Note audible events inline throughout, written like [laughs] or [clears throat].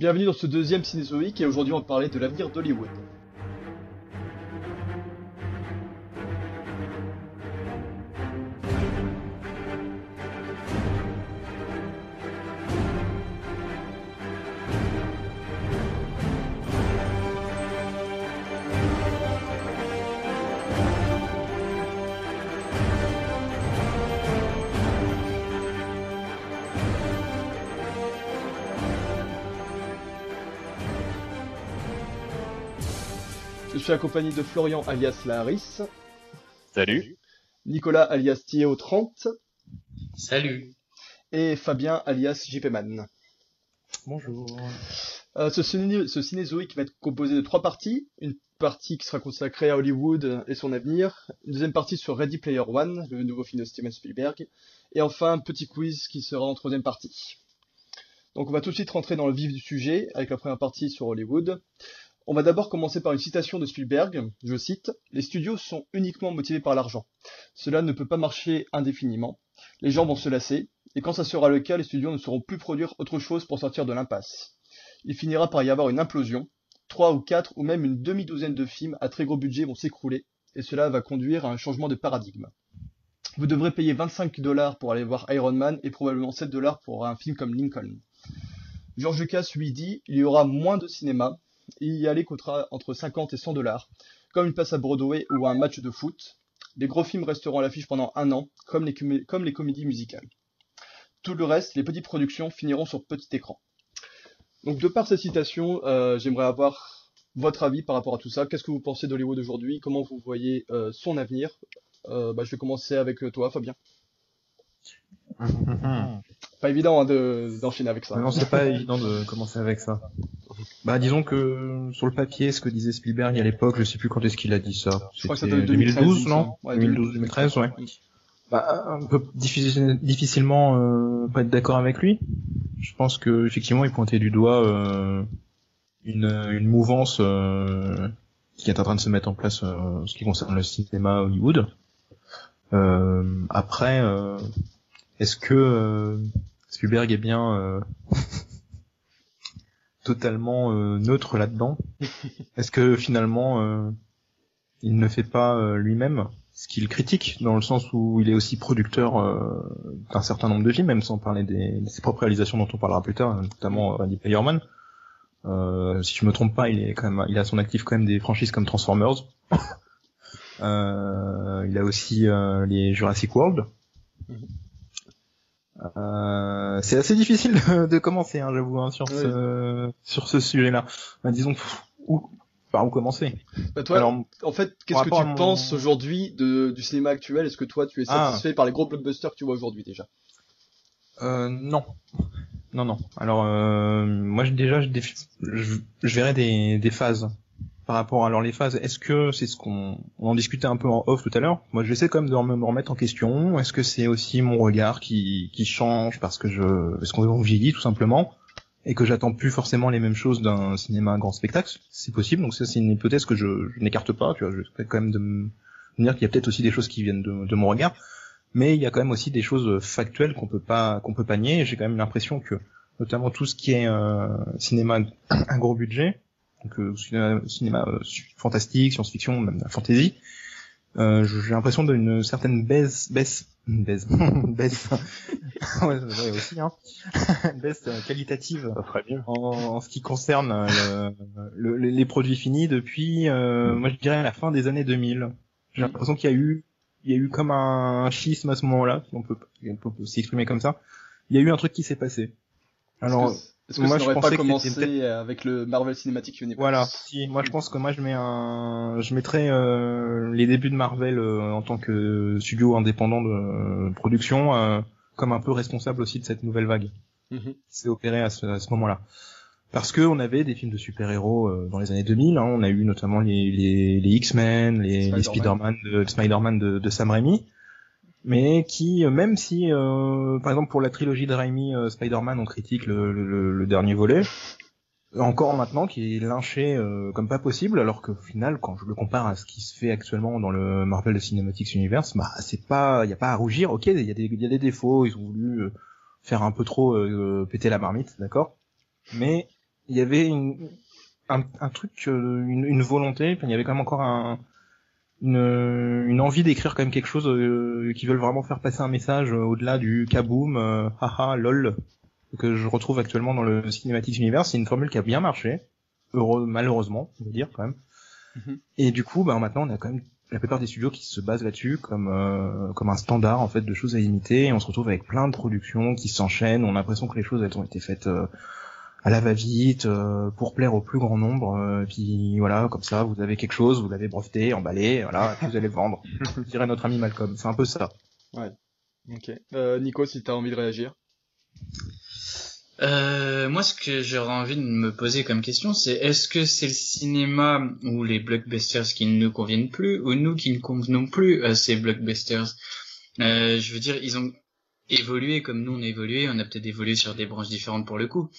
Bienvenue dans ce deuxième Cinézoïque et aujourd'hui on va parler de l'avenir d'Hollywood. Suis accompagné de Florian alias Laris, Salut. Nicolas alias Thieo30 Salut. et Fabien alias JPman. Bonjour. Euh, ce, ciné ce cinézoïque va être composé de trois parties. Une partie qui sera consacrée à Hollywood et son avenir, une deuxième partie sur Ready Player One, le nouveau film de Steven Spielberg, et enfin un petit quiz qui sera en troisième partie. Donc on va tout de suite rentrer dans le vif du sujet avec la première partie sur Hollywood. On va d'abord commencer par une citation de Spielberg, je cite, Les studios sont uniquement motivés par l'argent. Cela ne peut pas marcher indéfiniment. Les gens vont se lasser, et quand ça sera le cas, les studios ne sauront plus produire autre chose pour sortir de l'impasse. Il finira par y avoir une implosion, trois ou quatre ou même une demi-douzaine de films à très gros budget vont s'écrouler, et cela va conduire à un changement de paradigme. Vous devrez payer 25 dollars pour aller voir Iron Man et probablement 7 dollars pour un film comme Lincoln. George Lucas lui dit, il y aura moins de cinéma, y aller coûtera entre 50 et 100 dollars, comme une place à Broadway ou un match de foot. Les gros films resteront à l'affiche pendant un an, comme les, comédies musicales. Tout le reste, les petites productions finiront sur petit écran. Donc de par cette citation, euh, j'aimerais avoir votre avis par rapport à tout ça. Qu'est-ce que vous pensez d'Hollywood aujourd'hui? Comment vous voyez euh, son avenir? Euh, bah, Je vais commencer avec toi, Fabien. [laughs] Pas évident hein, de- d'enchaîner avec ça. non, c'est pas évident de commencer avec ça. Bah, disons que sur le papier, ce que disait Spielberg à l'époque, je sais plus quand est-ce qu'il a dit ça. Je crois que C'était c'était 2013, 2012, il me non. Ouais, 2012, 2013, ouais. Bah, on peut difficile- difficilement euh, pas être d'accord avec lui. Je pense que effectivement, il pointait du doigt euh, une, une mouvance euh, qui est en train de se mettre en place euh, en ce qui concerne le cinéma Hollywood. Euh, après, euh, est-ce que euh, Spielberg est bien euh, [laughs] totalement euh, neutre là-dedans Est-ce que finalement euh, il ne fait pas euh, lui-même? Ce qu'il critique dans le sens où il est aussi producteur euh, d'un certain nombre de films, même sans parler des, de ses propres réalisations dont on parlera plus tard, notamment Ready Player One. Euh, si je me trompe pas, il est quand même, il a son actif quand même des franchises comme Transformers. [coughs] Euh, il a aussi euh, les Jurassic World. Euh, c'est assez difficile de, commencer, hein, j'avoue, hein, sur ce sur ce sujet-là. Bah, disons où par où commencer? Bah, toi, Alors, en fait, qu'est-ce que tu mon- penses aujourd'hui du cinéma actuel? Est-ce que toi, tu es Ah. satisfait par les gros blockbusters que tu vois aujourd'hui déjà? Euh, non. Non, non. Alors, euh, moi, déjà, je, défi- je, je verrais des, des phases par rapport à alors les phases. Est-ce que c'est ce qu'on on en discutait un peu en off tout à l'heure Moi, je vais essayer quand même de me me remettre en question. Est-ce que c'est aussi mon regard qui, qui change parce que je parce qu'on vieillit tout simplement et que j'attends plus forcément les mêmes choses d'un cinéma grand spectacle? C'est possible. Donc ça, c'est une hypothèse que je, je n'écarte pas. Tu vois, je vais quand même de me dire qu'il y a peut-être aussi des choses qui viennent de, de mon regard mais il y a quand même aussi des choses factuelles qu'on peut pas qu'on peut pas nier. J'ai quand même l'impression que notamment tout ce qui est euh, cinéma [clears throat] à gros budget, donc euh, cinéma, cinéma, euh, fantastique, science-fiction, même la fantasy, euh, j'ai l'impression d'une certaine baisse baisse baisse [laughs] baisse [laughs] ouais, ouais, aussi hein [laughs] baisse euh, qualitative en, en ce qui concerne euh, le- le- les produits finis depuis, euh, moi je dirais la fin des années 2000. J'ai l'impression qu'il y a eu, il y a eu comme un schisme à ce moment-là, si on peut, on peut s'exprimer comme ça. Il y a eu un truc qui s'est passé. Alors Est-ce que, moi, ça n'aurait pas commencé avec le Marvel Cinematic Universe voilà, si, moi je pense que moi je mets un, je mettrais euh, les débuts de Marvel euh, en tant que studio indépendant de euh, production euh, comme un peu responsable aussi de cette nouvelle vague Mhm. qui s'est opérée à ce, à ce moment-là. Parce que on avait des films de super-héros euh, dans les années 2000, hein, on a eu notamment les, les, les X-Men, les, les Spider-Man. Spider-Man de, de Spider-Man de, de Sam Raimi, mais qui, euh, même si, euh, par exemple pour la trilogie de Raimi, euh, Spider-Man, on critique le, le- le- dernier volet, encore maintenant qui est lynché euh, comme pas possible, alors qu'au final, quand je le compare à ce qui se fait actuellement dans le Marvel Cinematic Universe, bah c'est pas, y a pas à rougir. Ok, il y a des, il y a des défauts, ils ont voulu euh, faire un peu trop péter la marmite, d'accord, mais il y avait une, un, un truc, une, une volonté, il y avait quand même encore un, une, une envie d'écrire quand même quelque chose euh, qui veulent vraiment faire passer un message euh, au-delà du kaboom, euh, haha, lol, que je retrouve actuellement dans le Cinematic Universe. C'est une formule qui a bien marché, heureux, malheureusement, on va dire quand même. Mhm. Et du coup, bah, maintenant, on a quand même la plupart des studios qui se basent là-dessus comme euh, comme un standard en fait de choses à imiter. Et on se retrouve avec plein de productions qui s'enchaînent. On a l'impression que les choses elles ont été faites euh, à la va-vite euh, pour plaire au plus grand nombre. Euh, puis voilà, comme ça, vous avez quelque chose, vous l'avez breveté, emballé, voilà, puis vous allez le vendre. [laughs] dirait notre ami Malcolm. C'est un peu ça. Ok. Euh, Nico, si t'as envie de réagir. Euh, moi, ce que j'aurais envie de me poser comme question, c'est est-ce que c'est le cinéma ou les blockbusters qui ne nous conviennent plus, ou nous qui ne convenons plus à ces blockbusters? Euh, Je veux dire, ils ont évolué comme nous on a évolué, on a peut-être évolué sur des branches différentes pour le coup.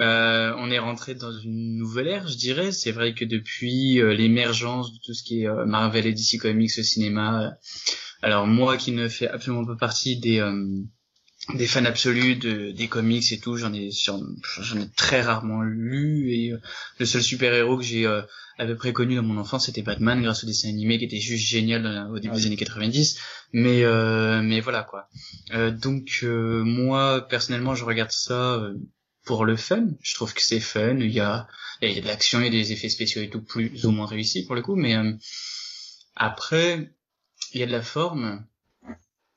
Euh, on est rentré dans une nouvelle ère, je dirais. C'est vrai que depuis euh, l'émergence de tout ce qui est euh, Marvel et DC Comics au cinéma, euh, alors moi qui ne fais absolument pas partie des euh, des fans absolus de, des comics et tout, j'en ai j'en ai très rarement lu et le seul super héros que j'ai euh, à peu près connu dans mon enfance c'était Batman grâce au dessin animé qui était juste génial dans- au début Ouais. des années 90 mais euh, mais voilà quoi Euh, donc euh, moi personnellement je regarde ça euh, pour le fun je trouve que c'est fun il y a il y a de l'action a des effets spéciaux et tout plus ou moins réussis pour le coup mais euh, après il y a de la forme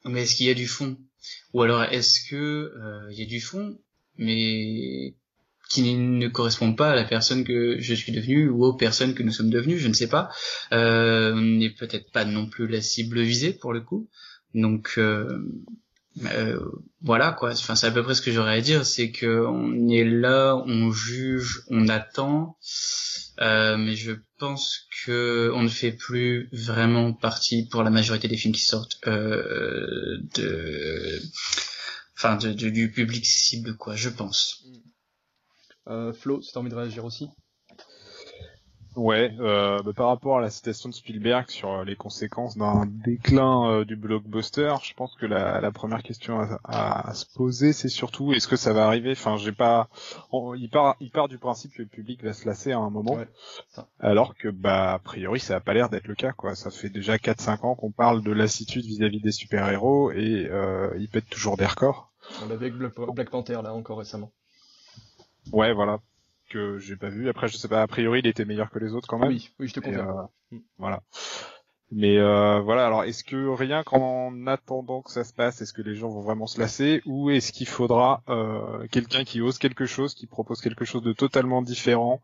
mais est-ce qu'il y a du fond? Ou alors est-ce que euh, il y a du fond, mais qui ne correspond pas à la personne que je suis devenue ou aux personnes que nous sommes devenus, je ne sais pas. Euh, on n'est peut-être pas non plus la cible visée pour le coup. Donc euh, voilà quoi. Enfin c'est à peu près ce que j'aurais à dire, c'est que on est là, on juge, on attend. Euh, mais je pense que on ne fait plus vraiment partie pour la majorité des films qui sortent euh, de, enfin de- du public cible quoi, je pense. Euh, Flo, si t'as envie de réagir aussi. Ouais, euh, bah, par rapport à la citation de Spielberg sur euh, les conséquences d'un déclin euh, du blockbuster, je pense que la, la première question à, à- à se poser, c'est surtout est-ce que ça va arriver? Enfin, j'ai pas. on- il part, il part du principe que le public va se lasser à un moment, Ouais, ça. alors que bah a priori ça a pas l'air d'être le cas. Quoi, ça fait déjà 4-5 ans qu'on parle de lassitude vis-à-vis des super-héros et euh, ils pètent toujours des records. On l'avait avec Black Panther là encore récemment. Ouais, voilà que j'ai pas vu. Après, je sais pas. A priori, il était meilleur que les autres quand même. Oui, oui, je te confirme. euh. Voilà. Mais euh, voilà, alors est-ce que rien qu'en attendant que ça se passe, est-ce que les gens vont vraiment se lasser ou est-ce qu'il faudra euh, quelqu'un qui ose quelque chose, qui propose quelque chose de totalement différent,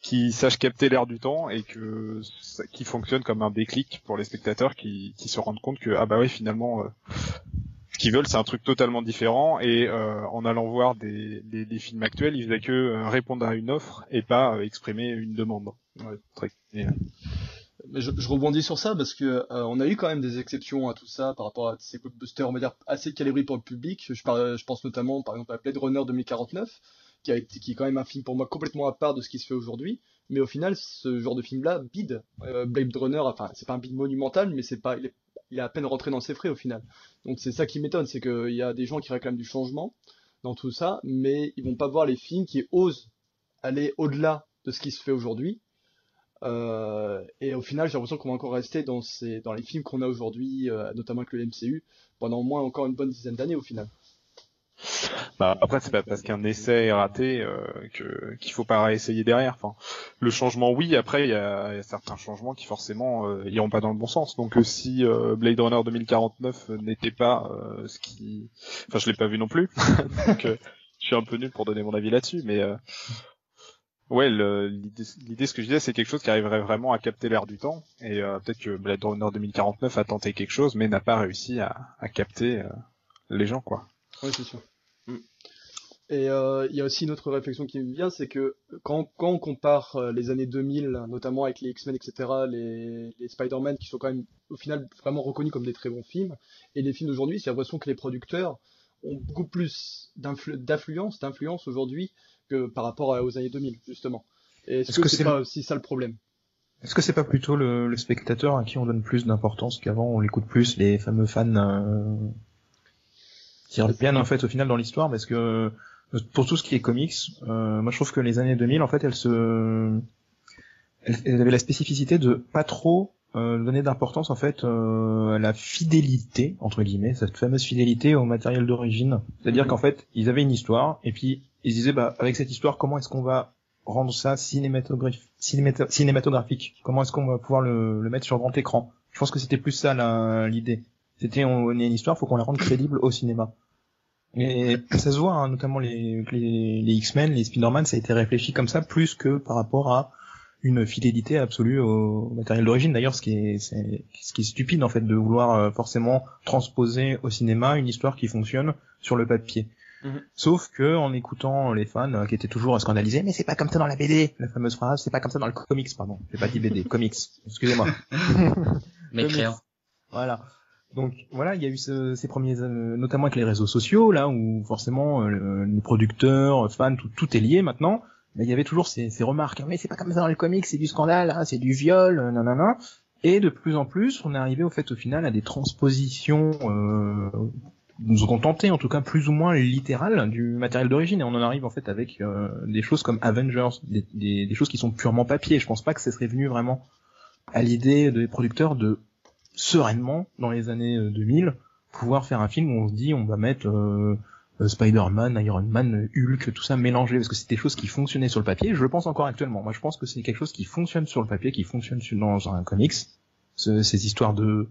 qui sache capter l'air du temps et que ça- qui fonctionne comme un déclic pour les spectateurs qui, qui se rendent compte que ah bah oui finalement euh, qu'ils veulent c'est un truc totalement différent et euh, en allant voir des, films actuels ils faisaient que euh, répondre à une offre et pas euh, exprimer une demande. Mais je, rebondis sur ça parce que on a eu quand même des exceptions à tout ça par rapport à ces blockbusters, on va dire assez calibrés pour le public. Je, pense notamment par exemple à Blade Runner 2049, qui qui est quand même un film pour moi complètement à part de ce qui se fait aujourd'hui. Mais au final, ce genre de film-là bide. Euh, Blade Runner, enfin c'est pas un bide monumental, mais c'est pas, il est à peine rentré dans ses frais au final. Donc c'est ça qui m'étonne, c'est qu'il y a des gens qui réclament du changement dans tout ça, mais ils vont pas voir les films qui osent aller au-delà de ce qui se fait aujourd'hui. Euh, et au final, j'ai l'impression qu'on va encore rester dans, les films qu'on a aujourd'hui, euh, notamment avec le MCU, pendant au moins encore une bonne dizaine d'années au final. Bah, après, c'est pas parce qu'un essai est raté euh, que qu'il faut pas réessayer derrière. Enfin, le changement, oui. Après, il y a, y a certains changements qui forcément euh, iront pas dans le bon sens. Donc, euh, si euh, Blade Runner 2049 n'était pas euh, ce qui, enfin, je l'ai pas vu non plus. [laughs] Donc, euh, je suis un peu nul pour donner mon avis là-dessus, mais euh, ouais, l'idée, ce que je disais, c'est quelque chose qui arriverait vraiment à capter l'air du temps. Et euh, peut-être que Blade Runner 2049 a tenté quelque chose, mais n'a pas réussi à, à capter euh, les gens, quoi. Oui, c'est sûr. Mm. Et euh, il y a aussi une autre réflexion qui me vient, c'est que quand, quand on compare euh, les années 2000, notamment avec les X-Men, etc., les, les Spider-Man, qui sont quand même au final vraiment reconnus comme des très bons films, et les films d'aujourd'hui, j'ai l'impression que les producteurs ont beaucoup plus d'influ- d'influence, d'influence aujourd'hui que par rapport aux années 2000, justement. Est-ce que que c'est c'est pas aussi ça le problème? Est-ce que c'est pas plutôt le, le spectateur à qui on donne plus d'importance qu'avant on l'écoute plus les fameux fans euh, qui reviennent en fait au final dans l'histoire parce que pour tout ce qui est comics, euh, moi je trouve que les années 2000, en fait, elles se, elles, avaient la spécificité de pas trop euh, donner d'importance en fait euh, à la fidélité entre guillemets, cette fameuse fidélité au matériel d'origine. C'est-à-dire qu'en fait, ils avaient une histoire et puis ils disaient bah avec cette histoire, comment est-ce qu'on va rendre ça cinématographique, cinémato- cinématographique? Comment est-ce qu'on va pouvoir le, mettre sur grand écran? Je pense que c'était plus ça l'idée. C'était on, on a une histoire, faut qu'on la rende crédible au cinéma. Et ça se voit, hein, notamment les, les, les X-Men, les Spider-Man, ça a été réfléchi comme ça, plus que par rapport à une fidélité absolue au matériel d'origine. D'ailleurs, ce qui est, c'est- ce qui est stupide en fait de vouloir euh, forcément transposer au cinéma une histoire qui fonctionne sur le papier. Mhm. Sauf que en écoutant les fans euh, qui étaient toujours scandalisés, mais c'est pas comme ça dans la BD, la fameuse phrase, c'est pas comme ça dans le comics, pardon. J'ai pas dit BD, comics. Excusez-moi. [laughs] Mécréant. Voilà. Donc voilà, il y a eu ce- ces premiers, euh, notamment avec les réseaux sociaux, là où forcément euh, le- les producteurs, fans, tout, tout est lié maintenant. Mais il y avait toujours ces, ces remarques. Mais c'est pas comme ça dans les comics, c'est du scandale, hein, c'est du viol, euh, nanana. Et de plus en plus, on est arrivé au fait au final à des transpositions, euh, nous ont tenté en tout cas plus ou moins littérales du matériel d'origine. Et on en arrive en fait avec euh, des choses comme Avengers, des, des, des choses qui sont purement papier. Je pense pas que ça serait venu vraiment à l'idée des producteurs de sereinement dans les années euh, 2000 pouvoir faire un film où on se dit on va mettre euh, euh, Spider-Man, Iron Man, Hulk, tout ça mélangé parce que c'est des choses qui fonctionnaient sur le papier. Je le pense encore actuellement. Moi, je pense que c'est quelque chose qui fonctionne sur le papier, qui fonctionne dans un comics. Ce- ces histoires de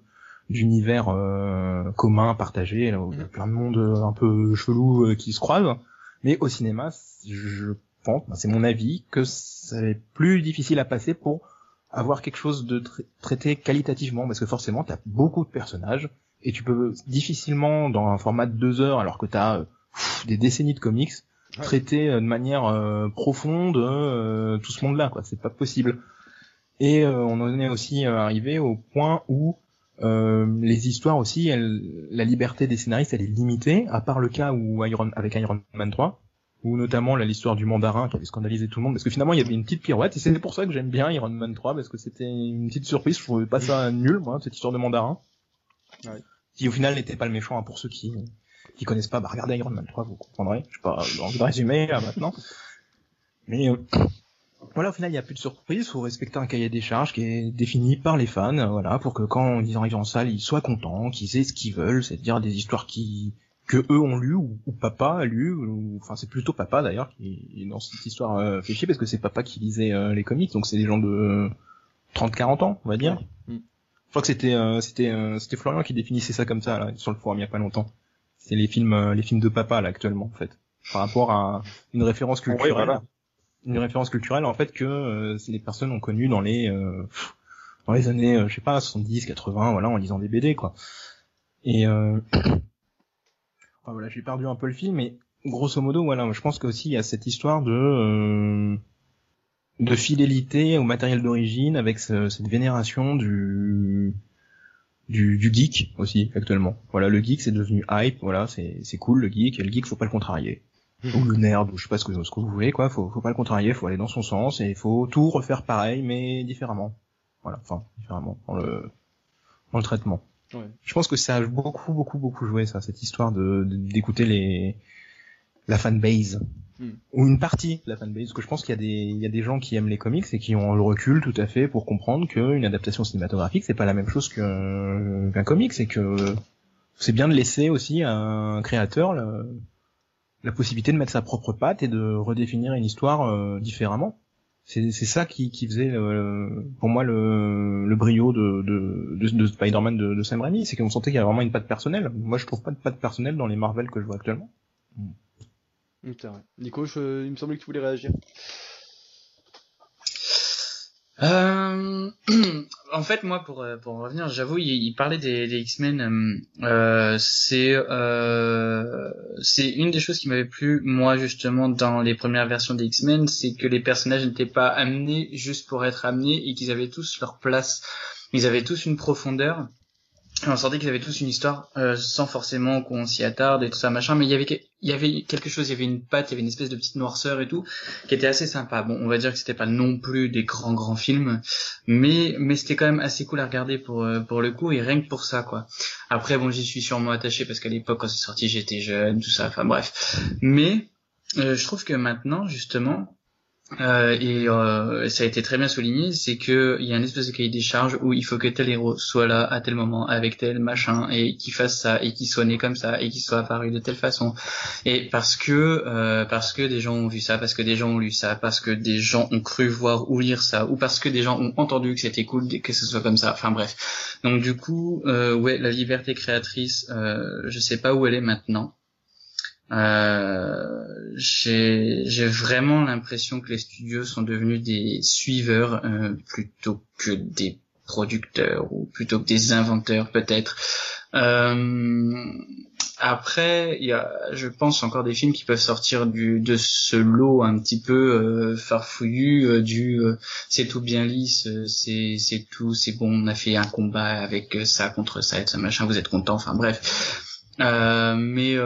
d'univers euh, communs, partagés, là, où il y a plein de monde euh, un peu chelou euh, qui se croisent. Mais au cinéma, je pense, c'est mon avis, que c'est plus difficile à passer pour avoir quelque chose de tra- traité qualitativement, parce que forcément, t'as beaucoup de personnages, et tu peux difficilement, dans un format de deux heures, alors que t'as euh, pff, des décennies de comics, traiter euh, de manière euh, profonde euh, tout ce monde-là, quoi. C'est pas possible. Et euh, on en est aussi arrivé au point où euh, les histoires aussi, elles, la liberté des scénaristes, elle est limitée, à part le cas où Iron, avec Iron Man 3, ou notamment là, l'histoire du mandarin qui avait scandalisé tout le monde, parce que finalement il y avait une petite pirouette, et c'est pour ça que j'aime bien Iron Man 3, parce que c'était une petite surprise, je trouvais pas ça nul, moi, cette histoire de mandarin. Ouais. Qui au final n'était pas le méchant, hein, pour ceux qui qui connaissent pas, bah regardez Iron Man 3, vous comprendrez, je sais pas envie de résumer là maintenant. Mais euh, voilà, au final, il n'y a plus de surprise. faut respecter un cahier des charges qui est défini par les fans, euh, voilà, pour que quand ils arrivent en salle, ils soient contents, qu'ils aient ce qu'ils veulent, c'est-à-dire des histoires qui que eux ont lu ou, ou papa a lu, ou enfin c'est plutôt papa d'ailleurs qui est dans cette histoire euh, fait chier parce que c'est papa qui lisait euh, les comics, donc c'est des gens de 30-40 ans, on va dire. Ouais. Mm. Je crois que c'était euh, c'était euh, c'était Florian qui définissait ça comme ça là sur le forum il y a pas longtemps. C'est les films euh, les films de papa là actuellement en fait, par rapport à une référence Ouais, culturelle voilà. une référence culturelle en fait que euh, c'est les personnes ont connu dans les euh, pff, dans les années euh, je sais pas 70 80 voilà en lisant des BD quoi et euh... enfin, voilà j'ai perdu un peu le film mais grosso modo voilà je pense qu'aussi il y a cette histoire de euh, de fidélité au matériel d'origine avec ce- cette vénération du du, du geek aussi actuellement voilà le geek c'est devenu hype voilà c'est c'est cool le geek et le geek faut pas le contrarier ou le nerd, ou je sais pas ce que, ce que vous voulez, quoi. Faut, faut pas le contrarier, faut aller dans son sens et il faut tout refaire pareil, mais différemment. Voilà, enfin, différemment, dans le, dans le traitement. Ouais. Je pense que ça a beaucoup, beaucoup, beaucoup joué, ça, cette histoire de, d'écouter les, la fanbase. Hmm. Ou une partie de la fanbase, parce que je pense qu'il y a des, il y a des gens qui aiment les comics et qui ont le recul tout à fait pour comprendre qu'une adaptation cinématographique, c'est pas la même chose que, qu'un comics, et que c'est bien de laisser aussi à un créateur le- la possibilité de mettre sa propre patte et de redéfinir une histoire euh, différemment. C'est c'est ça qui, qui faisait euh, pour moi le, le brio de, de, de, de Spider-Man de, de Sam Raimi, c'est qu'on sentait qu'il y avait vraiment une patte personnelle. Moi, je trouve pas de patte personnelle dans les Marvel que je vois actuellement. Mm, vrai. Nico, je- il me semblait que tu voulais réagir. Euh, [clears throat] en fait, moi, pour euh, pour en revenir, j'avoue, il, il parlait des, des X-Men. euh, euh, c'est euh, c'est une des choses qui m'avait plu, moi, justement, dans les premières versions des X-Men, c'est que les personnages n'étaient pas amenés juste pour être amenés et qu'ils avaient tous leur place. Ils avaient tous une profondeur. On sentait qu'ils avaient tous une histoire euh, sans forcément qu'on s'y attarde et tout ça machin mais il y avait quelque chose il y avait une patte il y avait une espèce de petite noirceur et tout qui était assez sympa. Bon on va dire que c'était pas non plus des grands grands films mais mais c'était quand même assez cool à regarder pour euh, le coup et rien que pour ça quoi. Après bon j'y suis sûrement attaché parce qu'à l'époque quand c'est sorti j'étais jeune tout ça enfin bref. Mais Euh, je trouve que maintenant, justement, euh, et euh, ça a été très bien souligné, c'est que il y a un espèce de cahier des charges où il faut que tel héros soit là à tel moment avec tel machin et qu'il fasse ça et qu'il soit né comme ça et qu'il soit apparu de telle façon. Et parce que euh, parce que des gens ont vu ça, parce que des gens ont lu ça, parce que des gens ont cru voir ou lire ça, ou parce que des gens ont entendu que c'était cool que ce soit comme ça. Enfin bref. Donc du coup, euh, ouais, la liberté créatrice, je sais pas où elle est maintenant. Euh, j'ai vraiment l'impression que les studios sont devenus des suiveurs euh, plutôt que des producteurs ou plutôt que des inventeurs peut-être. Euh, après, il y a, je pense encore des films qui peuvent sortir du de ce lot un petit peu euh, farfouillu euh, du euh, c'est tout bien lisse, c'est c'est tout, c'est bon, on a fait un combat avec ça contre ça et ça machin, vous êtes content, enfin bref. Mais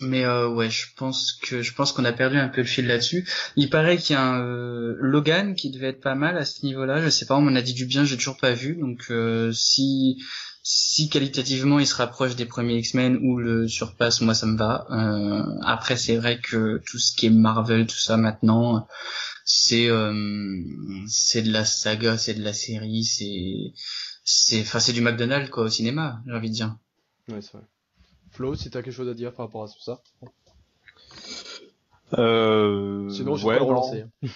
mais euh, ouais, je pense que je pense qu'on a perdu un peu le fil là-dessus. Il paraît qu'il y a un euh, Logan qui devait être pas mal à ce niveau-là. Je sais pas, on m'en a dit du bien, j'ai toujours pas vu. Donc euh, si si qualitativement il se rapproche des premiers X-Men ou le surpasse, moi ça me va. Euh, après c'est vrai que tout ce qui est Marvel, tout ça maintenant, c'est c'est de la saga, c'est de la série, c'est c'est enfin c'est du McDonald's quoi au cinéma, j'ai envie de dire. Ouais, c'est vrai. Flo, si t'as quelque chose à dire par rapport à tout ça. Euh... Sinon, je vais le relancer. [laughs]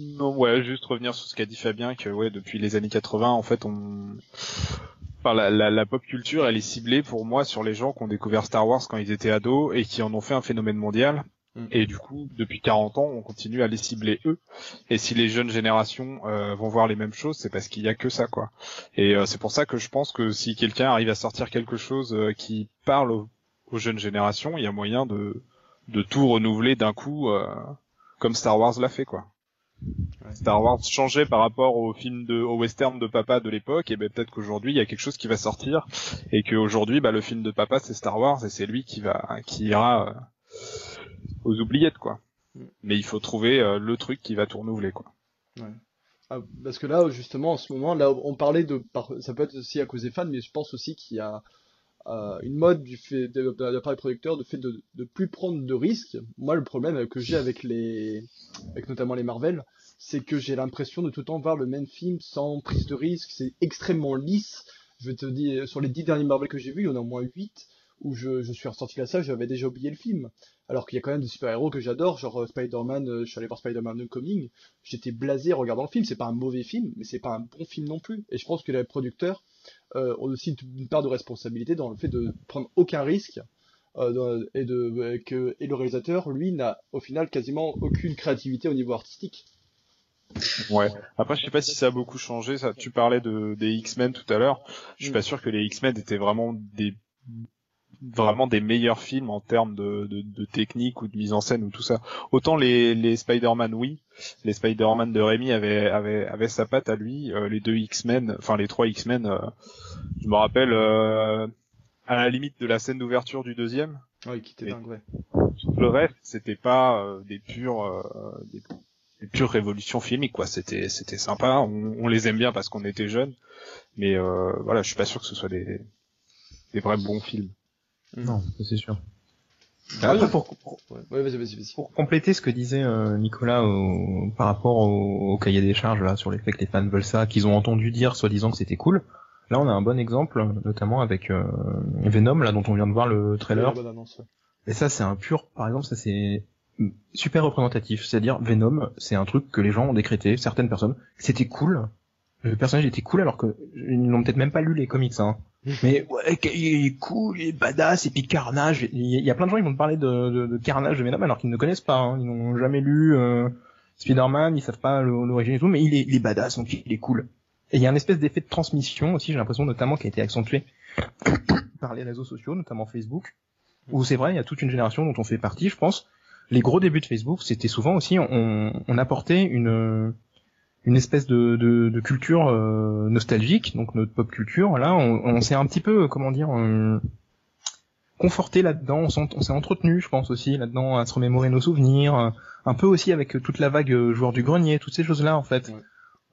Non, ouais, juste revenir sur ce qu'a dit Fabien, que ouais, depuis les années 80, en fait, on, enfin, la, la, la, pop culture, elle est ciblée pour moi sur les gens qui ont découvert Star Wars quand ils étaient ados et qui en ont fait un phénomène mondial. Mm. Et du coup, depuis 40 ans, on continue à les cibler eux. Et si les jeunes générations euh, vont voir les mêmes choses, c'est parce qu'il y a que ça, quoi. Et euh, c'est pour ça que je pense que si quelqu'un arrive à sortir quelque chose euh, qui parle aux, aux, jeunes générations, il y a moyen de de tout renouveler d'un coup, euh, comme Star Wars l'a fait, quoi. Star Wars changeait par rapport au film de au western de papa de l'époque et ben peut-être qu'aujourd'hui il y a quelque chose qui va sortir et qu'aujourd'hui bah le film de papa c'est Star Wars et c'est lui qui va qui ira euh, aux oubliettes quoi. Mm. Mais il faut trouver euh, le truc qui va tout renouveler quoi. Ouais. Ah, parce que là justement en ce moment là on parlait de ça peut être aussi à cause des fans mais je pense aussi qu'il y a euh, une mode du fait de, de, de, producteur de fait de, de plus prendre de risques. Moi, le problème que j'ai avec les, avec notamment les Marvel, c'est que j'ai l'impression de tout le temps voir le même film sans prise de risque. C'est extrêmement lisse. Je vais te dire, sur les dix derniers Marvel que j'ai vus, il y en a au moins huit où je, je suis ressorti à ça, j'avais déjà oublié le film. Alors qu'il y a quand même des super-héros que j'adore, genre euh, Spider-Man, euh, je suis allé voir Spider-Man Homecoming, j'étais blasé en regardant le film, c'est pas un mauvais film, mais c'est pas un bon film non plus. Et je pense que les producteurs euh, ont aussi une, part de responsabilité dans le fait de prendre aucun risque, et, de, que, et le réalisateur, lui, n'a au final quasiment aucune créativité au niveau artistique. Ouais. Après, je sais pas si ça a beaucoup changé. Ça, tu parlais de des X-Men tout à l'heure. Je suis pas sûr que les X-Men étaient vraiment des vraiment des meilleurs films en termes de, de, de, technique ou de mise en scène ou tout ça. Autant les, les Spider-Man, oui, les Spider-Man de Rémi avaient, avaient, avaient sa patte à lui. Euh, les deux X-Men, enfin les trois X-Men, euh, je me rappelle euh, à la limite de la scène d'ouverture du deuxième. Oui, qui était dingue, ouais. Tout le reste, c'était pas euh, des purs des, des, pures révolutions filmiques, quoi. C'était c'était sympa. On, on, les aime bien parce qu'on était jeunes, mais voilà, je suis pas sûr que ce soit des des vrais bons films. Non, c'est sûr. Ah, Après, pour, pour, ouais, vas -y, vas -y, pour, compléter ce que disait euh, Nicolas au, par rapport au, au, cahier des charges là sur les faits que les fans veulent ça, qu'ils ont entendu dire soi-disant que c'était cool. Là, on a un bon exemple, notamment avec euh, Venom, là dont on vient de voir le trailer. Ouais, annonce, ouais. Et ça, c'est un pur, par exemple, ça c'est super représentatif. C'est-à-dire Venom, c'est un truc que les gens ont décrété, certaines personnes, c'était cool. Le personnage était cool alors que ils n'ont peut-être même pas lu les comics. Hein. [laughs] Mais ouais, il est cool, il est badass, et puis Carnage. Il y a plein de gens qui vont te parler de, de, de Carnage de Venom alors qu'ils ne connaissent pas. Hein. Ils n'ont jamais lu euh, Spider-Man, ils savent pas l'origine et tout, mais il est, il est badass, donc il est cool. Et il y a un espèce d'effet de transmission aussi, j'ai l'impression notamment qui a été accentué [coughs] par les réseaux sociaux, notamment Facebook, où c'est vrai, il y a toute une génération dont on fait partie, je pense. Les gros débuts de Facebook, c'était souvent aussi, on, on apportait une une espèce de, de, de culture euh, nostalgique, donc notre pop culture. Là, on, on s'est un petit peu, comment dire, euh, conforté là-dedans. On s'est entretenu, je pense aussi là-dedans, à se remémorer nos souvenirs, un peu aussi avec toute la vague euh, joueur du grenier, toutes ces choses-là en fait, Ouais.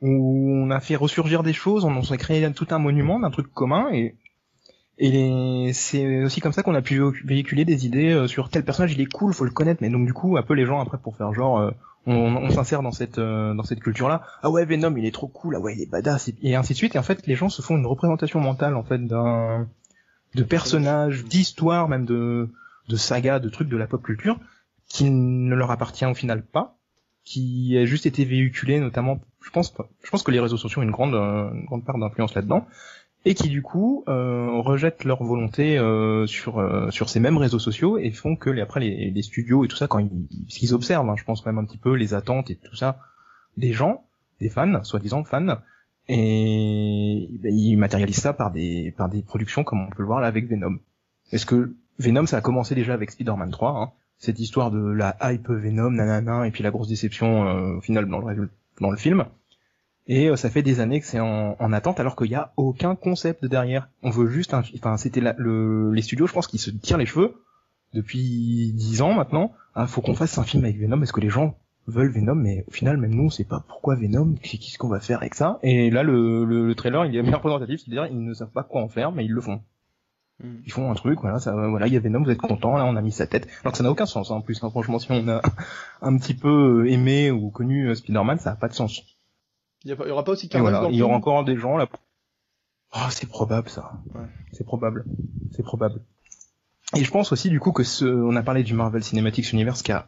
où on a fait ressurgir des choses, on s'est créé tout un monument d'un truc commun et Et c'est aussi comme ça qu'on a pu véhiculer des idées euh, sur tel personnage, il est cool, faut le connaître. Mais donc du coup, un peu les gens après pour faire genre, euh, on, on s'insère dans cette euh, dans cette culture-là. Ah ouais, Venom, il est trop cool. Ah ouais, il est badass et ainsi de suite. Et en fait, les gens se font une représentation mentale en fait d'un de personnages, d'histoires, même de de sagas, de trucs de la pop culture qui ne leur appartient au final pas, qui a juste été véhiculé notamment. Je pense je pense que les réseaux sociaux ont une grande une grande part d'influence là-dedans et qui du coup euh, rejettent leur volonté euh, sur euh, sur ces mêmes réseaux sociaux et font que les, après les, les, studios et tout ça quand ils, qu'ils observent, hein, je pense même un petit peu les attentes et tout ça des gens, des fans, soi-disant fans, et ben, ils matérialisent ça par des par des productions comme on peut le voir là avec Venom. Est-ce que Venom ça a commencé déjà avec Spider-Man 3, hein, cette histoire de la hype Venom, nanana, et puis la grosse déception euh, au final dans le dans le film. Et euh, ça fait des années que c'est en, en, attente alors qu'il n'y a aucun concept derrière. On veut juste, un, enfin c'était le, les studios, je pense, qui se tirent les cheveux depuis dix ans maintenant. Ah, faut qu'on fasse un film avec Venom parce que les gens veulent Venom, mais au final même nous on sait pas pourquoi Venom, qu'est-ce qu'on va faire avec ça. Et là le, le, trailer il est bien représentatif, c'est-à-dire ils ne savent pas quoi en faire, mais ils le font. Hmm. Ils font un truc, voilà, ça, voilà, il y a Venom, vous êtes content, là on a mis sa tête. Alors que ça n'a aucun sens, hein, en plus, hein, franchement, si on a [laughs] un petit peu aimé ou connu euh, Spider-Man, ça n'a pas de sens. Il y, aura pas aussi voilà, Il y aura encore des gens là. Oh, c'est probable ça. Ouais. C'est probable. C'est probable. Et je pense aussi du coup que ce, on a parlé du Marvel Cinematic Universe qui a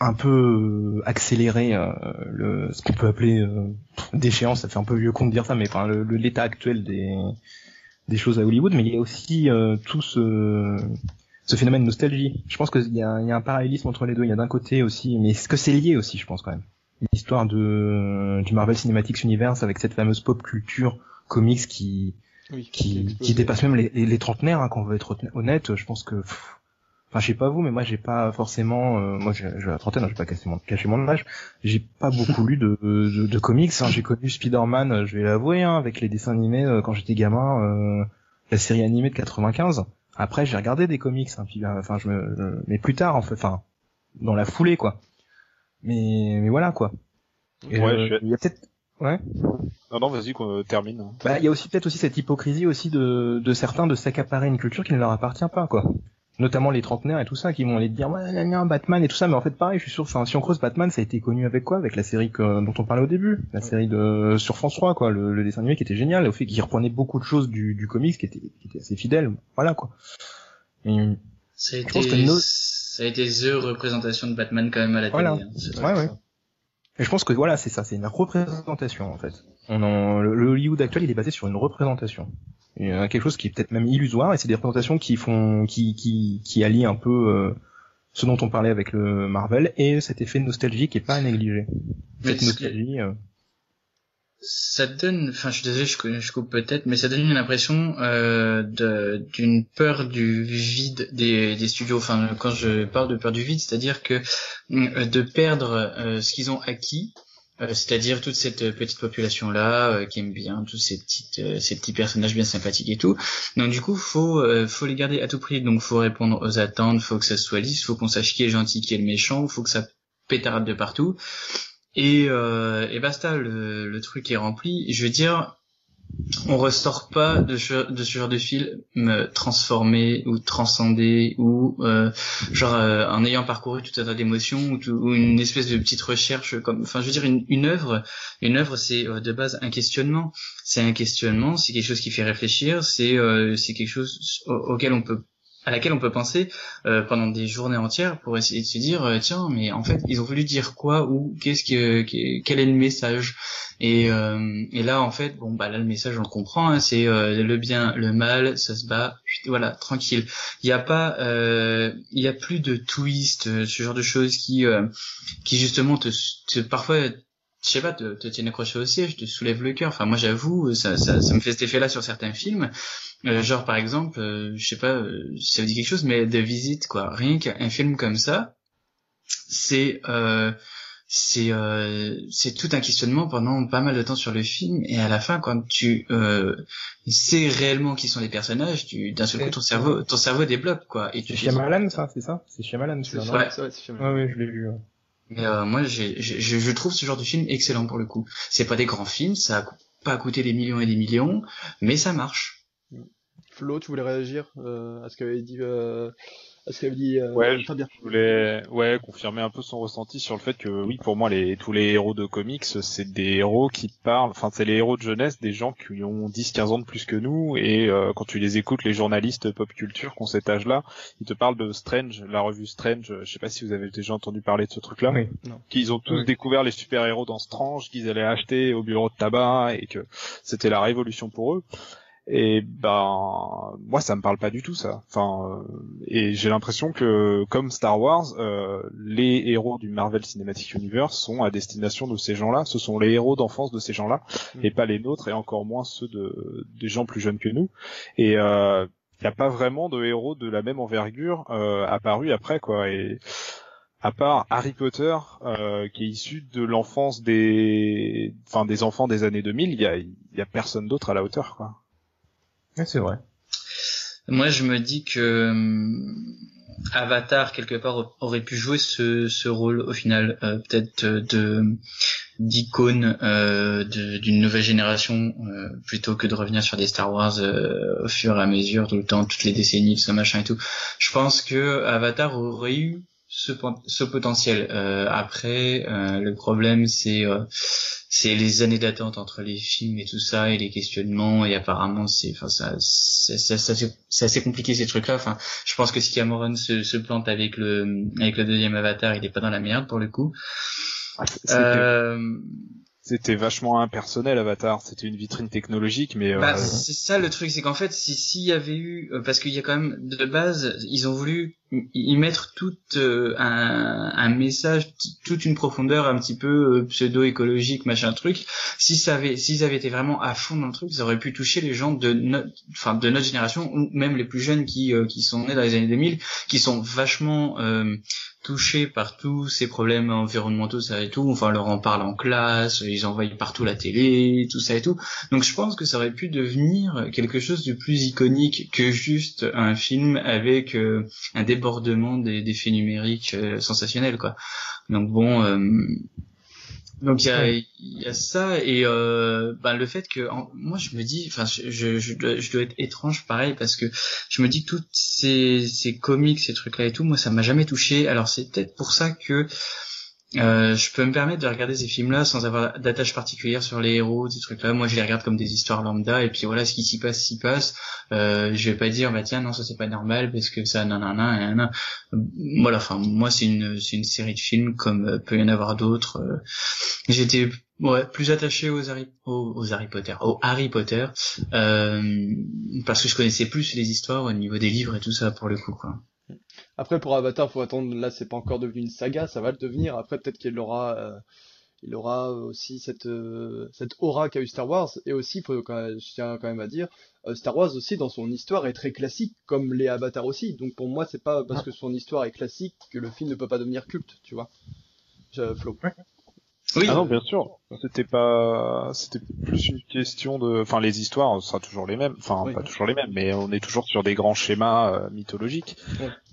un peu euh, accéléré euh, le, ce qu'on peut appeler euh, déchéance. Ça fait un peu vieux con de dire ça, mais enfin l'état actuel des des choses à Hollywood. Mais il y a aussi euh, tout ce ce phénomène nostalgie. Je pense qu'il y a, il y a un parallélisme entre les deux. Il y a d'un côté aussi, mais est-ce que c'est lié aussi, je pense quand même? L'histoire de du Marvel Cinematic Universe avec cette fameuse pop culture comics qui qui, qui, dépasse même les, les, trentenaires hein, quand on veut être honnête je pense que enfin je sais pas vous mais moi j'ai pas forcément euh, moi j'ai la trentaine hein, j'ai pas caché mon caché mon âge j'ai pas beaucoup [laughs] lu de, de, de comics hein. j'ai connu Spider-Man euh, je vais l'avouer hein, avec les dessins animés euh, quand j'étais gamin la série animée de 95 après j'ai regardé des comics hein, puis enfin je me mais plus tard enfin dans la foulée quoi mais, mais voilà quoi. ouais, euh, il y a peut-être. Ouais. Non, non, vas-y, qu'on termine. Bah, il y a aussi peut-être aussi cette hypocrisie aussi de, de certains de s'accaparer une culture qui ne leur appartient pas, quoi. Notamment les trentenaires et tout ça, qui vont aller dire, ouais, y a Batman et tout ça, mais en fait, pareil, je suis sûr, enfin, si on creuse Batman, ça a été connu avec quoi? Avec la série que, dont on parlait au début. La série de, sur France 3, quoi, le, le dessin animé qui était génial, au fait qu'il reprenait beaucoup de choses du, du comics qui était, qui était assez fidèle. Voilà, quoi. Et, ça a été, ça a été the représentation de Batman quand même à la télé. Hein, ouais, ouais. Et je pense que voilà, c'est ça, c'est une représentation en fait. On en, le Hollywood actuel, il est basé sur une représentation. Il y a quelque chose qui est peut-être même illusoire, et c'est des représentations qui font, qui, qui, qui allient un peu euh, ce dont on parlait avec le Marvel et cet effet nostalgique qui est pas à négliger. Cette nostalgie. Euh ça donne, enfin je suis désolé, je, coupe peut-être, mais ça donne une impression euh, d'une peur du vide des, studios. Enfin, quand je parle de peur du vide, c'est-à-dire que euh, de perdre euh, ce qu'ils ont acquis, euh, c'est-à-dire toute cette petite population là qui aime bien tous ces petits personnages bien sympathiques et tout. Donc du coup, faut faut les garder à tout prix. Donc faut répondre aux attentes, faut que ça soit lisse, faut qu'on sache qui est gentil, qui est le méchant, faut que ça pétarade de partout. Et, euh, et basta, le, le, truc est rempli. Je veux dire, on ressort pas de ce, de ce genre de film transformé ou transcendé ou euh, genre euh, en ayant parcouru tout un tas d'émotions ou, une espèce de petite recherche comme enfin je veux dire une, une œuvre une œuvre c'est euh, de base un questionnement c'est un questionnement c'est quelque chose qui fait réfléchir c'est euh, c'est quelque chose auquel on peut à laquelle on peut penser euh, pendant des journées entières pour essayer de se dire euh, tiens mais en fait ils ont voulu dire quoi ou qu'est-ce que quel est le message? Et, euh, et là en fait bon bah là le message on le comprend hein, c'est le bien le mal ça se bat voilà tranquille. Il y a pas il y a plus de twist ce genre de choses qui qui justement te, te parfois je sais pas, te, te tiennent accroché au siège, te soulève le cœur. Enfin, moi, j'avoue, ça, ça, ça me fait cet effet-là sur certains films. Euh, genre par exemple, euh, je sais pas, euh, si ça vous dit quelque chose, mais de visite quoi. Rien qu'un film comme ça, c'est c'est c'est tout un questionnement pendant pas mal de temps sur le film et à la fin quand tu sais réellement qui sont les personnages, tu d'un seul coup ton cerveau ton cerveau débloque quoi. Et tu Shyamalan ça, c'est ça? C'est Shyamalan celui-là. Ouais, ouais, ouais, ouais, je l'ai vu. Mais moi, j'ai, je, trouve ce genre de film excellent pour le coup. C'est pas des grands films, ça a pas coûté des millions et des millions, mais ça marche. Flo, tu voulais réagir à ce qu'avait dit parce qu'elle dit euh, ouais, très bien. Je voulais ouais confirmer un peu son ressenti sur le fait que oui pour moi les tous les héros de comics c'est des héros qui parlent enfin c'est les héros de jeunesse des gens qui ont 10 15 ans de plus que nous et euh, quand tu les écoutes les journalistes pop culture qui ont cet âge-là, ils te parlent de Strange, la revue Strange, je sais pas si vous avez déjà entendu parler de ce truc-là. Oui. Qu'ils ont tous découvert les super-héros dans Strange, qu'ils allaient acheter au bureau de tabac et que c'était la révolution pour eux. Et ben moi ça me parle pas du tout ça. Enfin euh, et j'ai l'impression que comme Star Wars, euh, les héros du Marvel Cinematic Universe sont à destination de ces gens-là. Ce sont les héros d'enfance de ces gens-là mm. et pas les nôtres et encore moins ceux de des gens plus jeunes que nous. Et il euh, n'y a pas vraiment de héros de la même envergure euh, apparu après quoi. Et à part Harry Potter, euh, qui est issu de l'enfance des, enfin des enfants des années 2000, il y a, y a personne d'autre à la hauteur, quoi c'est vrai. Moi, je me dis que hum, Avatar quelque part aurait pu jouer ce, ce rôle au final, euh, peut-être de d'icône euh, d'une nouvelle génération euh, plutôt que de revenir sur des Star Wars euh, au fur et à mesure tout le temps, toutes les décennies, tout ce machin et tout. Je pense que Avatar aurait eu ce, ce potentiel. après, le problème c'est c'est les années d'attente entre les films et tout ça et les questionnements et apparemment c'est enfin ça c'est c'est assez compliqué ces trucs là enfin je pense que si Cameron se, se plante avec le avec le deuxième Avatar il est pas dans la merde pour le coup euh, c'était vachement impersonnel Avatar, c'était une vitrine technologique, mais bah, euh... c'est ça le truc, c'est qu'en fait, si s'il y avait eu, euh, parce qu'il y a quand même de base, ils ont voulu y mettre tout euh, un, un, message, toute une profondeur un petit peu euh, pseudo-écologique, machin truc. Si ça avait, s'ils avaient été vraiment à fond dans le truc, ça aurait pu toucher les gens de notre, enfin de notre génération ou même les plus jeunes qui qui sont nés dans les années 2000, qui sont vachement touchés par tous ces problèmes environnementaux, ça et tout. Enfin, leur en parle en classe, ils envoient partout la télé, tout ça et tout. Donc, je pense que ça aurait pu devenir quelque chose de plus iconique que juste un film avec euh, un débordement des, faits numériques euh, sensationnels, quoi. Donc bon, euh, donc il y a, y a ça et euh, ben, le fait que moi je me dis, enfin je, je, je, dois, je, dois, être étrange pareil parce que je me dis que toutes ces, ces comics, ces trucs là et tout, moi ça m'a jamais touché. Alors c'est peut-être pour ça que euh, je peux me permettre de regarder ces films-là sans avoir d'attache particulière sur les héros, ces trucs-là. Moi, je les regarde comme des histoires lambda, et puis voilà, ce qui s'y passe, s'y passe. Euh, je vais pas dire, bah tiens, non, ça c'est pas normal parce que ça, non, non. Voilà, enfin, moi, c'est une, c'est une série de films comme euh, peut y en avoir d'autres. Euh. J'étais ouais, plus attaché aux Harry, aux, Harry Potter, aux Harry Potter, parce que je connaissais plus les histoires au niveau des livres et tout ça pour le coup, quoi. Après, pour Avatar, faut attendre. Là, c'est pas encore devenu une saga, ça va le devenir. Après, peut-être qu'il aura, euh, il aura aussi cette euh, cette aura qu'a eu Star Wars. Et aussi, faut je tiens quand même à dire, euh, Star Wars aussi dans son histoire est très classique, comme les Avatar aussi. Donc pour moi, c'est pas parce que son histoire est classique que le film ne peut pas devenir culte, tu vois. Je, Flo. Oui. Ah non, bien sûr. C'était pas, c'était plus une question de, enfin, les histoires, ce sera toujours les mêmes. Enfin, pas toujours les mêmes, mais on est toujours sur des grands schémas euh, mythologiques.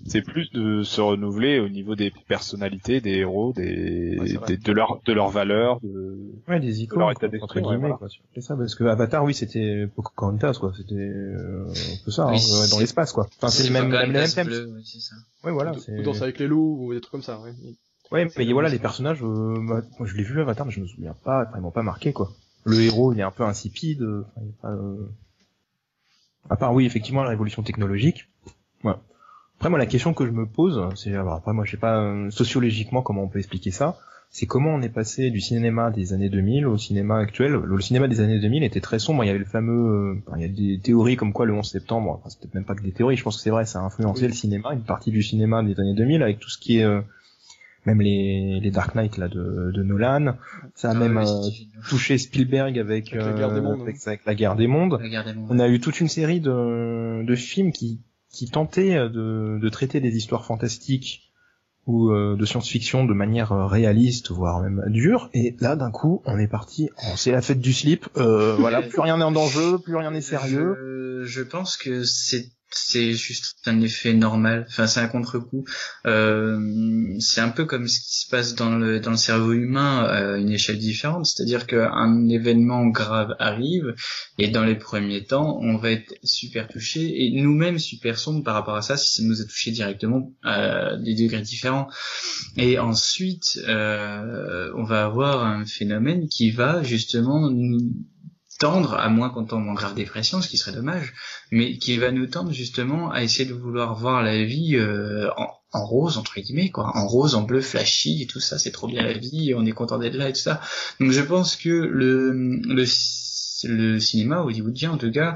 C'est plus de se renouveler au niveau des personnalités, des héros, des, de leur, de leurs valeurs, de, ouais, des icônes, leur état d'esprit. C'est ça, parce que Avatar, oui, c'était Pocahontas, quoi. C'était euh, un peu ça, hein, dans l'espace, quoi. Enfin, c'est le même, le même thème. Ouais, voilà. Danse avec les loups ou des trucs comme ça, ouais. Ouais, mais voilà, les personnages, euh, moi je l'ai vu Avatar, mais je me souviens pas, ils m'ont pas marqué quoi. Le héros, il est un peu insipide. Euh, euh, à part oui, effectivement, la révolution technologique. Ouais. Après moi, la question que je me pose, c'est après moi je sais pas sociologiquement comment on peut expliquer ça. C'est comment on est passé du cinéma des années 2000 au cinéma actuel. Le, cinéma des années 2000 était très sombre. Il y avait le fameux, il y a des théories comme quoi le 11 septembre, enfin, c'était même pas que des théories. Je pense que c'est vrai, ça a influencé le cinéma, une partie du cinéma des années 2000 avec tout ce qui est même les, les Dark Knight là de, de Nolan. Ça a ah même euh, touché Spielberg avec, avec, la guerre des mondes, avec, la guerre des mondes. On a eu toute une série de, de films qui, qui tentaient de, de traiter des histoires fantastiques ou euh, de science-fiction de manière euh, réaliste, voire même dure. Et là, d'un coup, on est parti. c'est la fête du slip. Euh, voilà, [laughs] plus rien n'est en danger, plus rien n'est sérieux. Je, je pense que c'est c'est juste un effet normal. Enfin, c'est un contre-coup. Euh, c'est un peu comme ce qui se passe dans le dans le cerveau humain à une échelle différente. C'est-à-dire qu'un événement grave arrive et dans les premiers temps, on va être super touché et nous-mêmes super sombre par rapport à ça si ça nous a touché directement à des degrés différents. Et ensuite, euh, on va avoir un phénomène qui va justement nous tendre, à moins qu'on tombe en grave dépression, ce qui serait dommage, mais qui va nous tendre justement à essayer de vouloir voir la vie euh, en, en, rose entre guillemets quoi, en rose, en bleu flashy et tout ça, c'est trop bien la vie, on est content d'être là et tout ça. Donc je pense que le le, le cinéma hollywoodien en tout cas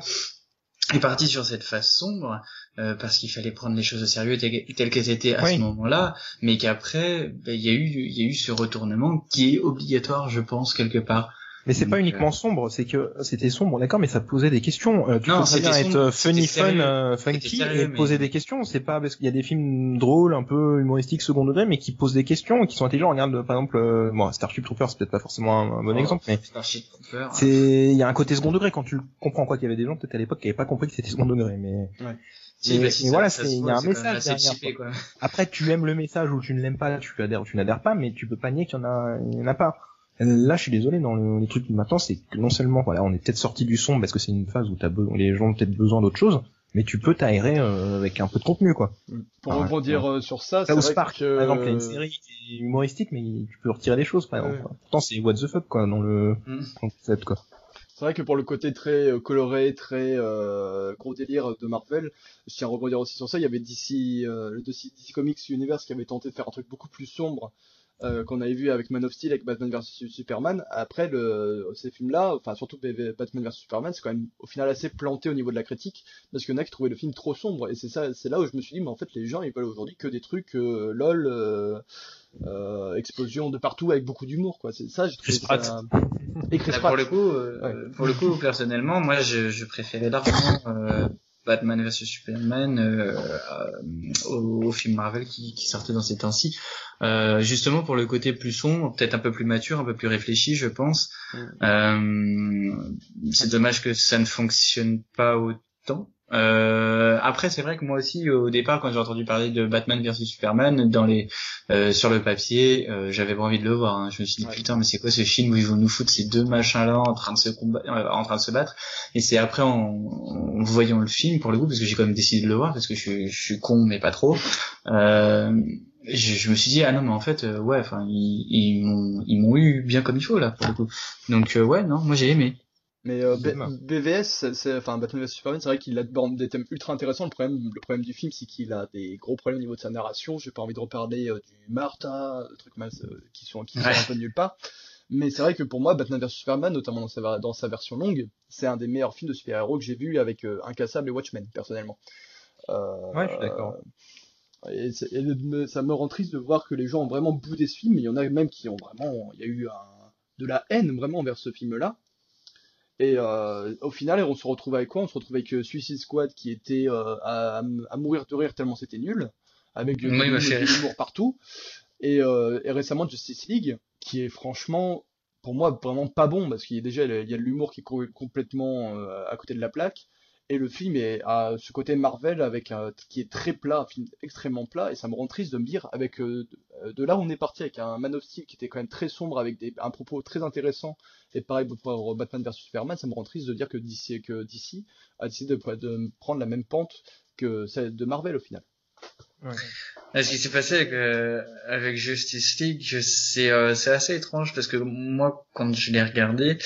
est parti sur cette phase sombre euh, parce qu'il fallait prendre les choses au sérieux telles, qu'elles étaient à ce moment-là, mais qu'après ben, il y a eu il y a eu ce retournement qui est obligatoire, je pense quelque part. Mais c'est pas uniquement sombre, c'est que c'était sombre, d'accord, mais ça posait des questions. Euh, tu non, peux bien être funny, fun, euh, funky et poser des questions. C'est pas parce qu'il y a des films drôles, un peu humoristiques, second degré, mais qui posent des questions et qui sont intelligents. Regarde, par exemple, euh, bon, Starship Troopers, c'est peut-être pas forcément un, bon oh, exemple, mais c'est, il y a un côté second degré quand tu comprends quoi qu'il y avait des gens peut-être à l'époque qui avaient pas compris que c'était second degré, mais. Ouais. Mais, bah, voilà, il y a un message derrière. Après, tu aimes le message ou tu ne l'aimes pas, tu adhères ou tu n'adhères pas, mais tu peux pas nier qu'il y en a, il y en a pas. Là, je suis désolé, dans les trucs maintenant, c'est que non seulement, voilà, on est peut-être sorti du son parce que c'est une phase où t'as les gens ont peut-être besoin d'autre chose, mais tu peux t'aérer euh, avec un peu de contenu, quoi. Pour rebondir euh, sur ça, c'est vrai Spark, que... par exemple, il y a une série humoristique, mais tu peux retirer des choses, par exemple. Pourtant, c'est what the fuck, quoi, dans le mm. concept, quoi. C'est vrai que pour le côté très euh, coloré, très euh, gros délire de Marvel, je tiens à rebondir aussi sur ça. Il y avait DC, le DC Comics Universe qui avait tenté de faire un truc beaucoup plus sombre euh, qu'on avait vu avec Man of Steel, avec Batman vs Superman. Après, le, ces films-là, enfin surtout Batman vs Superman, c'est quand même au final assez planté au niveau de la critique, parce qu'il y en a qui trouvaient le film trop sombre. Et c'est ça, c'est là où je me suis dit, mais en fait, les gens ils veulent aujourd'hui que des trucs euh, lol, euh, euh, explosion de partout avec beaucoup d'humour, quoi. C'est ça, j'ai trouvé ça. Et Chris bah, pour le coup, euh, pour le coup, personnellement, moi, je, je préférais largement Batman vs Superman euh, euh, au, film Marvel qui, qui sortait dans ces temps-ci. Euh, justement pour le côté plus sombre, peut-être un peu plus mature, un peu plus réfléchi, je pense. Euh, c'est dommage que ça ne fonctionne pas autant. Euh, après, c'est vrai que moi aussi, au départ, quand j'ai entendu parler de Batman vs Superman, dans les euh, sur le papier, euh, j'avais pas envie de le voir. Hein. Je me suis dit putain, mais c'est quoi ce film où ils vont nous foutre ces deux machins-là en train de se combattre, euh, en train de se battre? Et c'est après en, en, voyant le film, pour le coup, parce que j'ai quand même décidé de le voir, parce que je, je suis con mais pas trop. Euh, je, je, me suis dit ah non mais en fait ouais enfin ils, ils m'ont ils m'ont eu bien comme il faut là pour le coup donc ouais non moi j'ai aimé mais euh, BVS, c'est, enfin Batman vs Superman, c'est vrai qu'il aborde des thèmes ultra intéressants. Le problème, le problème du film, c'est qu'il a des gros problèmes au niveau de sa narration. J'ai pas envie de reparler euh, du Martha, trucs euh, qui sont qui sont un peu nulle part. Mais c'est vrai que pour moi, Batman vs Superman, notamment dans sa, dans sa version longue, c'est un des meilleurs films de super-héros que j'ai vu avec Incassable et Watchmen, personnellement. ouais, je suis d'accord. Et, ça me rend triste de voir que les gens ont vraiment boudé ce film. Il y en a même qui ont vraiment, il y a eu un, de la haine vraiment envers ce film-là. Et euh, au final, on se retrouve avec quoi? On se retrouve avec euh, Suicide Squad qui était euh, à, à, mourir de rire tellement c'était nul, avec de l'humour [laughs] partout. Et, euh, et, récemment Justice League, qui est franchement, pour moi, vraiment pas bon, parce qu'il y a déjà il y a de l'humour qui est complètement euh, à côté de la plaque. Et le film est à ce côté Marvel avec un, qui est très plat, un film extrêmement plat, et ça me rend triste de me dire avec euh, de, là où on est parti avec un Man of Steel qui était quand même très sombre avec des, un propos très intéressant, et pareil pour Batman vs Superman, ça me rend triste de dire que DC que DC a décidé de, de prendre la même pente que celle de Marvel au final. Ouais. Ce qui s'est passé avec, euh, avec Justice League, c'est euh, c'est assez étrange parce que moi, quand je l'ai regardé,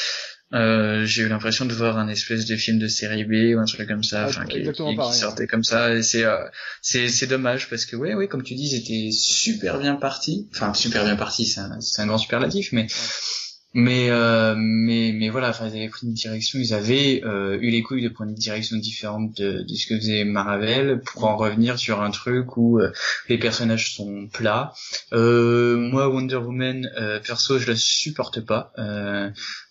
euh, j'ai eu l'impression de voir un espèce de film de série B ou un truc comme ça, enfin qui, qui, sortait comme ça. Et c'est euh, c'est c'est dommage parce que ouais ouais comme tu dis, c'était super bien parti. Enfin super bien parti, c'est un, un grand superlatif, mais mais euh, mais mais voilà ils avaient pris une direction ils avaient euh, eu les couilles de prendre une direction différente de, de ce que faisait Marvel pour en revenir sur un truc où euh, les personnages sont plats. Euh, moi Wonder Woman euh, perso je la supporte pas.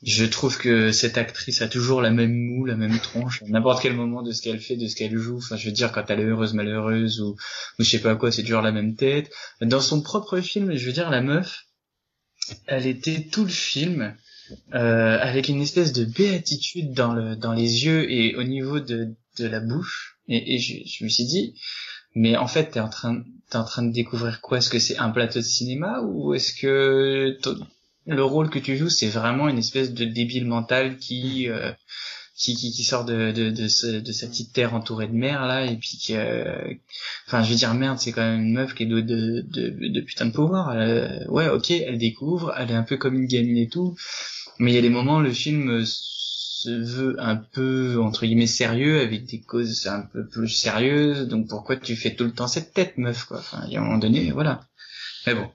Je trouve que cette actrice a toujours la même moue la même tronche n'importe quel moment de ce qu'elle fait de ce qu'elle joue. Enfin je veux dire quand elle est heureuse malheureuse ou ou je sais pas quoi c'est toujours la même tête. Dans son propre film je veux dire la meuf elle était tout le film euh, avec une espèce de béatitude dans le dans les yeux et au niveau de de la bouche. Et, et je, je, me suis dit, mais en fait, t'es en train, t'es en train de découvrir quoi? Est-ce que c'est un plateau de cinéma ou est-ce que le rôle que tu joues, c'est vraiment une espèce de débile mental qui euh, qui, qui, qui, sort de, de, de, de sa petite terre entourée de mer là et puis qui euh... enfin je veux dire merde c'est quand même une meuf qui est de de, de, de putain de pouvoir. Ouais ok elle découvre elle est un peu comme une gamine et tout mais il y a des moments le film se veut un peu entre guillemets sérieux avec des causes un peu plus sérieuses donc pourquoi tu fais tout le temps cette tête meuf quoi? Enfin il y a un moment donné voilà. Mais bon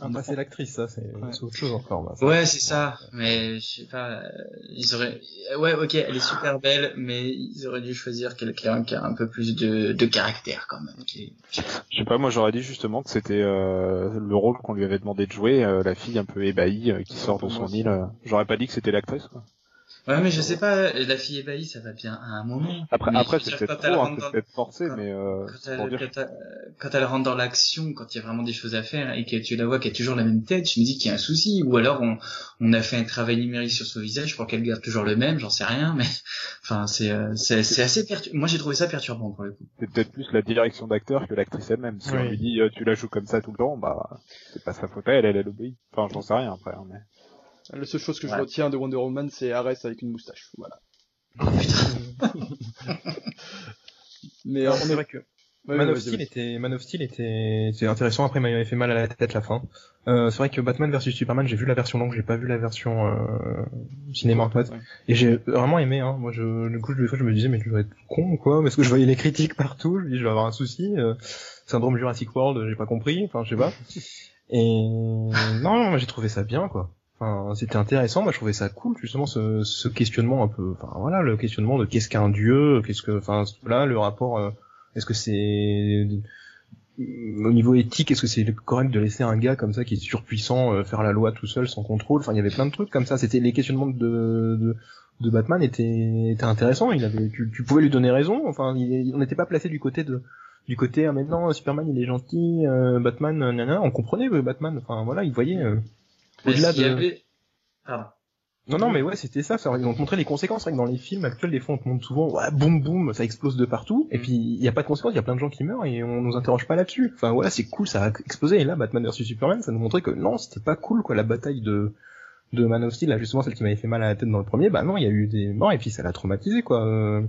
ah bah c'est l'actrice ça, c'est ouais. autre chose encore. Bah, ouais c'est ça, mais je sais pas, euh, ils auraient, ouais ok elle est super belle, mais ils auraient dû choisir quelqu'un qui a un peu plus de, de caractère quand même. Qui... Je sais pas, moi j'aurais dit justement que c'était euh, le rôle qu'on lui avait demandé de jouer, euh, la fille un peu ébahie euh, qui sort de son île. J'aurais pas dit que c'était l'actrice quoi. Ouais, mais je sais pas, la fille ébahie, ça va bien à un moment. Après, mais après c'est peut-être trop, hein, c'est peut-être forcé, quand, mais euh, quand, elle, dire... quand, elle, quand, elle, rentre dans l'action, quand il y a vraiment des choses à faire et que tu la vois qu'elle a toujours la même tête, je me dis qu'il y a un souci. Ou alors on, on a fait un travail numérique sur son visage pour qu'elle garde toujours le même, j'en sais rien, mais [laughs] enfin c'est c'est, c'est assez perturbant. Moi j'ai trouvé ça perturbant pour le coup. C'est peut-être plus la direction d'acteur que l'actrice elle-même. Si oui. on lui dit tu la joues comme ça tout le temps, bah c'est pas sa faute à elle, elle, elle obéit. Enfin j'en sais rien après. Hein, mais... La seule chose que je retiens de Wonder Woman, c'est Ares avec une moustache. Voilà. Oh putain. [laughs] Mais Alors, on c'est vrai que Ouais, Man ouais, of Steel était Man of Steel était c'est intéressant après il m'avait fait mal à la tête la fin. Euh, c'est vrai que Batman versus Superman j'ai vu la version longue j'ai pas vu la version euh, cinéma en fait Ouais. et j'ai vraiment aimé hein moi je du coup des fois je me disais mais tu dois être con ou quoi? Parce que je voyais les critiques partout je me dis je vais avoir un souci euh, syndrome Jurassic World j'ai pas compris enfin je sais pas [laughs] et non j'ai trouvé ça bien quoi Enfin, c'était intéressant, moi je trouvais ça cool justement ce, ce questionnement un peu, enfin voilà le questionnement de qu'est-ce qu'un dieu, qu'est-ce que, enfin là le rapport, euh, est-ce que c'est au niveau éthique, est-ce que c'est correct de laisser un gars comme ça qui est surpuissant euh, faire la loi tout seul sans contrôle? Enfin il y avait plein de trucs comme ça, c'était les questionnements de, de de Batman étaient, étaient intéressants, il avait, tu, tu pouvais lui donner raison, enfin il, on n'était pas placé du côté de du côté ah, maintenant Superman il est gentil, euh, Batman nana, on comprenait euh, Batman, enfin voilà il voyait euh, au-delà de avait- non, non, mais ouais, c'était ça. ça ils ont montré les conséquences. C'est vrai que dans les films actuels, des fois, on te montre souvent, ouais, boum, boum, ça explose de partout. Et Mm. puis, il y a pas de conséquences. Il y a plein de gens qui meurent et on nous interroge pas là-dessus. Enfin, voilà, c'est cool, ça a explosé. Et là, Batman vs Superman, ça nous montrait que non, c'était pas cool, quoi. La bataille de de Man of Steel, là, justement, celle qui m'avait fait mal à la tête dans le premier, bah non, il y a eu des morts et puis ça l'a traumatisé, quoi. Euh,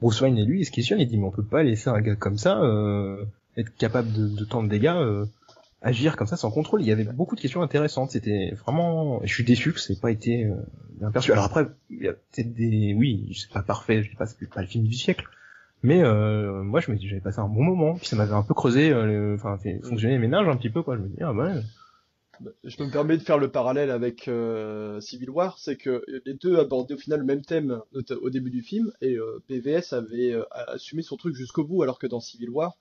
Bruce Wayne et lui, il se questionne, il dit, mais on peut pas laisser un gars comme ça euh, être capable de, de tant de dégâts. euh, agir comme ça sans contrôle. Il y avait beaucoup de questions intéressantes. C'était vraiment, je suis déçu que c'est pas été euh, bien perçu. Alors après, il y a peut-être des, oui, c'est pas parfait, je dis pas c'est pas le film du siècle, mais euh, moi je me j'avais passé un bon moment. Puis ça m'avait un peu creusé, euh, enfin fait fonctionner les ménages un petit peu quoi. Je me dis ah ouais. Je me permets de faire le parallèle avec euh, Civil War, c'est que les deux abordaient au final le même thème au début du film, et euh, PVS avait assumé son truc jusqu'au bout, alors que dans Civil War,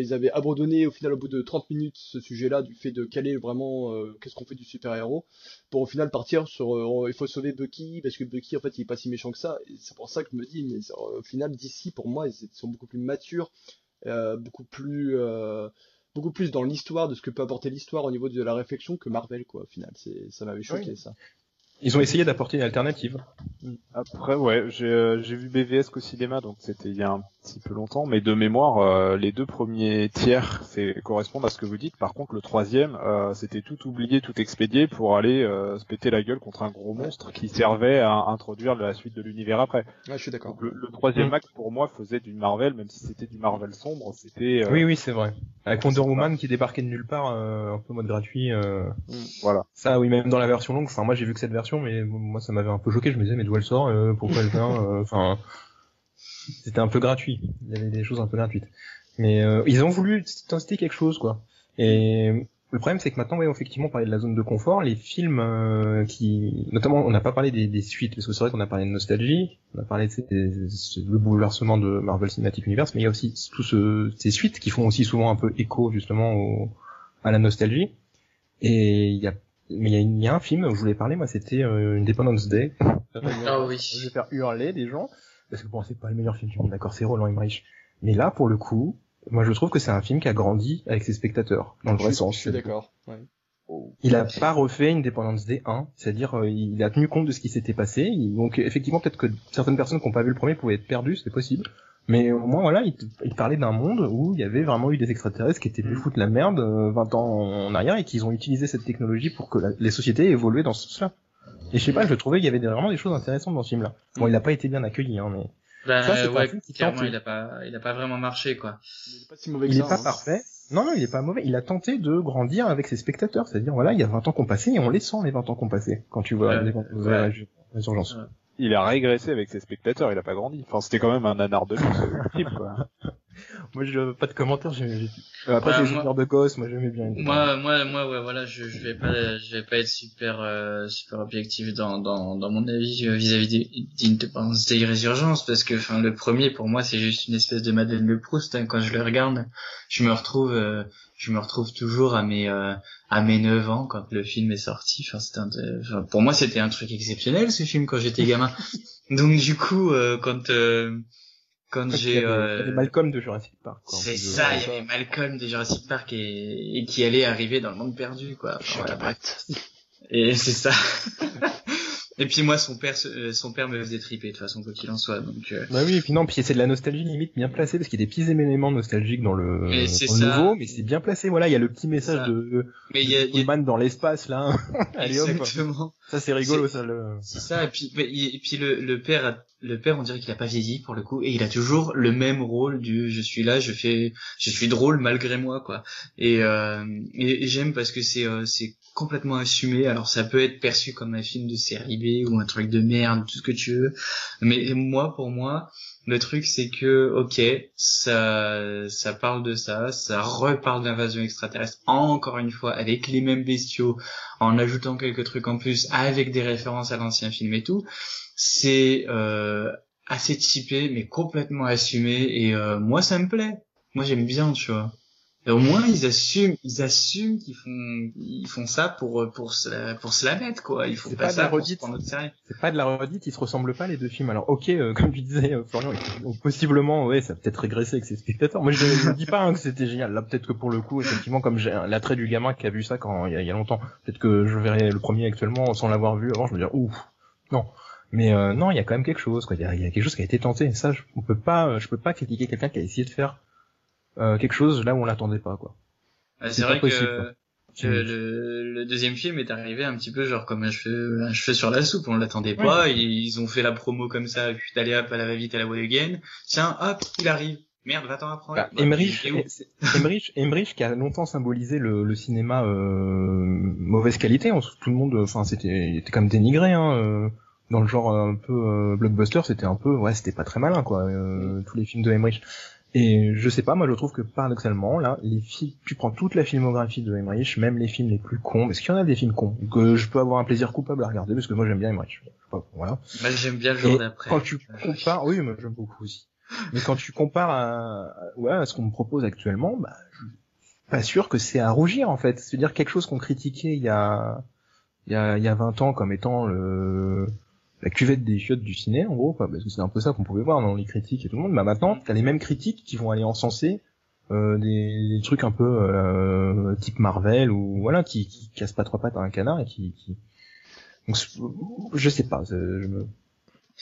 ils avaient abandonné au final au bout de 30 minutes ce sujet-là, du fait de caler vraiment euh, qu'est-ce qu'on fait du super-héros, pour au final partir sur euh, il faut sauver Bucky, parce que Bucky en fait il est pas si méchant que ça, et c'est pour ça que je me dis, mais euh, au final d'ici pour moi ils sont beaucoup plus matures, euh, beaucoup plus... euh, beaucoup plus dans l'histoire de ce que peut apporter l'histoire au niveau de la réflexion que Marvel quoi au final c'est ça m'avait choqué Oui. ça Ils ont essayé d'apporter une alternative. Après, ouais, j'ai euh, vu BVS qu'au cinéma, donc c'était il y a un petit peu longtemps, mais de mémoire, euh, les deux premiers tiers c'est correspondent à ce que vous dites. Par contre, le troisième, euh, c'était tout oublié, tout expédié pour aller euh, se péter la gueule contre un gros monstre qui servait à introduire la suite de l'univers après. ouais je suis d'accord le, le troisième Mm. acte pour moi faisait du Marvel, même si c'était du Marvel sombre, c'était euh, Oui oui c'est vrai. Avec Wonder Woman qui débarquait de nulle part, euh, un peu en mode gratuit. euh, voilà. Ça oui même dans la version longue. Enfin moi j'ai vu que cette version, mais moi ça m'avait un peu choqué. Je me disais mais d'où elle sort, euh, pourquoi elle vient. euh, Enfin c'était un peu gratuit. Il y avait des choses un peu gratuites. Mais euh, ils ont voulu tester quelque chose, quoi. Et le problème, c'est que maintenant, ouais, effectivement, on parlait de la zone de confort. Les films euh, qui, notamment, on n'a pas parlé des, des suites, parce que c'est vrai qu'on a parlé de nostalgie, on a parlé de le bouleversement de Marvel Cinematic Universe, mais il y a aussi tous ce- ces suites qui font aussi souvent un peu écho justement au, à la nostalgie. Et il y a, mais il y a, il y a un film où je voulais parler, moi, c'était euh, Independence Day. Ah oui. Je vais faire hurler des gens, parce que bon, c'est pas le meilleur film du monde, d'accord, c'est Roland Emmerich. Mais là, pour le coup, moi je trouve que c'est un film qui a grandi avec ses spectateurs, dans le je, vrai suis- sens. je suis d'accord ouais. Il a pas refait Independence Day 1, c'est-à-dire euh, il a tenu compte de ce qui s'était passé. Il- donc effectivement, peut-être que certaines personnes qui n'ont pas vu le premier pouvaient être perdues, c'est possible. Mais au moins, voilà, il, parlait d'un monde où il y avait vraiment eu des extraterrestres qui étaient venus foutre la merde euh, 20 ans en arrière et qu'ils ont utilisé cette technologie pour que la- les sociétés évoluaient dans ce sens-là. Et je sais pas, je trouvais qu'il y avait vraiment des choses intéressantes dans ce film-là. Bon, il n'a pas été bien accueilli, hein, mais Bah, Ça, ouais, clairement, tente. il a pas, il a pas vraiment marché, quoi. Il est pas si mauvais que il ça. est pas hein. parfait. Non, non, il est pas mauvais. Il a tenté de grandir avec ses spectateurs. C'est-à-dire, voilà, il y a 20 ans qu'on passait et on les sent, les 20 ans qu'on passait, quand tu vois Ouais, les, ouais. les- les urgences. Ouais. Il a régressé avec ses spectateurs, il a pas grandi. Enfin, c'était quand même un nanar de luxe, quoi. [laughs] [laughs] Moi, je pas de commentaires. j'ai- j'ai- Euh, après, Ouais, c'est moi- de gosse. Moi, j'aimais bien. Moi, moi, moi, ouais, voilà, je, je vais pas, je vais pas être super, euh, super objectif dans, dans, dans mon avis euh, vis-à-vis d'Independence Day Résurgence, parce que, enfin, le premier, pour moi, c'est juste une espèce de Madeleine de Proust. hein. Quand je le regarde, je me retrouve, euh, je me retrouve toujours à mes, euh, à mes 9 ans quand le film est sorti. Enfin, c'était un de- enfin, pour moi, c'était un truc exceptionnel ce film quand j'étais gamin. [laughs] Donc, du coup, euh, quand, euh, quand j'ai, avait- il y euh, avait Malcolm de Jurassic Park. c'est ça, il y avait Malcolm de Jurassic Park et, et qui allait arriver dans le monde perdu, quoi. Enfin, voilà, bref. Et [laughs] c'est ça. [laughs] et puis moi, son père, euh, son père me faisait triper de toute façon, quoi qu'il en soit. Donc, euh, Bah oui, et puis non, puis c'est de la nostalgie limite bien placée parce qu'il y a des petits éléments nostalgiques dans le, Mais c'est dans le nouveau, mais c'est bien placé. Voilà, il y a le petit message ça. de, mais il y a, de il y a- Pullman dans l'espace là. [laughs] Allez hop, ça c'est rigolo ça. Le... C'est ça. Et puis, et puis le, le père, a- le père, on dirait qu'il a pas vieilli pour le coup, et il a toujours le même rôle du je suis là, je fais, je suis drôle malgré moi, quoi. Et, euh, j'aime parce que c'est, euh, c'est complètement assumé. Alors ça peut être perçu comme un film de série B ou un truc de merde, tout ce que tu veux. Mais moi, pour moi, le truc c'est que, ok, ça, ça parle de ça, ça reparle d'invasion extraterrestre encore une fois avec les mêmes bestiaux, en ajoutant quelques trucs en plus, avec des références à l'ancien film et tout. C'est euh, assez typé, mais complètement assumé. Et euh, moi, ça me plaît. Moi, j'aime bien, tu vois. Et au moins, ils assument, ils assument qu'ils font, ils font ça pour pour se la, pour se la mettre, quoi. Ils font pas, de ça la pour redite. au sérieux. C'est pas de la redite, ils se ressemblent pas les deux films. Alors ok, euh, comme tu disais, euh, Florian, possiblement, ouais, ça a peut-être régressé avec ses spectateurs. Moi, je ne dis pas hein, que c'était génial. Là, peut-être que pour le coup, effectivement, comme j'ai l'attrait du gamin qui a vu ça quand il y a, il y a longtemps, peut-être que je verrai le premier actuellement sans l'avoir vu avant, je me dire ouf, non. Mais euh, non, il y a quand même quelque chose, quoi. Il y a, il y a quelque chose qui a été tenté. Et ça, je, on peut pas, euh, je peux pas critiquer quelqu'un qui a essayé de faire euh, quelque chose là où on l'attendait pas, quoi. Euh, C'est vrai possible, que le, le deuxième film est arrivé un petit peu genre comme un cheveu, un cheveu sur la soupe, on l'attendait pas, ils, ils ont fait la promo comme ça, puis allez hop, à la va-vite, à la voix again. Tiens, hop, il arrive. Merde, va-t'en apprendre. Bah, Bah, Emmerich, qui a longtemps symbolisé le, le cinéma euh, mauvaise qualité. On- tout le monde, enfin, c'était, il était quand même dénigré. Hein, euh, dans le genre un peu euh, blockbuster, c'était un peu, ouais, c'était pas très malin, quoi. euh, tous les films de Emmerich. Et je sais pas, moi je trouve que paradoxalement, là, les films, tu prends toute la filmographie de Emmerich, même les films les plus cons, parce qu'il y en a des films cons que je peux avoir un plaisir coupable à regarder, parce que moi j'aime bien Emmerich. Voilà. Bah, j'aime bien le jour d'après. Quand tu compares, oui, moi j'aime beaucoup aussi. Mais quand tu compares à, à- ouais, à ce qu'on me propose actuellement, bah, je suis pas sûr que c'est à rougir en fait. C'est-à-dire quelque chose qu'on critiquait il y a, il y a, il y a 20 ans comme étant le, la cuvette des chiottes du ciné en gros, quoi, parce que c'est un peu ça qu'on pouvait voir dans les critiques et tout le monde. Bah maintenant, t'as les mêmes critiques qui vont aller encenser euh, des, des trucs un peu euh, type Marvel ou voilà qui, qui cassent pas trois pattes à un canard et qui, qui... donc je sais pas, je me...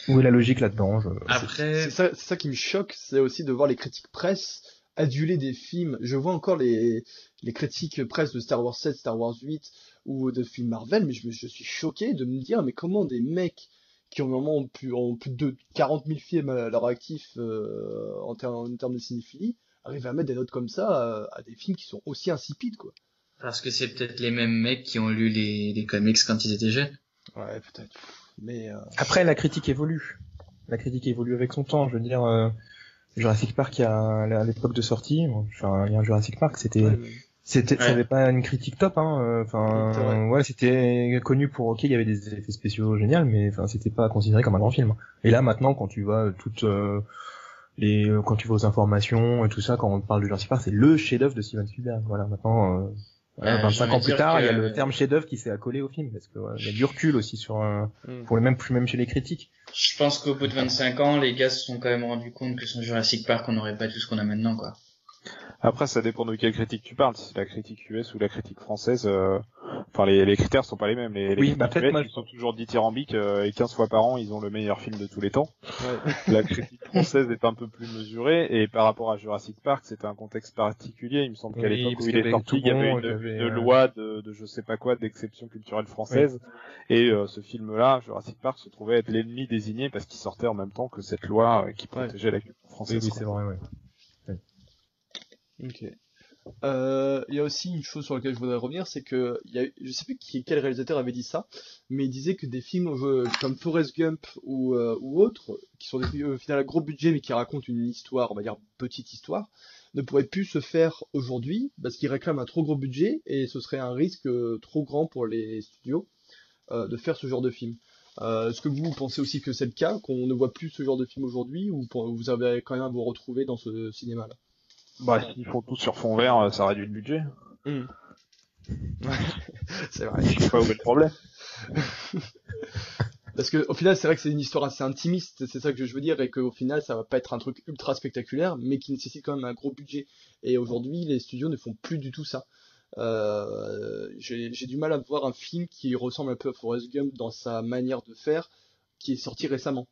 où est la logique là-dedans je... Après, C'est ça, c'est ça qui me choque, c'est aussi de voir les critiques presse aduler des films. Je vois encore les, les critiques presse de Star Wars 7, Star Wars 8 ou de films Marvel, mais je, me- je suis choqué de me dire, mais comment des mecs qui ont vraiment plus, ont plus de 40 000 films à leur actif euh, en, ter- en termes de cinéphilie, arrivent à mettre des notes comme ça euh, à des films qui sont aussi insipides, quoi. parce que c'est peut-être les mêmes mecs qui ont lu les, les comics quand ils étaient jeunes. Ouais, peut-être. Mais euh, Après, la critique évolue. La critique évolue avec son temps. Je veux dire, euh, Jurassic Park, il y a, à l'époque de sortie, enfin, il y a un Jurassic Park, c'était, ouais, c'était, ça Ouais. avait pas une critique top, hein. euh, Enfin, ouais, c'était connu pour, ok, il y avait des effets spéciaux géniaux, mais enfin, c'était pas considéré comme un grand film. Et là, maintenant, quand tu vois toutes euh, les, euh, quand tu vas aux informations et tout ça, quand on parle de Jurassic Park, c'est le chef-d'œuvre de Steven Spielberg. Voilà, maintenant. Euh, voilà, Euh, 25 j'ai ans plus tard, il y a le terme chef-d'œuvre qui s'est accolé au film parce que ouais, il y a du recul aussi sur euh, Hmm. pour les mêmes même chez les critiques. Je pense qu'au bout de 25 ans, les gars se sont quand même rendus compte que sans Jurassic Park, on n'aurait pas tout ce qu'on a maintenant, quoi. Après, ça dépend de quelle critique tu parles. Si c'est la critique US ou la critique française, euh, enfin les, les critères sont pas les mêmes. Les, les Oui, bah, US, moi- ils sont toujours dithyrambiques euh, et 15 fois par an, ils ont le meilleur film de tous les temps. Ouais. La critique française est un peu plus mesurée et par rapport à Jurassic Park, c'était un contexte particulier. Il me semble qu'à Oui, l'époque parce où il est avait sorti, il y avait une, avait, euh, loi de, de je sais pas quoi d'exception culturelle française et euh, ce film-là, Jurassic Park, se trouvait être l'ennemi désigné parce qu'il sortait en même temps que cette loi euh, qui protégeait la culture française. oui, c'est vrai, ouais. Ok. Euh, Il y a aussi une chose sur laquelle je voudrais revenir, c'est que il y a, je sais plus qui, quel réalisateur avait dit ça, mais il disait que des films euh, comme Forrest Gump ou, euh, ou autres, qui sont des films à gros budget mais qui racontent une histoire, on va dire petite histoire, ne pourraient plus se faire aujourd'hui parce qu'ils réclament un trop gros budget et ce serait un risque trop grand pour les studios de faire ce genre de film. Est-ce que vous, pensez aussi que c'est le cas, qu'on ne voit plus ce genre de film aujourd'hui, ou vous avez quand même à vous retrouver dans ce cinéma-là? Bah, s'ils font tout sur fond vert, euh, ça réduit le budget. [laughs] C'est vrai. Je sais pas où est le problème. [laughs] Parce que au final, c'est vrai que c'est une histoire assez intimiste, c'est ça que je veux dire, et qu'au final, ça va pas être un truc ultra spectaculaire, mais qui nécessite quand même un gros budget. Et aujourd'hui, les studios ne font plus du tout ça. Euh, J'ai j'ai du mal à voir un film qui ressemble un peu à Forrest Gump dans sa manière de faire, qui est sorti récemment.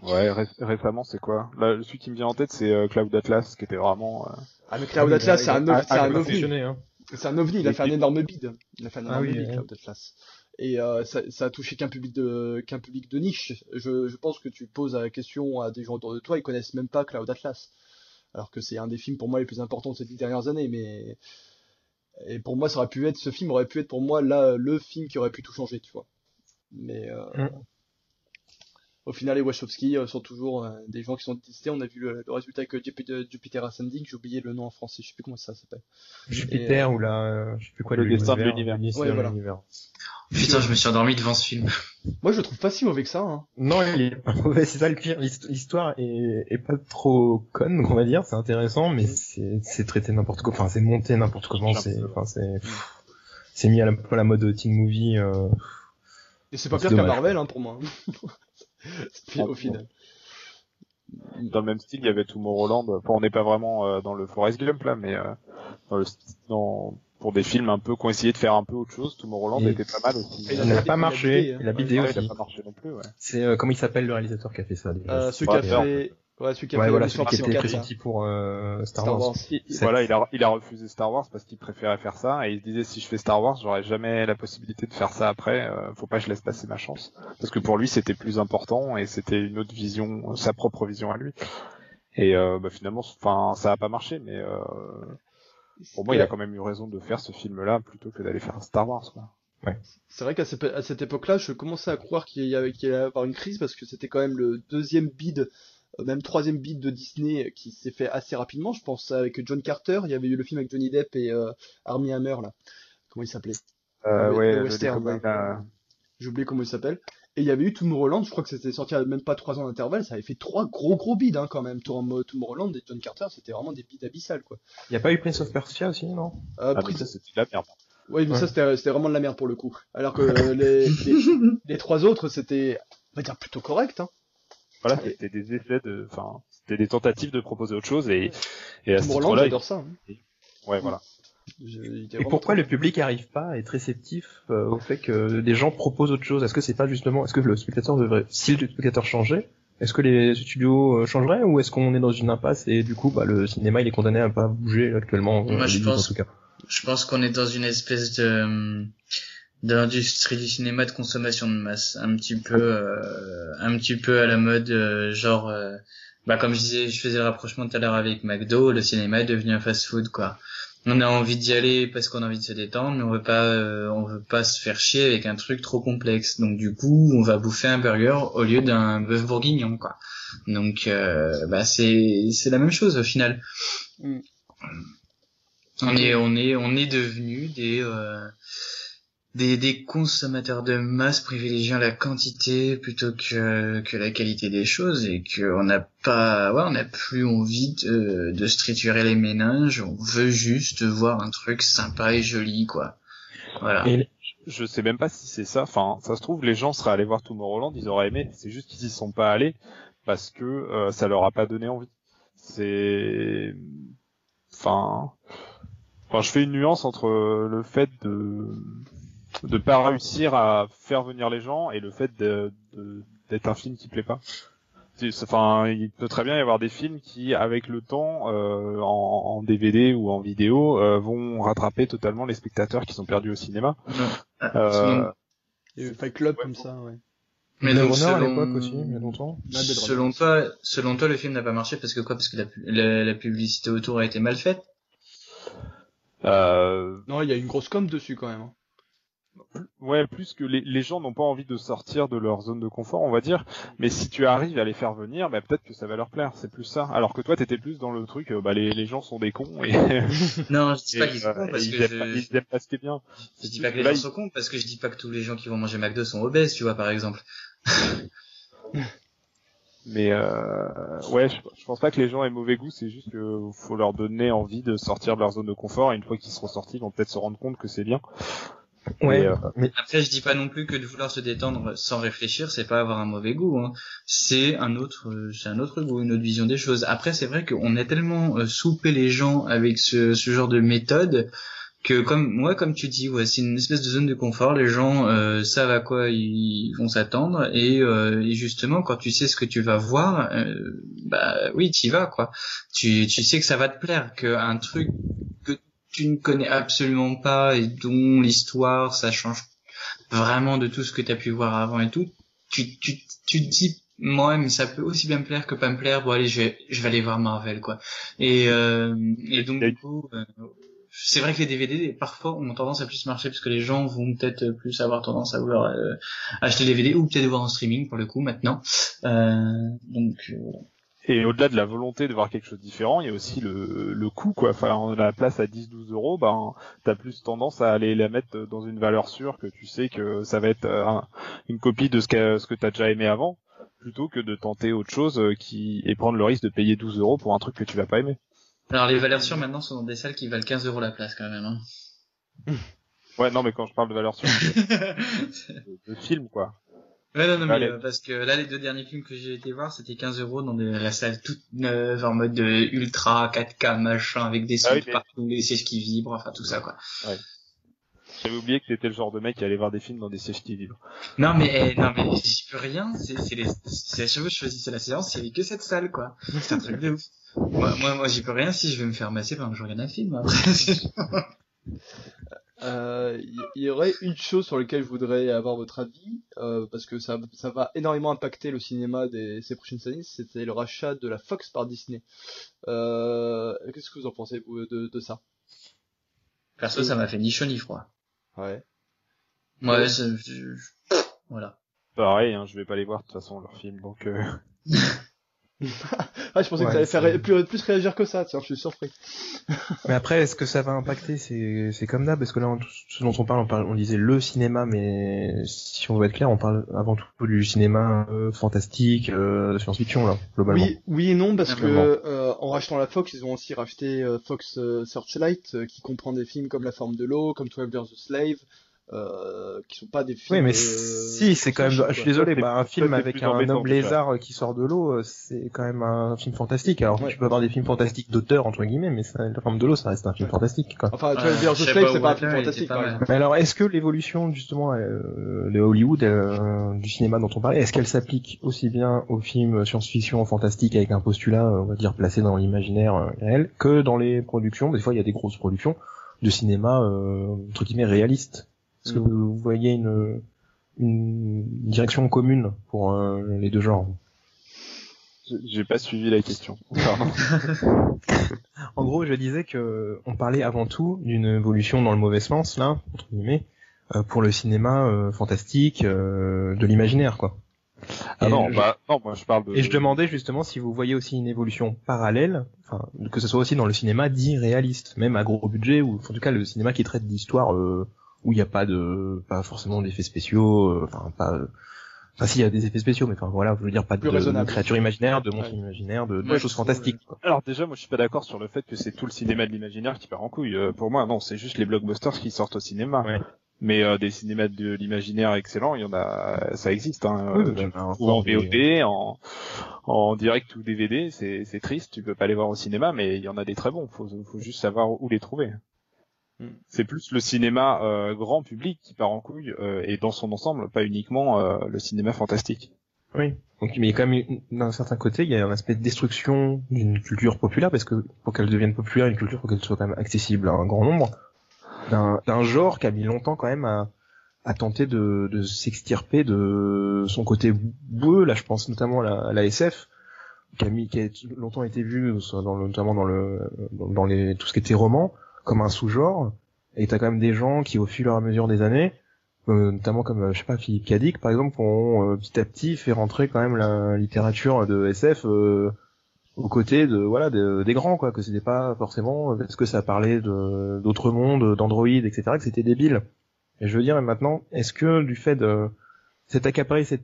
Ouais, ré- récemment, c'est quoi? Là, celui qui me vient en tête, c'est euh, Cloud Atlas, qui était vraiment... euh, Ah, mais Cloud Atlas, c'est un, ov- c'est Ah, un ovni. hein. C'est un ovni, il a fait un énorme bid. Il a fait un Ah énorme oui, bid, ouais. Cloud Atlas. Et euh, ça, ça a touché qu'un public de qu'un public de niche. Je, je pense que tu poses la question à des gens autour de toi, ils connaissent même pas Cloud Atlas. Alors que c'est un des films pour moi les plus importants de ces dix dernières années, mais et pour moi ça aurait pu être ce film aurait pu être pour moi là le film qui aurait pu tout changer, tu vois. Mais euh, Mm. Au final les Wachowski euh, sont toujours euh, des gens qui sont détestés. On a vu le, le résultat avec Jupiter, Jupiter Ascending, j'ai oublié le nom en français, je sais plus comment ça s'appelle. Jupiter ou la, euh, je sais plus quoi, Le destin de l'univers. Ouais, voilà. Putain, je me suis endormi devant ce film. Moi je le trouve pas si mauvais que ça. Hein. Non, il est pas mauvais, c'est ça le pire. L'hist- L'histoire est, est pas trop conne, on va dire. C'est intéressant, mais c'est, traité n'importe quoi. Enfin, c'est monté n'importe comment. C'est, enfin, c'est, c'est mis à la, à la mode teen movie. Euh... Et c'est pas pire qu'un dommage. Marvel hein, pour moi. [laughs] [laughs] Au final. Dans le même style, il y avait Tomorrowland. Enfin, on n'est pas vraiment euh, dans le Forest Gump là, mais euh, dans le, st- dans, pour des films un peu qui ont essayé de faire un peu autre chose, Tomorrowland Et- était pas mal aussi. Il n'a pas marché. bidé, hein. Il a bidé Ouais, il aussi. a pas marché non plus, ouais. C'est euh, comment il s'appelle le réalisateur qui a fait ça déjà? Euh, qui a fait, ouais, celui qui a Ouais, fait voilà, celui qui était Impossible 4, là. pressenti pour euh, Star, Star Wars. Wars. Il- Voilà, il a, il a refusé Star Wars parce qu'il préférait faire ça et il se disait si je fais Star Wars, j'aurai jamais la possibilité de faire ça après. euh, faut pas que je laisse passer ma chance parce que pour lui c'était plus important et c'était une autre vision, sa propre vision à lui. Et euh, bah, finalement, enfin, ça a pas marché, mais euh, pour moi, il a quand même eu raison de faire ce film-là plutôt que d'aller faire un Star Wars. Quoi. C'est vrai qu'à cette, à cette époque-là, je commençais à croire qu'il y avait, qu'il allait y avoir une crise parce que c'était quand même le deuxième bid, même troisième bid de Disney qui s'est fait assez rapidement. Je pense avec John Carter, il y avait eu le film avec Johnny Depp et euh, Armie Hammer là. Comment il s'appelait Euh, ouais, western. J'ai oublié comment il s'appelle. Et il y avait eu Tomorrowland, je crois que c'était sorti à même pas trois ans d'intervalle, ça avait fait trois gros gros bids hein, quand même. Tom- Tomorrowland et John Carter, c'était vraiment des bids abyssales quoi. Il y a pas eu Prince of Persia aussi, non? Euh, Ah, Prince- ça, c'était de la merde. Oui, mais Ouais. ça c'était c'était vraiment de la merde pour le coup. Alors que [laughs] euh, les, les, les trois autres c'était, on va dire plutôt correct. Hein. Voilà, c'était des essais de, enfin, c'était des tentatives de proposer autre chose et, et à ce titre-là, j'adore ça. Hein. ouais, voilà. Je- Et pourquoi le public arrive pas à être réceptif euh, au fait que des gens proposent autre chose? Est-ce que c'est pas justement, est-ce que le spectateur devrait, si le spectateur changeait, est-ce que les studios euh, changeraient ou est-ce qu'on est dans une impasse et du coup bah, le cinéma il est condamné à pas bouger actuellement Moi, euh, je les pense- en tout cas? Je pense qu'on est dans une espèce de de l'industrie du cinéma de consommation de masse, un petit peu, euh, un petit peu à la mode, euh, genre, euh, bah comme je disais, je faisais le rapprochement tout à l'heure avec McDo, le cinéma est devenu un fast-food quoi. On a envie d'y aller parce qu'on a envie de se détendre, mais on veut pas, euh, on veut pas se faire chier avec un truc trop complexe. Donc du coup, on va bouffer un burger au lieu d'un bœuf bourguignon quoi. Donc euh, bah c'est c'est la même chose au final. Mm. On est on est on est devenu des euh, des des consommateurs de masse privilégiant la quantité plutôt que que la qualité des choses et que on n'a pas ouais on n'a plus envie de de se triturer les méninges. On veut juste voir un truc sympa et joli quoi. Voilà. Et Je sais même pas si c'est ça. Enfin, ça se trouve, les gens seraient allés voir Tomorrowland, ils auraient aimé. C'est juste qu'ils y sont pas allés parce que euh, ça leur a pas donné envie. c'est, enfin, enfin, je fais une nuance entre le fait de de pas réussir à faire venir les gens et le fait de, de- d'être un film qui plaît pas. C'est- Enfin, il peut très bien y avoir des films qui, avec le temps, euh, en, en DVD ou en vidéo, euh, vont rattraper totalement les spectateurs qui sont perdus au cinéma. Euh, selon- Il y a eu Fight Club comme ça, ouais. Mais donc, Runner à selon- l'époque aussi, il y a longtemps. Selon toi, selon toi, le film n'a pas marché parce que quoi? Parce que la, la, la publicité autour a été mal faite? euh, Non, il y a une grosse com dessus quand même. Ouais, plus que les, les gens n'ont pas envie de sortir de leur zone de confort, on va dire. Mais si tu arrives à les faire venir, bah, peut-être que ça va leur plaire. C'est plus ça. Alors que toi, t'étais plus dans le truc, euh, bah, les, les gens sont des cons et, [laughs] Non, je dis pas qu'ils sont euh, cons parce ils, que aiment pas, je, ils aiment pas ce qui est bien. je dis pas que les là, gens sont cons parce que je dis pas que tous les gens qui vont manger McDo sont obèses, tu vois, par exemple. [laughs] Mais euh, ouais, je, je pense pas que les gens aient mauvais goût. C'est juste que faut leur donner envie de sortir de leur zone de confort. Et une fois qu'ils seront sortis, ils vont peut-être se rendre compte que c'est bien. Ouais, Et, euh, Après, je dis pas non plus que de vouloir se détendre sans réfléchir, c'est pas avoir un mauvais goût. Hein. C'est un autre, euh, c'est un autre goût, une autre vision des choses. Après, c'est vrai qu'on a tellement euh, soupé les gens avec ce, ce genre de méthode que, comme moi, comme tu dis, ouais, c'est une espèce de zone de confort. Les gens euh, savent à quoi ils vont s'attendre et, euh, et justement, quand tu sais ce que tu vas voir, euh, bah oui, tu y vas quoi. Tu, tu sais que ça va te plaire, qu'un truc que tu ne connais absolument pas et dont l'histoire ça change vraiment de tout ce que tu as pu voir avant et tout, tu, tu, tu te dis moi mais ça peut aussi bien me plaire que pas me plaire, bon allez je vais, je vais aller voir Marvel quoi. Et, euh, et donc du coup, euh, c'est vrai que les DVD parfois ont tendance à plus marcher parce que les gens vont peut-être plus avoir tendance à vouloir euh, acheter les DVD ou peut-être voir en streaming pour le coup maintenant. Euh, donc euh, Et au-delà de la volonté de voir quelque chose de différent, il y a aussi le, le coût, quoi. Enfin, la place à 10-12 euros, ben, t'as plus tendance à aller la mettre dans une valeur sûre que tu sais que ça va être euh, un- une copie de ce que, ce que t'as déjà aimé avant, plutôt que de tenter autre chose euh, qui, et prendre le risque de payer 12 euros pour un truc que tu vas pas aimer. alors les valeurs sûres maintenant sont dans des salles qui valent 15 euros la place quand même. Hein. Ouais, non, mais quand je parle de valeur sûre, [laughs] de, de film, quoi. Ouais, non, non, mais euh, parce que là, les deux derniers films que j'ai été voir, c'était 15 euros dans de- la salle toute neuve, en mode euh, ultra 4K machin, avec des sons Ah oui, mais- partout, des sièges qui vibrent, enfin tout ça quoi. J'avais oublié que t'étais le genre de mec qui allait voir des films dans des sièges qui vibrent. Non mais, eh, non mais j'y peux rien, c'est c'est les, c'est à chaque fois que je choisissais la séance, il y avait que cette salle quoi. C'est un truc de ouf. Moi, moi, moi j'y peux rien si je vais me faire masser pendant que je regarde un film après. [laughs] Euh, Il y, y aurait une chose sur laquelle je voudrais avoir votre avis, euh, parce que ça, ça va énormément impacter le cinéma des, ces prochaines années, c'était le rachat de la Fox par Disney. Euh, Qu'est-ce que vous en pensez vous, de, de ça? Perso, ça m'a fait ni chaud ni froid. Ouais. Moi, je- je- je- voilà. Pareil, hein, je vais pas les voir de toute façon leurs films, donc. [laughs] Ah, je pensais Ouais, que ça allait faire plus, plus réagir que ça, tiens, je suis surpris. [laughs] Mais après, est-ce que ça va impacter? C'est comme d'hab, parce que là, on- ce dont on parle, on, parle, on disait le cinéma, mais si on veut être clair, on parle avant tout du cinéma euh, fantastique, euh, de science-fiction, là, globalement. Oui, oui et non, parce que euh, en rachetant la Fox, ils ont aussi racheté euh, Fox euh, Searchlight, euh, qui comprend des films comme La Forme de l'eau, comme Twelve Years a Slave, euh, qui sont pas des films. Oui, mais euh, si, c'est quand même. Je suis désolé, bah, un film avec un homme lézard qui sort de l'eau, euh, c'est quand même un film fantastique. Alors, Ouais. tu peux avoir des films fantastiques d'auteur entre guillemets, mais ça, La forme de l'eau, ça reste un film Ouais. fantastique. Quoi. Enfin, Ouais, Twelve Years a Shape Slave, of c'est pas un film fantastique, mal. exemple. Mais alors, est-ce que l'évolution justement euh, de Hollywood, euh, du cinéma dont on parlait, est-ce qu'elle s'applique aussi bien aux films science-fiction fantastiques avec un postulat, on va dire, placé dans l'imaginaire réel, que dans les productions? Des fois, il y a des grosses productions de cinéma euh, entre guillemets réaliste. Est-ce que Mm. vous voyez une, une direction commune pour euh, les deux genres J'ai- pas suivi la question. [laughs] En gros, je disais que on parlait avant tout d'une évolution dans le mauvais sens, là, entre guillemets, euh, pour le cinéma euh, fantastique, euh, de l'imaginaire, quoi. Ah Et non, je- bah non, moi je parle de. Et je demandais justement si vous voyez aussi une évolution parallèle, enfin, que ce soit aussi dans le cinéma dit réaliste, même à gros budget, ou en tout cas le cinéma qui traite d'histoires euh, où il n'y a pas de, pas forcément d'effets spéciaux, euh, enfin pas, enfin s'il y a des effets spéciaux, mais enfin voilà, je veux dire pas de, créatures imaginaires, de monstres Ouais. imaginaires, de, de choses fantastiques. quoi. Alors déjà, moi je suis pas d'accord sur le fait que c'est tout le cinéma de l'imaginaire qui part en couille. Euh, pour moi, non, c'est juste les blockbusters qui sortent au cinéma. Ouais. Mais euh, des cinémas de l'imaginaire excellents, il y en a, ça existe. Hein, Oui, euh, ou en des- VOD, en, en direct ou DVD, c'est c'est triste, tu peux pas les voir au cinéma, mais il y en a des très bons. Faut, faut juste savoir où les trouver. Mm. C'est plus le cinéma euh, grand public qui part en couille euh, et dans son ensemble, pas uniquement euh, le cinéma fantastique. Oui. Donc, mais il y a quand même, une- d'un certain côté, il y a un aspect de destruction d'une culture populaire, parce que pour qu'elle devienne populaire, une culture, faut qu'elle soit quand même accessible à un grand nombre, d'un, d'un genre qui a mis longtemps quand même à, à tenter de, de s'extirper de son côté boueux, là je pense notamment à la, à la SF, qui a mis, qui a longtemps été vu, soit dans le, notamment dans le, dans, dans les, tout ce qui était roman, comme un sous-genre, et t'as quand même des gens qui, au fur et à mesure des années, euh, notamment comme euh, je sais pas Philippe Cadic par exemple ont euh, petit à petit fait rentrer quand même la littérature de SF euh, aux côtés de voilà de- des grands quoi que c'était pas forcément parce que ça parlait de d'autres mondes d'Android etc que c'était débile. Et je veux dire maintenant est-ce que du fait de cet accaparé cette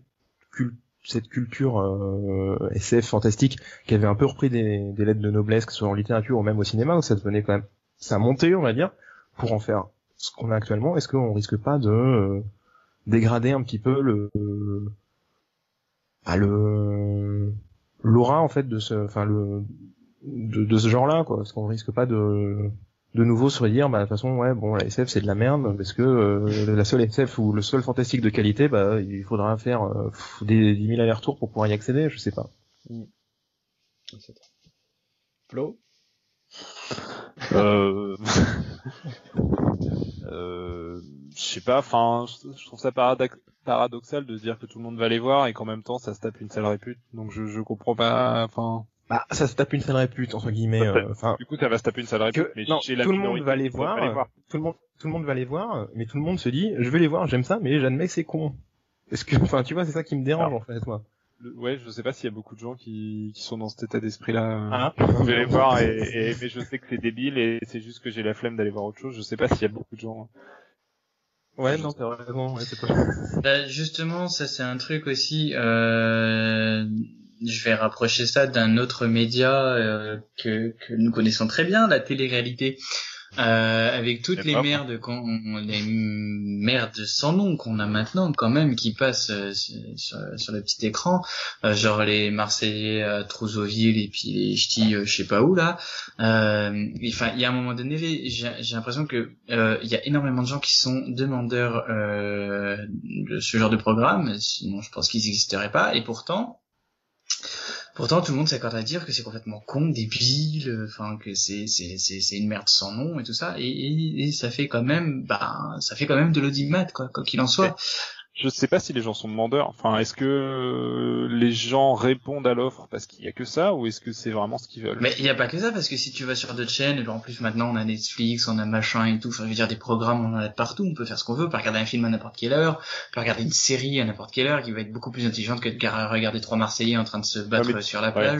cette culture euh, SF fantastique qui avait un peu repris des, des lettres de noblesse que ce soit en littérature ou même au cinéma où ça devenait quand même ça a monté on va dire pour en faire ce qu'on a actuellement, est-ce qu'on risque pas de euh, dégrader un petit peu le bah, le l'aura en fait de ce enfin le de, ce genre-là quoi? Est-ce qu'on risque pas de de nouveau se redire bah de toute façon ouais bon la SF c'est de la merde parce que euh, la seule SF ou le seul fantastique de qualité bah il faudra faire euh, des 10 000 allers-retours pour pouvoir y accéder je sais pas. Flo? Euh... [laughs] euh, je sais pas, enfin, je trouve ça paradox- paradoxal de se dire que tout le monde va les voir et qu'en même temps ça se tape une sale répute. Donc je, je comprends pas, enfin, bah ça se tape une sale répute entre guillemets euh, enfin. du coup ça va se taper une sale répute. que mais non, la tout le monde va les va voir, tout le monde tout le monde va les voir mais tout le monde se dit je vais les voir j'aime ça mais j'admets que c'est con. Est-ce que enfin tu vois c'est ça qui me dérange en fait moi Le- Ouais, je sais pas s'il y a beaucoup de gens qui, qui sont dans cet état d'esprit-là. Ah. Je vais les voir et, et- mais je sais que c'est débile et c'est juste que j'ai la flemme d'aller voir autre chose. Je sais pas s'il y a beaucoup de gens. ouais non t'as raison ouais, c'est pas [laughs] Bah, justement, ça c'est un truc aussi. Euh, je vais rapprocher ça d'un autre média euh, que, que nous connaissons très bien, la télé-réalité. Euh, avec toutes les merdes qu'on, les merdes sans nom qu'on a maintenant quand même qui passent euh, sur, le petit écran, euh, genre les Marseillais à Trousseauville et puis les ch'tis euh, je sais pas où là. Euh, Enfin, il y a un moment donné, j'ai j'ai l'impression que euh, il y a énormément de gens qui sont demandeurs euh, de ce genre de programme, sinon je pense qu'ils n'existeraient pas, et pourtant. Pourtant, tout le monde s'accorde à dire que c'est complètement con, débile, enfin que c'est c'est c'est une merde sans nom et tout ça, et, et, et ça fait quand même, bah, ça fait quand même de l'audimat quoi, quoi qu'il en soit. Je sais pas si les gens sont demandeurs. Enfin, est-ce que euh, les gens répondent à l'offre parce qu'il y a que ça ou est-ce que c'est vraiment ce qu'ils veulent? Mais il y a pas que ça parce que si tu vas sur d'autres chaînes, en plus maintenant on a Netflix, on a machin et tout, enfin je veux dire des programmes on en a de partout, on peut faire ce qu'on veut, on peut regarder un film à n'importe quelle heure, on peut regarder une série à n'importe quelle heure qui va être beaucoup plus intelligente que de gar- regarder trois Marseillais en train de se battre Ouais, mais- sur la ouais.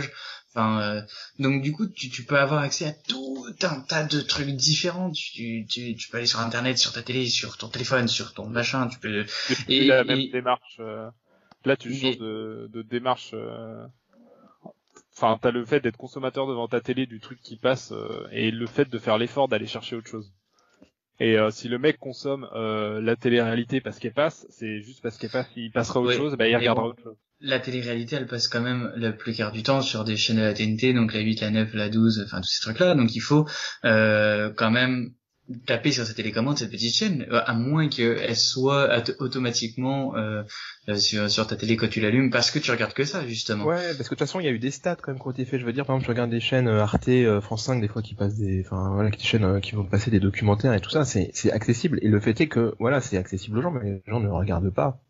Enfin, euh, donc du coup tu, tu peux avoir accès à tout un tas de trucs différents. Tu, tu, tu peux aller sur internet, sur ta télé, sur ton téléphone, sur ton machin. Tu peux. Et- la et- même démarche. euh, Là, tu Mais- changes de, de démarche. euh, Enfin, t'as le fait d'être consommateur devant ta télé du truc qui passe et le fait de faire l'effort d'aller chercher autre chose. Et euh, si le mec consomme euh, la télé-réalité parce qu'elle passe, c'est juste parce qu'elle passe. S'il passera autre chose, bah, il regardera bon. autre chose. La télé-réalité, elle passe quand même le plus quart du temps sur des chaînes de la TNT, donc la 8, la 9, la 12, enfin tous ces trucs-là. Donc il faut euh, quand même taper sur sa télécommande cette petite chaîne, à moins qu'elle soit auto- automatiquement euh, euh, sur, sur ta télé quand tu l'allumes, parce que tu regardes que ça justement. Ouais, parce que de toute façon, il y a eu des stats quand même qui ont été faits. Je veux dire, par exemple, je regarde des chaînes euh, Arte, France 5, des fois qui passent des, enfin voilà, des chaînes qui vont passer des documentaires et tout ça. C'est c'est accessible. Et le fait est que voilà, c'est accessible aux gens, mais les gens ne regardent pas.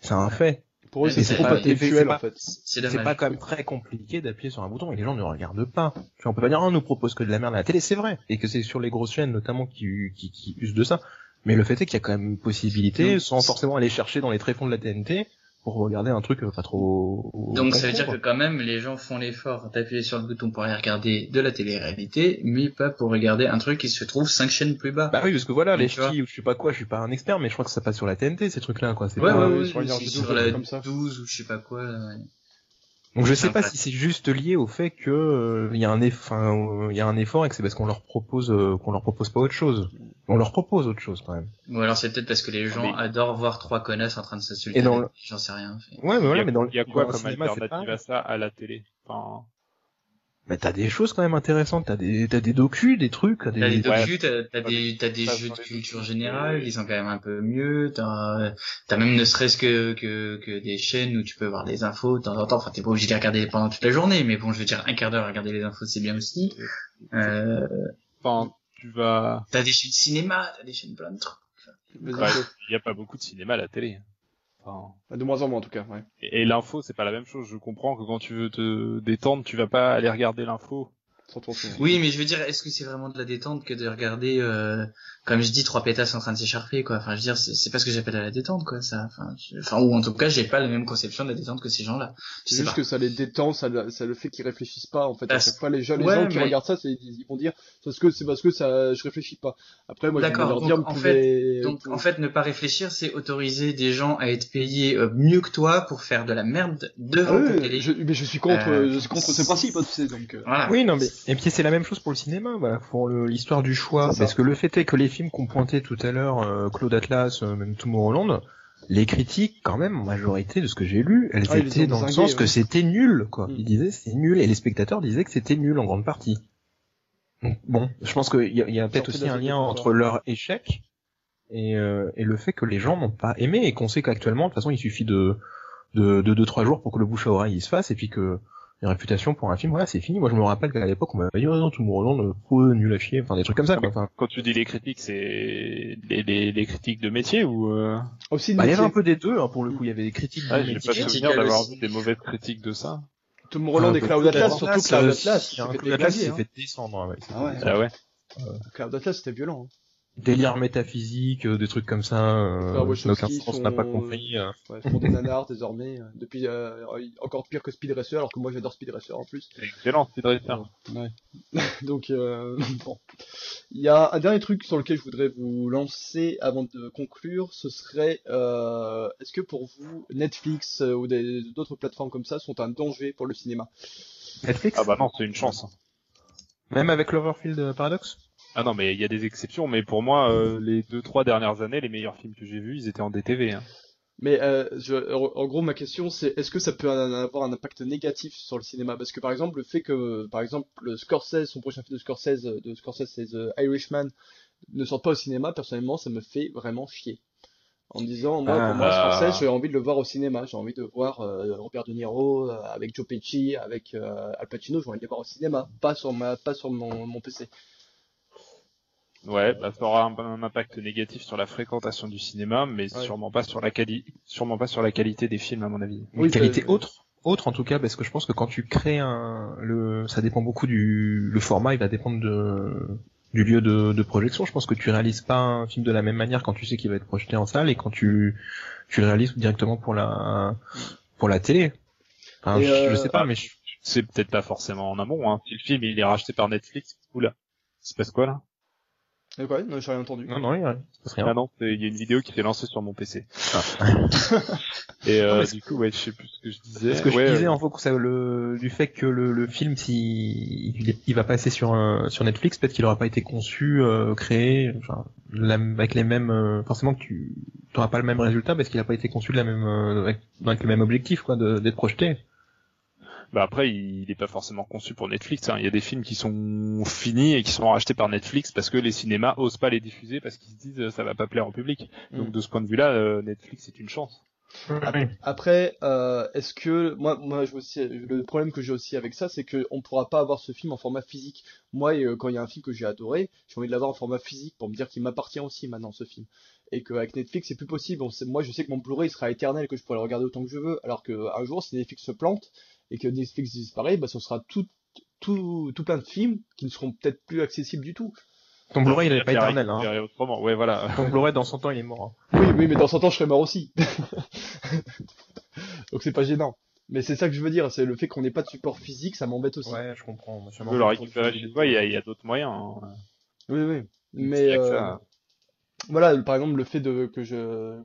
C'est un fait. Pour eux, c'est trop pas- intellectuel c'est en pas- fait. C'est C'est dommage. pas quand même très compliqué d'appuyer sur un bouton et les gens ne regardent pas. Tu on peut pas dire, ah, on nous propose que de la merde à la télé, c'est vrai. Et que c'est sur les grosses chaînes notamment qui, qui, qui usent de ça. Mais le fait est qu'il y a quand même une possibilité, sans forcément aller chercher dans les tréfonds de la TNT, pour regarder un truc euh, pas trop... Donc ça veut dire quoi. que quand même les gens font l'effort d'appuyer sur le bouton pour aller regarder de la télé-réalité, mais pas pour regarder un truc qui se trouve cinq chaînes plus bas. Bah oui, parce que voilà, les ch'tis ou je sais pas quoi, je suis pas un expert, mais je crois que ça passe sur la TNT, ces trucs-là, quoi. C'est ouais, pas- ouais, ouais, sur sur, la comme ça. 12 ou je sais pas quoi. ouais. Donc je sais pas si c'est juste lié au fait que euh, y a un eff- enfin, euh, il y a un effort et que c'est parce qu'on leur propose euh, qu'on leur propose pas autre chose. On leur propose autre chose quand même. Ou alors c'est peut-être parce que les gens Mais- adorent voir trois connasses en train de s'insulter. Et dans le- J'en sais rien. Ouais, mais voilà, mais dans le il y a quoi comme cinéma, c'est alternative pas- à ça à la télé? Enfin, Mais t'as des choses quand même intéressantes. T'as des t'as des docus, des trucs, t'as des. T'as des Ouais. docus, t'as t'as des, t'as des jeux de culture générale, ils sont quand même un peu mieux. T'as, t'as même ne serait-ce que, que, que des chaînes où tu peux voir des infos de temps en temps. Enfin, t'es pas obligé de les regarder pendant toute la journée, mais bon, je veux dire, un quart d'heure à regarder les infos, c'est bien aussi. Euh, enfin, tu vas t'as des chaînes cinéma, t'as des chaînes plein de trucs. Vas-y, Ouais, il y a pas beaucoup de cinéma à la télé enfin, De moins en moins en tout cas, ouais. et, et l'info c'est pas la même chose je comprends que quand tu veux te détendre tu vas pas aller regarder l'info. Oui, mais je veux dire, est-ce que c'est vraiment de la détente que de regarder, euh, comme je dis, trois pétasses en train de s'écharper, quoi? Enfin, je veux dire, c'est pas ce que j'appelle la détente, quoi, ça. Enfin, je- enfin, ou en tout cas, j'ai pas la même conception de la détente que ces gens-là. Je C'est sais juste pas. que ça les détend, ça, le- ça le fait qu'ils réfléchissent pas en fait. Bah, à chaque fois, les gens, les ouais, gens qui mais- regardent ça, c'est- ils vont dire c'est parce que c'est parce que ça, je réfléchis pas. Après, moi, je vais leur donc, dire, vous en pouvez. Donc, en fait, ne pas réfléchir, c'est autoriser des gens à être payés euh, mieux que toi pour faire de la merde Ah devant oui, ta télé. je, mais je suis contre, Euh, je suis contre ce principe, hein, tu sais, donc. euh, Voilà. Oui, non, mais et puis c'est la même chose pour le cinéma, voilà, pour l'histoire du choix, parce que le fait est que les films qu'on pointait tout à l'heure, euh, Claude Atlas, euh, même Tomorrowland, les critiques, quand même, en majorité de ce que j'ai lu, elles Ah, étaient dans le sens ouais. que c'était nul, quoi. Mm. Ils disaient c'est nul, et les spectateurs disaient que c'était nul en grande partie. Donc, bon, je pense qu'il y a, peut-être aussi un lien entre leur échec et, euh, et le fait que les gens n'ont pas aimé et qu'on sait qu'actuellement, de toute façon, il suffit de de de deux trois jours pour que le bouche à oreille il se fasse et puis que une réputation pour un film, voilà, c'est fini. Moi, je me rappelle qu'à l'époque, on m'avait dit, oh non, Tomorrowland, euh, nul à chier, enfin, des trucs comme ça, quoi. Enfin, quand tu dis les critiques c'est les, les, les critiques de métier ou euh... Aussi, bah, il y avait un peu des deux, hein, pour le coup. Il y avait des critiques ah, de j'ai métier. pas critiques, souvenir d'avoir vu des mauvaises critiques de ça Tom Roland Ah, et bah, Cloud Atlas, surtout Cloud Atlas. Cloud Atlas, s'est hein. fait descendre, ouais. Ah ouais. ah ouais Cloud Atlas, c'était violent. Délire métaphysique, euh, des trucs comme ça, euh, Wachowski n'a aucun sens, on n'a pas compris. euh. Ouais, ils font des nanars désormais. euh, Depuis, euh, encore pire que Speed Racer, alors que moi j'adore Speed Racer en plus. excellent Speed Racer Ouais. [laughs] Donc, euh, [laughs] bon. Il y a un dernier truc sur lequel je voudrais vous lancer avant de conclure, ce serait, euh, est-ce que pour vous, Netflix euh, ou d'autres plateformes comme ça sont un danger pour le cinéma? Netflix? Ah bah non c'est une chance Même avec Cloverfield euh, Paradox? Ah non mais il y a des exceptions mais pour moi euh, les deux trois dernières années les meilleurs films que j'ai vus ils étaient en DTV hein. Mais euh, je, en gros, ma question c'est est-ce que ça peut avoir un impact négatif sur le cinéma? Parce que par exemple, le fait que, par exemple, le Scorsese, son prochain film de Scorsese, de Scorsese, c'est The Irishman, ne sorte pas au cinéma, personnellement, ça me fait vraiment chier. En me disant, moi, Ah, pour moi, bah. Scorsese, j'ai envie de le voir au cinéma, j'ai envie de voir euh, Robert De Niro euh, avec Joe Pesci, avec euh, Al Pacino, j'ai envie de les voir au cinéma, pas sur ma, pas sur mon, mon PC. Ouais bah ça aura un, un impact négatif sur la fréquentation du cinéma mais Ouais. sûrement pas sur la quali sûrement pas sur la qualité des films à mon avis Oui, Une qualité euh, autre autre en tout cas parce que je pense que quand tu crées un le ça dépend beaucoup du le format il va dépendre de du lieu de, de projection je pense que tu réalises pas un film de la même manière quand tu sais qu'il va être projeté en salle et quand tu tu le réalises directement pour la pour la télé Enfin, je, euh, je sais pas mais je- c'est peut-être pas forcément en amont hein. si le film il est racheté par Netflix oula il se passe quoi là? Et quoi Non, j'ai rien entendu. non non passe rien ah non il y a une vidéo qui s'est lancée sur mon PC Ah. [laughs] et euh, Non, du coup ouais je sais plus ce que je disais Ce que Ouais, je disais euh, en fait, ça, le, du fait que le, le film, si il, va passer sur un- sur Netflix, peut-être qu'il aura pas été conçu, euh, créé, enfin, la- avec les mêmes, euh, forcément que tu n'auras pas le même résultat parce qu'il a pas été conçu de la même, euh, avec, avec le même objectif, quoi, de- d'être projeté. Bah après, il n'est pas forcément conçu pour Netflix. hein. Il y a des films qui sont finis et qui sont rachetés par Netflix parce que les cinémas osent pas les diffuser parce qu'ils se disent euh, ça va pas plaire au public. Donc Mm. de ce point de vue-là, euh, Netflix est une chance. Après, euh, est-ce que moi, moi, je aussi, le problème que j'ai aussi avec ça, c'est que on pourra pas avoir ce film en format physique. Moi, euh, quand il y a un film que j'ai adoré, j'ai envie de l'avoir en format physique pour me dire qu'il m'appartient aussi maintenant ce film. Et qu'avec Netflix, c'est plus possible. On sait- moi, je sais que mon Blu-ray il sera éternel, que je pourrai le regarder autant que je veux. Alors que un jour, si Netflix se plante et que Netflix disparaît, bah, ce sera tout, tout, tout plein de films qui ne seront peut-être plus accessibles du tout. Ton Blu-ray, il est pas éternel, hein. Autrement, ouais, voilà. [laughs] Ton Blu-ray, dans son temps, il est mort. Oui, oui, mais dans 100 ans, je serai mort aussi. [laughs] Donc c'est pas gênant. Mais c'est ça que je veux dire, c'est le fait qu'on n'ait pas de support physique, ça m'embête aussi. Ouais, je comprends. Moi, m'en peux le récupérer chez toi, il y a, il y a d'autres moyens. hein. Oui, oui. Mais euh, ça. voilà, par exemple, le fait de que je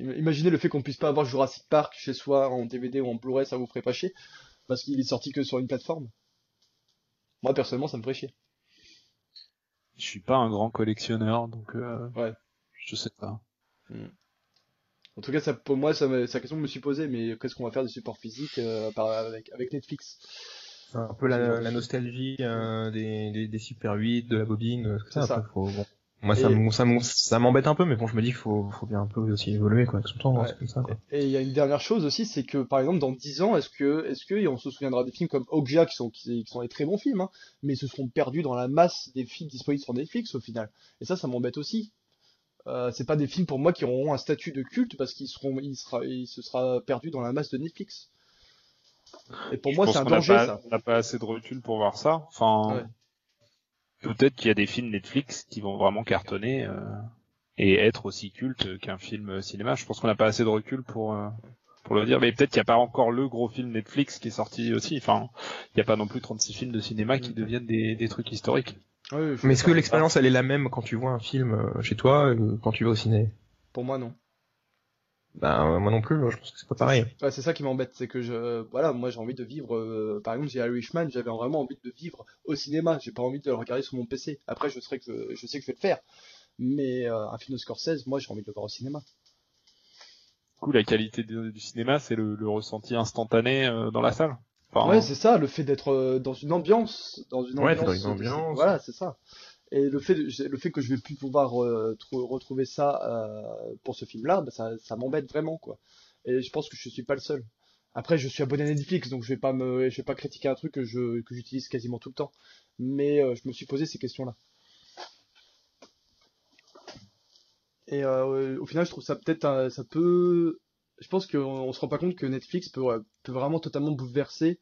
imaginez le fait qu'on puisse pas avoir Jurassic Park chez soi en DVD ou en Blu-ray, ça vous ferait pas chier parce qu'il est sorti que sur une plateforme. Moi personnellement, ça me ferait chier. Je suis pas un grand collectionneur, donc euh, Ouais. je sais pas. En tout cas, ça, pour moi, ça, la question que je me suis posée, mais qu'est-ce qu'on va faire des supports physiques euh, par- avec, avec Netflix? Un peu la, la nostalgie euh, des, des, des Super 8, de la bobine, euh, tout ça. C'est ça. après, faut- bon. Moi, ça, Et- m- ça, m'embête un peu, mais bon, je me dis qu'il faut, faut bien un peu aussi évoluer, quoi, avec son temps, hein, Ouais. c'est comme ça, quoi. Et il y a une dernière chose aussi, c'est que par exemple dans 10 ans, est-ce que est-ce que on se souviendra des films comme Okja qui sont qui, qui sont des très bons films, hein, mais se seront perdus dans la masse des films disponibles sur Netflix au final. Et ça, ça m'embête aussi. Euh, c'est pas des films pour moi qui auront un statut de culte parce qu'ils seront, il sera, il se sera perdu dans la masse de Netflix. Et pour Je moi, c'est un danger pas- ça. On n'a pas assez de recul pour voir ça. Enfin, Ouais. Peut-être qu'il y a des films Netflix qui vont vraiment cartonner euh, et être aussi cultes qu'un film cinéma. Je pense qu'on n'a pas assez de recul pour euh, pour le dire. Mais peut-être qu'il n'y a pas encore le gros film Netflix qui est sorti aussi. Enfin, il n'y a pas non plus 36 films de cinéma qui deviennent des, des trucs historiques. Mais est-ce que l'expérience, elle est la même quand tu vois un film euh, chez toi, euh, quand tu vas au ciné? Pour moi, non. Bah, euh, moi non plus, je pense que c'est pas pareil. Ouais, c'est ça qui m'embête, c'est que je, voilà, moi j'ai envie de vivre, euh, par exemple, j'ai Irishman, j'avais vraiment envie de vivre au cinéma, j'ai pas envie de le regarder sur mon PC. Après, je, serais que, je sais que je vais le faire, mais euh, un film de Scorsese, moi j'ai envie de le voir au cinéma. Du coup, la qualité de- du cinéma, c'est le, le ressenti instantané euh, dans la salle. Enfin, Ouais, c'est ça, le fait d'être euh, dans une ambiance, dans une Ouais, ambiance, dans une ambiance. voilà, c'est ça. Et le fait, le fait que je vais plus pouvoir euh, trou- retrouver ça euh, pour ce film-là, bah, ça, m'embête vraiment, quoi. Et je pense que je suis pas le seul. Après, je suis abonné à Netflix, donc je vais pas me, vais pas critiquer un truc que que j'utilise quasiment tout le temps. Mais euh, je me suis posé ces questions-là. Et au final, je trouve ça peut-être, ça peut, je pense qu'on on se rend pas compte que Netflix peut, peut vraiment totalement bouleverser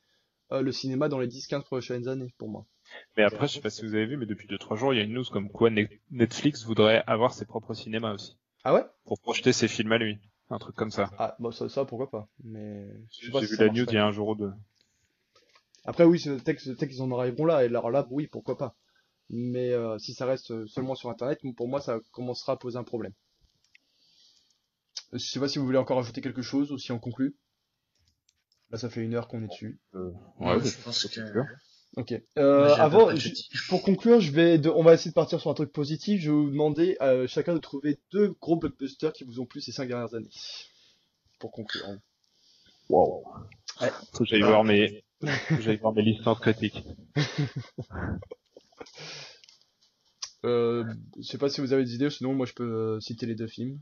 le cinéma dans les 10-15 prochaines années, pour moi. Mais après, je sais pas si vous avez vu, mais depuis 2-3 jours, il y a une news comme quoi Ne- Netflix voudrait avoir ses propres cinémas aussi. Ah ouais? Pour projeter ses films à lui. Un truc comme ça. Ah, bon, ça, ça, pourquoi pas. Mais J'ai vu si la news il y a un jour ou deux. Après, oui, c'est peut-être que qu'ils en arriveront là, et alors là, oui, pourquoi pas. Mais euh, si ça reste seulement sur Internet, pour moi, ça commencera à poser un problème. Je sais pas si vous voulez encore ajouter quelque chose ou si on conclut. Là, ça fait une heure qu'on est dessus. Euh, Ouais, ouais, je pense que. Ok. Euh, avant, je- pour conclure, je vais, de- on va essayer de partir sur un truc positif. Je vais vous demander à chacun de trouver deux gros blockbusters qui vous ont plu ces cinq dernières années. Pour conclure. Wow. Ouais. Faut que j'aille voir mes, j'aille voir mes licences critiques. [laughs] Euh, je sais pas si vous avez des idées, sinon moi je peux euh, citer les deux films.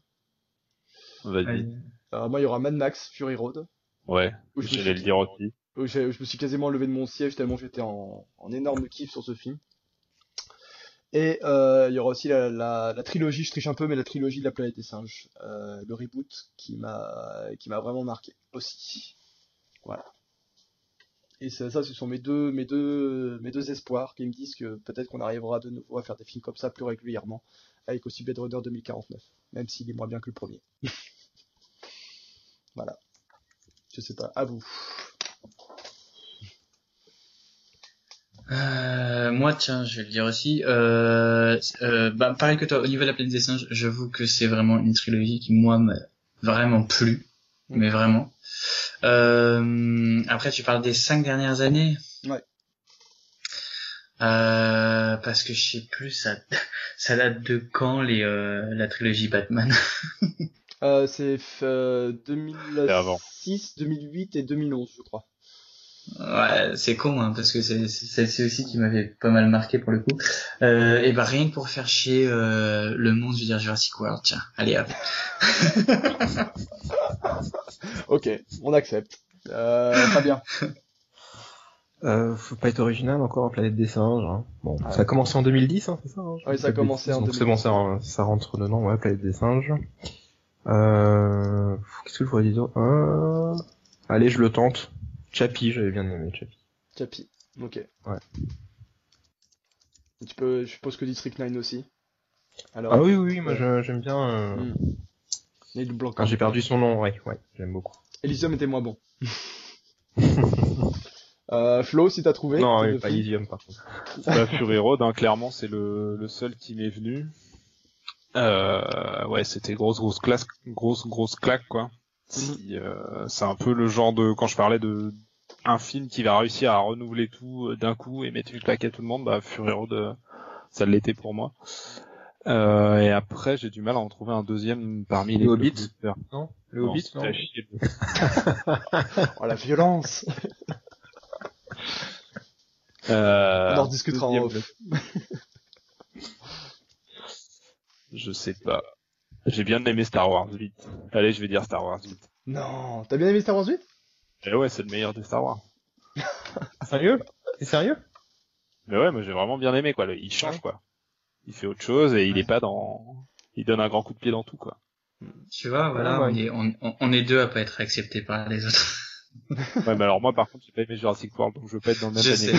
Vas-y. Moi il y aura Mad Max Fury Road. Ouais. J'allais le dire aussi. J'ai- je me suis quasiment levé de mon siège tellement j'étais en, énorme kiff sur ce film. Et euh, il y aura aussi la, la, trilogie, je triche un peu, mais la trilogie de la planète des singes, euh, le reboot qui m'a qui m'a vraiment marqué aussi. Voilà. Et ça, ce sont mes deux espoirs qui me disent que peut-être qu'on arrivera de nouveau à faire des films comme ça plus régulièrement, avec aussi Blade Runner 2049, même s'il est moins bien que le premier. [laughs] voilà. Je sais pas, à vous. Euh, moi, tiens, je vais le dire aussi. Euh, euh, bah, pareil que toi, au niveau de la planète des singes, j'avoue que c'est vraiment une trilogie qui, moi, m'a vraiment plu. Mm. Mais vraiment. Euh, après, tu parles des cinq dernières années? Ouais. Euh, parce que je sais plus, ça, [laughs] ça date de quand les, euh, la trilogie Batman? [laughs] Euh, c'est euh, avant. 2006, 2008 et 2011, je crois. Ouais, c'est con, hein, parce que c'est c'est celle-ci aussi qui m'avait pas mal marqué pour le coup. Euh, et bah rien que pour faire chier euh, le monde, je veux dire Jurassic World, tiens, allez hop. [laughs] Ok, on accepte. Euh, très bien. [laughs] Euh, faut pas être original encore, Planète des singes. Hein. Bon, Ah ça a commencé en 2010, hein, c'est ça hein, Oui, ça a commencé en donc C'est bon, ça, ça rentre dedans, ouais, Planète des singes. Euh... Qu'est-ce que je pourrais dire euh... Allez, je le tente. Chappie, j'avais bien aimé Chappie. Chappie. Ok. Ouais. Tu peux, je suppose que District 9 aussi. Alors, Ah oui, oui, moi j'aime bien... Euh... Mm. Neil Blanc. Quand j'ai perdu son nom, ouais, ouais, j'aime beaucoup. Elysium était moins bon. [laughs] euh, Flo, si t'as trouvé. non, oui, pas. Elysium par contre. [laughs] Bah, Fury Road, hein, clairement, c'est le, le seul qui m'est venu. Euh, ouais, c'était grosse, grosse classe, grosse, grosse claque, quoi. Si, euh, c'est un peu le genre de, quand je parlais de, un film qui va réussir à renouveler tout euh, d'un coup et mettre une claque à tout le monde, bah Fury Road, euh, ça l'était pour moi. Euh, et après, j'ai du mal à en trouver un deuxième parmi les Hobbit blockbusters. Non Le Non, Hobbit, non. [laughs] Oh, la violence [laughs] Euh, On en rediscutera en off. Je sais pas. J'ai bien aimé Star Wars 8. Allez, je vais dire Star Wars 8. Non, t'as bien aimé Star Wars 8 Et ouais, c'est le meilleur des Star Wars. [laughs] Sérieux? T'es sérieux? Mais ouais, moi j'ai vraiment bien aimé quoi. Le- Il change quoi. Il fait autre chose et il est pas dans. Il donne un grand coup de pied dans tout quoi. Tu vois, voilà, Ouais, on, est, on, on- on est deux à pas être acceptés par les autres. [laughs] Ouais, mais alors moi par contre j'ai pas aimé Jurassic World donc je veux pas être dans le même Je [laughs] sais.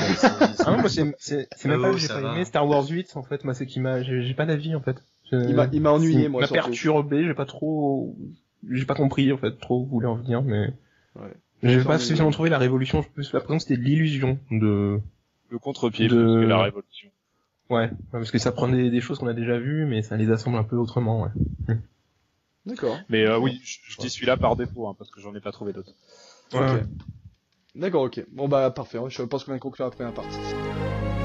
Ah non, moi c'est même Oh, pas que j'ai pas va. aimé Star Wars 8 en fait, moi c'est qui m'a j'ai pas d'avis en fait. Je- Il m'a- il m'a ennuyé, il moi, m'a surtout. perturbé, j'ai pas trop j'ai pas compris en fait trop où vous voulez en venir mais Ouais. J'ai Ça, pas spécialement trouvé la révolution, je plus l'impression que c'était de l'illusion de Le contre-pied De- plus que la révolution. ouais, ouais, parce que ça prend des, des choses qu'on a déjà vues mais ça les assemble un peu autrement ouais. D'accord. Mais euh, oui, je, je dis celui-là par défaut hein, parce que j'en ai pas trouvé d'autres. Ouais. D'accord, ok. Bon bah parfait, je pense qu'on vient de conclure la première partie.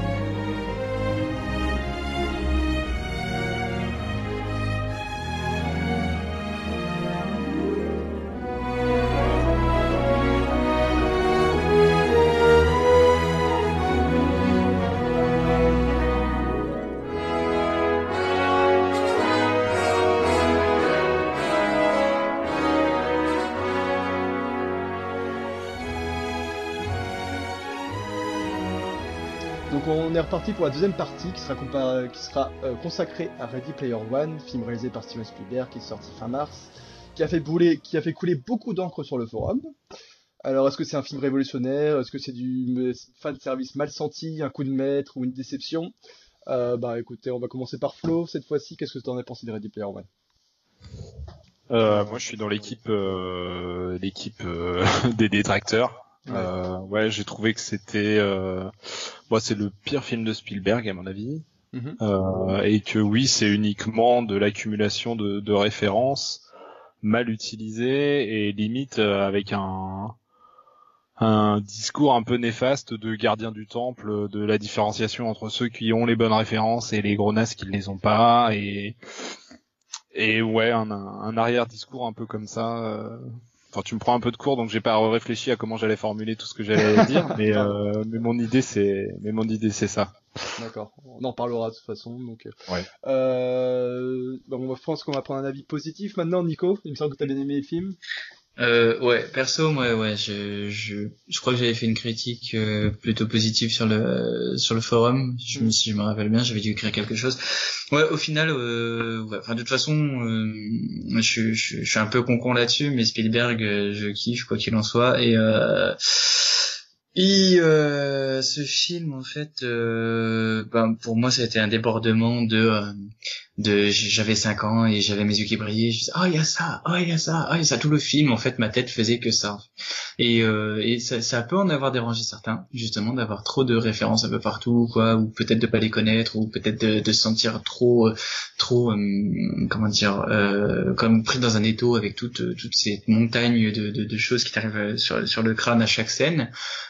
Reparti pour la deuxième partie qui sera, euh, consacrée à Ready Player One, film réalisé par Steven Spielberg qui est sorti fin mars, qui a fait, couler beaucoup d'encre sur le forum. Alors est-ce que c'est un film révolutionnaire? Est-ce que c'est du fan service mal senti, un coup de maître ou une déception? Euh, Bah écoutez, on va commencer par Flo cette fois-ci. Qu'est-ce que tu en as pensé de Ready Player One? Euh, moi je suis dans l'équipe euh, euh, [laughs] des détracteurs. Ouais. Euh, ouais, j'ai trouvé que c'était euh, moi c'est le pire film de Spielberg à mon avis. Mhm. Euh, et que oui, c'est uniquement de l'accumulation de, de références mal utilisées et limite euh, avec un un discours un peu néfaste de gardien du temple, de la différenciation entre ceux qui ont les bonnes références et les gros nasses qui ne les ont pas et et ouais un, un arrière discours un peu comme ça. Enfin, tu me prends un peu de cours, donc j'ai pas réfléchi à comment j'allais formuler tout ce que j'allais [laughs] dire, mais euh, mais mon idée c'est mais mon idée c'est ça. D'accord, on en parlera de toute façon. Donc, euh, Ouais. euh, je pense qu'on va prendre un avis positif maintenant, Nico. Il me semble que tu as bien aimé le film. Euh, ouais, perso, moi, ouais, je, je, je crois que j'avais fait une critique euh, plutôt positive sur le sur le forum. Je, me- si je me rappelle bien, j'avais dû écrire quelque chose. Ouais, au final, euh, ouais, enfin, de toute façon, euh, je, je, je suis un peu concon là-dessus, mais Spielberg, euh, je kiffe quoi qu'il en soit, et euh, et euh, ce film, en fait, euh, ben, pour moi, ça a été un débordement de, euh, de, j'avais 5 ans et j'avais mes yeux qui brillaient. Je disais, oh, il y a ça, oh, il y a ça, oh, il y a ça. Tout le film, en fait, ma tête faisait que ça. Et, euh, et ça, ça peut en avoir dérangé certains, justement, d'avoir trop de références un peu partout, quoi, ou peut-être de pas les connaître, ou peut-être de, de se sentir trop, euh, trop, euh, comment dire, euh, comme pris dans un étau avec toutes, toutes ces montagnes de, de, de choses qui t'arrivent sur, sur le crâne à chaque scène.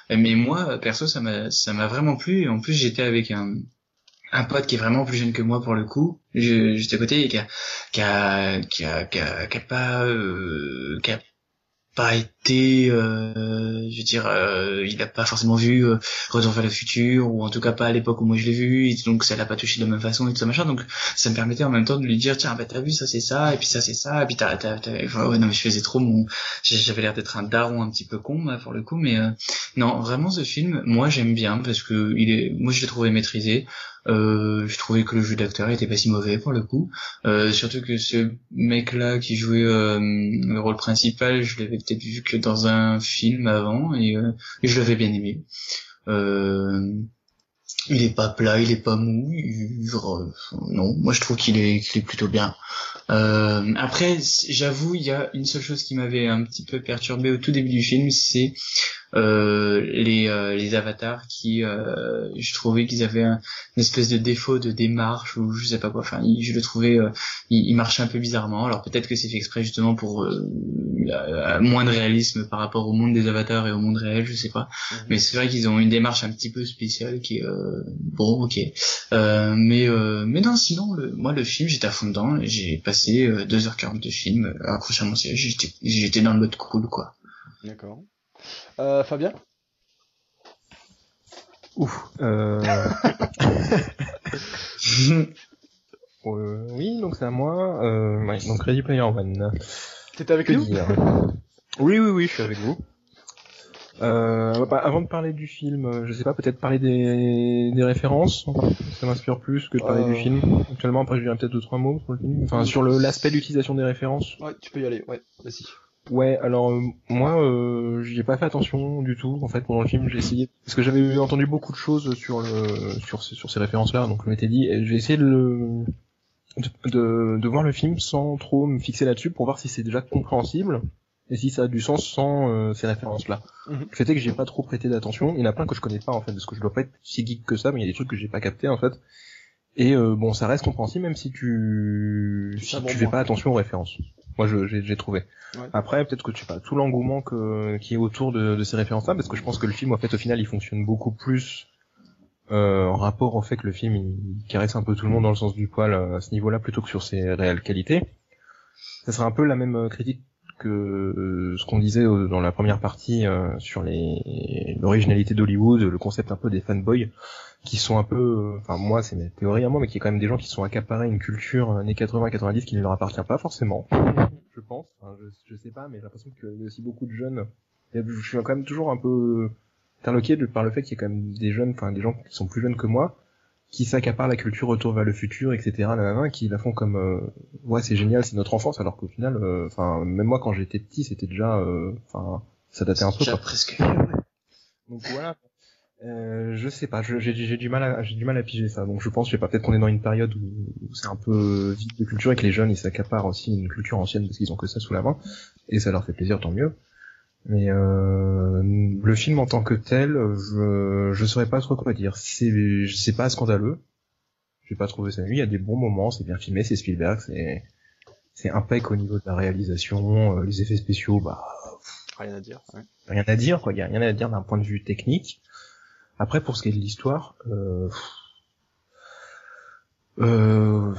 Mais moi, perso, ça m'a, ça m'a vraiment plu. Et en plus, j'étais avec un, un pote qui est vraiment plus jeune que moi pour le coup, juste à côté, et qui a, qui a, qui a, qui a, pas, euh, qui a pas été, euh, je veux dire, euh, il a pas forcément vu euh, Retour vers le futur, ou en tout cas pas à l'époque où moi je l'ai vu, donc ça l'a pas touché de la même façon et tout ça machin, donc ça me permettait en même temps de lui dire, tiens, bah t'as vu ça c'est ça, et puis ça c'est ça, et puis t'as, t'as, t'as- enfin, ouais, non mais je faisais trop mon, j'avais l'air d'être un daron un petit peu con là, pour le coup, mais euh, non, vraiment ce film, moi j'aime bien parce que il est, moi je l'ai trouvé maîtrisé. Euh, je trouvais que le jeu d'acteur était pas si mauvais pour le coup. Euh, surtout que ce mec-là qui jouait euh, le rôle principal, je l'avais peut-être vu que dans un film avant et, euh, et je l'avais bien aimé. Euh, il est pas plat, il est pas mou. il- euh, non, moi je trouve qu'il est, qu'il est plutôt bien. Euh, après, j'avoue, il y a une seule chose qui m'avait un petit peu perturbé au tout début du film, c'est euh, les, euh, les avatars qui, euh, je trouvais qu'ils avaient un, une espèce de défaut de démarche ou je sais pas quoi. Enfin, il- je le trouvais, euh, il, il marchait un peu bizarrement. Alors peut-être que c'est fait exprès justement pour euh, moins de réalisme par rapport au monde des avatars et au monde réel, je sais pas. Mais c'est vrai qu'ils ont une démarche un petit peu spéciale qui est euh, bon, ok. Euh, mais euh, mais non, sinon, le, moi le film, j'étais à fond dedans. J'ai passé euh, 2h40 de film, euh, accroché à mon siège. J'étais j'étais dans le mode cool, quoi. D'accord. Euh, Fabien Ouf. Euh... [laughs] euh, oui, donc c'est à moi. Euh, ouais, donc Ready Player One. T'étais avec Que nous dire? Oui, oui, oui, je suis avec vous. Euh, bah, avant de parler du film, je sais pas, peut-être parler des, des références. Ça m'inspire plus que de parler Euh. du film. Actuellement, après, je dirais peut-être deux trois mots sur le film. Enfin, sur l'aspect d'utilisation des références. Ouais, tu peux y aller, ouais, vas-y. Ouais, alors euh, moi, euh, j'y ai pas fait attention du tout. En fait, pendant le film, j'ai essayé parce que j'avais entendu beaucoup de choses sur le sur ces, sur ces références-là, donc je m'étais dit, eh, je vais essayer de le de, de, de voir le film sans trop me fixer là-dessus pour voir si c'est déjà compréhensible et si ça a du sens sans euh, ces références-là. Mhm. Le fait est que j'ai pas trop prêté d'attention. Il y en a plein que je connais pas en fait, parce que je dois pas être si geek que ça, mais il y a des trucs que j'ai pas capté en fait. Et euh, bon, ça reste compréhensible même si tu si tu fais pas attention aux références. Moi, je- j'ai trouvé. Ouais. Après, peut-être que tu sais pas tout l'engouement que qui est autour de, de ces références-là, parce que je pense que le film, en fait, au final, il fonctionne beaucoup plus euh, en rapport au fait que le film il caresse un peu tout le monde dans le sens du poil euh, à ce niveau-là, plutôt que sur ses réelles qualités. Ça serait un peu la même euh, critique que euh, ce qu'on disait euh, dans la première partie euh, sur les l'originalité d'Hollywood, le concept un peu des fanboys qui sont un peu, enfin moi c'est mes théories à moi, mais qui est quand même des gens qui sont accaparés une culture années 80-90 qui ne leur appartient pas forcément, je pense. Enfin, je, sais pas, mais j'ai l'impression qu'il y a aussi beaucoup de jeunes. Je suis quand même toujours un peu interloqué par le fait qu'il y a quand même des jeunes, enfin des gens qui sont plus jeunes que moi, qui s'accaparent la culture retour vers le futur, etc. nanana, qui la font comme euh, ouais c'est génial, c'est notre enfance, alors qu'au final, euh, enfin même moi quand j'étais petit, c'était déjà, euh, enfin ça datait un peu. Déjà presque. Donc voilà. Euh, je sais pas, j'ai j'ai du mal à j'ai du mal à piger ça. Donc je pense, je sais pas, peut-être qu'on est dans une période où, où c'est un peu vide de culture et que les jeunes ils s'accaparent aussi une culture ancienne parce qu'ils ont que ça sous la main et ça leur fait plaisir, tant mieux. Mais euh, le film en tant que tel, je je saurais pas trop quoi dire. C'est c'est pas scandaleux. J'ai pas trouvé ça nul. Il y a des bons moments, c'est bien filmé, c'est Spielberg, c'est c'est impec au niveau de la réalisation, euh, les effets spéciaux, bah Rien à dire. Ouais. rien à dire, quoi. Il y a rien à dire d'un point de vue technique. Après, pour ce qui est de l'histoire, euh, euh,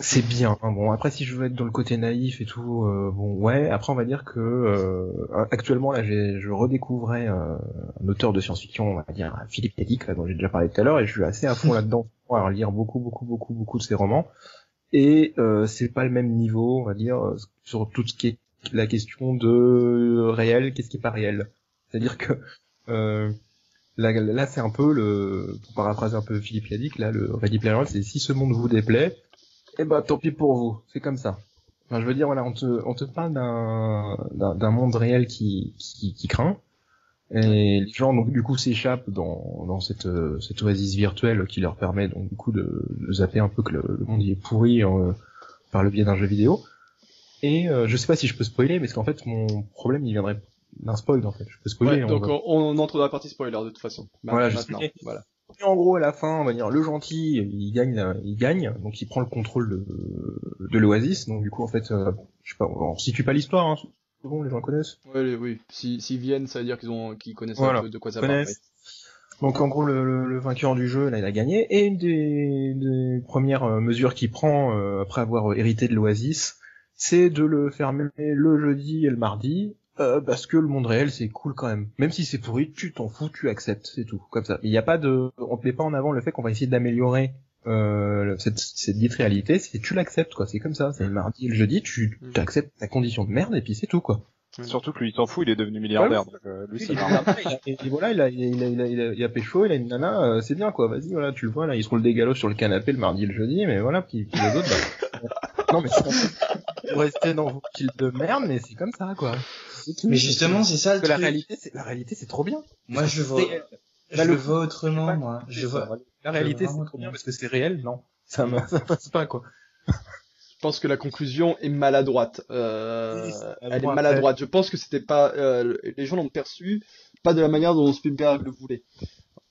c'est bien. hein. Bon, après, si je veux être dans le côté naïf et tout, euh, bon, ouais. Après, on va dire que euh, actuellement, là, je redécouvrais euh, un auteur de science-fiction, on va dire Philippe Dick, là, dont j'ai déjà parlé tout à l'heure, et je suis assez à fond là-dedans pour lire beaucoup, beaucoup, beaucoup, beaucoup de ses romans. Et euh, c'est pas le même niveau, on va dire, euh, sur tout ce qui est la question de réel, qu'est-ce qui est pas réel. C'est-à-dire que euh, là, là c'est un peu le, pour paraphraser un peu Philippe Yadic, là, le Ready Player c'est si ce monde vous déplaît, eh ben tant pis pour vous, c'est comme ça. Enfin, je veux dire, voilà, on te, on te parle d'un, monde réel qui, qui, qui craint, et les gens donc du coup s'échappent dans, dans cette, cette oasis virtuelle qui leur permet donc du coup de, de zapper un peu que le, le monde y est pourri euh, par le biais d'un jeu vidéo. Et euh, je sais pas si je peux spoiler, mais parce qu'en fait mon problème il viendrait d'un spoil en fait. Je peux spoiler. Ouais, on donc va- on, on entre dans la partie spoiler de toute façon. Voilà, je maintenant. Voilà. Et en gros, à la fin, on va dire le gentil, il gagne, il gagne, donc il prend le contrôle de, de l'Oasis. Donc du coup, en fait, euh, je sais pas, on situe pas l'histoire, hein, c'est bon, les gens connaissent. Ouais, oui. Si- S'ils viennent, ça veut dire qu'ils ont, qu'ils connaissent Voilà. un peu de quoi ça parle. Donc en gros, le, le- le vainqueur du jeu, là, il a gagné. Et une des, des premières euh, mesures qu'il prend euh, après avoir hérité de l'Oasis, c'est de le fermer le jeudi et le mardi. Euh, parce que le monde réel c'est cool quand même. Même si c'est pourri, tu t'en fous, tu acceptes, c'est tout, comme ça. Il n'y a pas de, on te met pas en avant le fait qu'on va essayer d'améliorer euh, cette, cette dite réalité, c'est tu l'acceptes quoi, c'est comme ça. C'est le mardi et le jeudi, tu Mm. acceptes ta condition de merde et puis c'est tout quoi. Surtout que lui, il s'en fout, il est devenu milliardaire. donc, euh, lui, ça [laughs] et voilà, il a, il a, il a, il a, il a, il a pécho, il a une nana, euh, c'est bien quoi, vas-y, voilà, tu le vois là, il se roule des galops sur le canapé le mardi et le jeudi, mais voilà, puis, puis les autres, bah... non mais c'est vous restez dans vos piles de merde, mais c'est comme ça quoi. Mais justement, c'est ça le que la truc. réalité, c'est la réalité, c'est trop bien. Moi, je vois, je Bah, le vois autrement, moi. Je vois. La réalité, c'est trop bien parce que c'est réel, non Ça me, ça passe pas quoi. Je pense que la conclusion est maladroite. Euh, elle est maladroit. maladroite. Je pense que c'était pas. euh, les gens l'ont perçu pas de la manière dont Spielberg le voulait,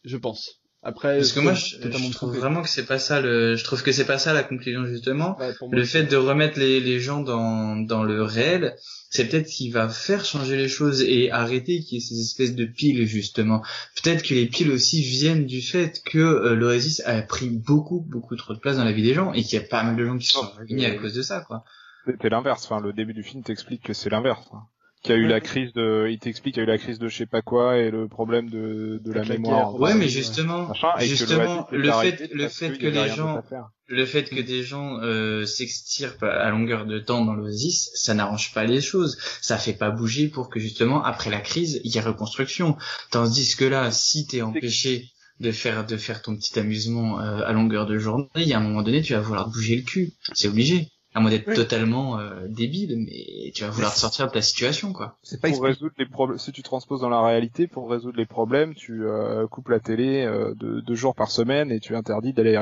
je pense. Après, parce que moi, je, trouve vraiment que c'est pas ça le, je trouve que c'est pas ça la conclusion justement. le fait de remettre les, les gens dans, dans le réel, c'est peut-être ce qui va faire changer les choses et arrêter qu'il y ait ces espèces de piles justement. Peut-être que les piles aussi viennent du fait que euh, l'Oasis a pris beaucoup beaucoup trop de place dans la vie des gens et qu'il y a pas mal de gens qui sont réunis à cause de ça quoi. C'était l'inverse. Enfin, le début du film t'explique que c'est l'inverse. Hein qu'il y a eu la crise de, il t'explique qu'il y a eu la crise de je sais pas quoi et le problème de, de la, mémoire. Ouais, mais justement, justement, le, fait, le fait que les gens, le fait que des gens euh, s'extirpent à longueur de temps dans l'Oasis, ça n'arrange pas les choses. Ça fait pas bouger pour que justement après la crise, il y ait reconstruction. Tandis que là, si t'es empêché de faire de faire ton petit amusement euh, à longueur de journée, il y a un moment donné, tu vas vouloir bouger le cul. C'est obligé à moins d'être totalement euh, débile, mais tu vas vouloir te sortir de ta situation, quoi. C'est pas pour résoudre les problèmes. Si tu transposes dans la réalité, pour résoudre les problèmes, tu euh, coupes la télé euh, de deux jours par semaine et tu interdis d'aller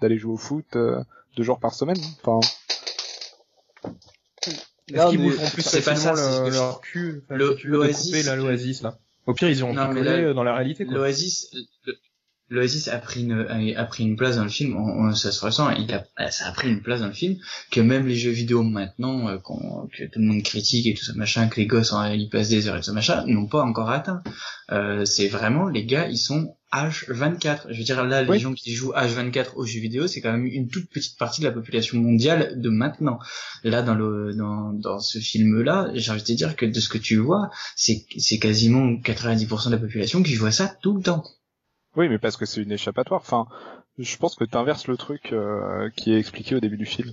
d'aller jouer au foot deux jours par semaine. Enfin. Est-ce qu'ils bougeront plus c'est pas ça, le, leur cul, l'oasis, là, l'oasis là. Au pire, ils ont non, collé dans la réalité. L'oasis, l'Oasis a pris une a pris une place dans le film on, ça se ressent il a ça a pris une place dans le film que même les jeux vidéo maintenant euh, que tout le monde critique et tout ça machin que les gosses en, ils passent des heures et tout ça machin n'ont pas encore atteint. Euh, c'est vraiment les gars ils sont H24 je veux dire là les gens qui jouent H24 aux jeux vidéo c'est quand même une toute petite partie de la population mondiale de maintenant. Là dans le dans dans ce film là j'ai envie de te dire que de ce que tu vois c'est c'est quasiment 90% de la population qui voit ça tout le temps oui, mais parce que c'est une échappatoire. Enfin, je pense que tu inverses le truc euh, qui est expliqué au début du film.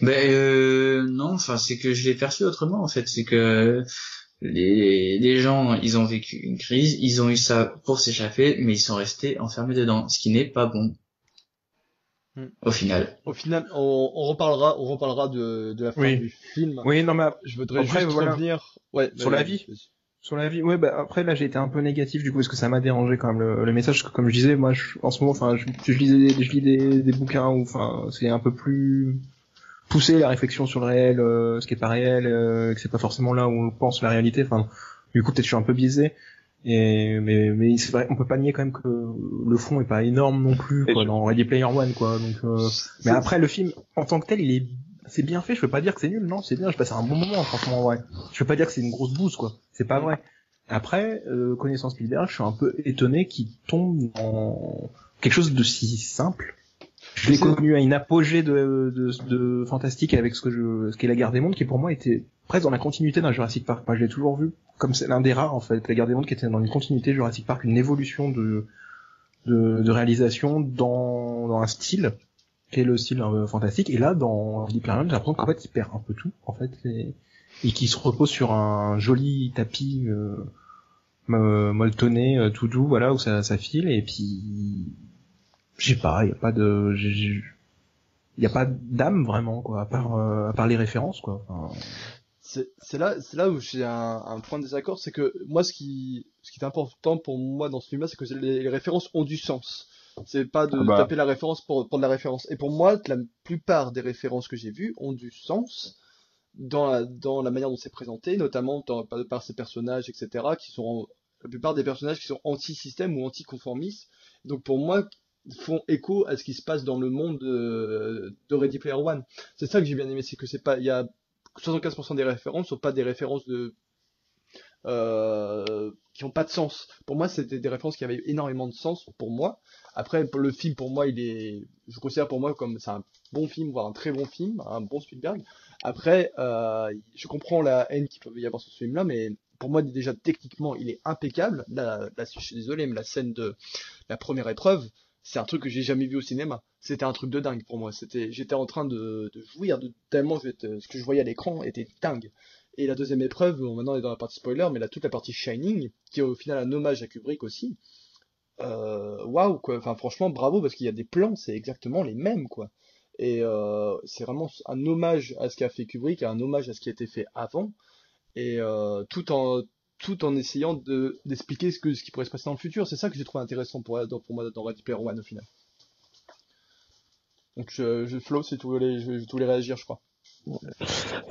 Ben euh, non, enfin c'est que je l'ai perçu autrement en fait, c'est que les, les gens ils ont vécu une crise, ils ont eu ça pour s'échapper, mais ils sont restés enfermés dedans, ce qui n'est pas bon. Hmm. Au final. Au final, on, on, reparlera, on reparlera de, de la fin du film. Oui, non mais je voudrais juste revenir. Ouais, sur la vie. Sur la vie, ouais, bah après là j'ai été un peu négatif du coup parce que ça m'a dérangé quand même le, le message. Comme je disais, moi je, en ce moment, enfin, je, je, lisais, je lis des, des bouquins où, enfin, c'est un peu plus poussé la réflexion sur le réel, euh, ce qui est pas réel, euh, que c'est pas forcément là où on pense la réalité. Enfin, du coup peut-être je suis un peu biaisé. Et mais mais c'est vrai, on peut pas nier quand même que le fond est pas énorme non plus quoi, dans Ready Player One quoi. Donc, euh, mais après le film en tant que tel, il est c'est bien fait, je peux pas dire que c'est nul, non, c'est bien, je passe un bon moment, franchement, en vrai. Je peux pas dire que c'est une grosse bouse, quoi. C'est pas vrai. Après, euh, connaissance Spielberg, je suis un peu étonné qu'il tombe dans quelque chose de si simple. Je l'ai connu à une apogée de, de, de, fantastique avec ce que je, ce qu'est la Guerre des Mondes, qui pour moi était presque dans la continuité d'un Jurassic Park. Moi, je l'ai toujours vu comme c'est l'un des rares en fait, la Guerre des Mondes qui était dans une continuité Jurassic Park, une évolution de de, de réalisation dans, dans un style qui est le style euh, fantastique. Et là, dans Deep Player j'ai l'impression qu'en fait, il perd un peu tout, en fait, et, et qui se repose sur un joli tapis euh, molletonné, euh, tout doux, voilà, où ça, file, et puis, je pas, il y a pas de, y a pas d'âme vraiment, quoi, à part, à part les références, quoi. C'est là, c'est là où j'ai un, point de désaccord, c'est que moi, ce qui, ce qui est important pour moi dans ce film-là, c'est que les références ont du sens. C'est pas de ah bah. taper la référence pour prendre la référence. Et pour moi, la plupart des références que j'ai vues ont du sens dans la, dans la manière dont c'est présenté, notamment par, ces personnages, etc., qui sont la plupart des personnages qui sont anti-système ou anti-conformistes. Donc pour moi, font écho à ce qui se passe dans le monde de, de Ready Player One. C'est ça que j'ai bien aimé, c'est que c'est pas, il y a 75% des références sont pas des références de euh, qui ont pas de sens. Pour moi, c'était des références qui avaient énormément de sens pour moi. Après, le film, pour moi, il est, je considère pour moi comme c'est un bon film, voire un très bon film, un bon Spielberg. Après, euh, je comprends la haine qu'il peut y avoir sur ce film-là, mais pour moi, déjà techniquement, il est impeccable. Là, je suis désolé, mais la scène de la première épreuve, c'est un truc que j'ai jamais vu au cinéma. C'était un truc de dingue pour moi. C'était, j'étais en train de, de jouir de tellement ce que je voyais à l'écran était dingue. Et la deuxième épreuve, maintenant on est dans la partie spoiler, mais là toute la partie Shining, qui est au final un hommage à Kubrick aussi. Euh, waouh quoi, enfin franchement bravo parce qu'il y a des plans, c'est exactement les mêmes quoi. Et euh, c'est vraiment un hommage à ce qu'a fait Kubrick, un hommage à ce qui a été fait avant, et euh, tout en tout en essayant de d'expliquer ce que ce qui pourrait se passer dans le futur. C'est ça que j'ai trouvé intéressant pour pour moi dans Ready Player One au final. Donc je, je Flo, si tu je voulais réagir, je crois.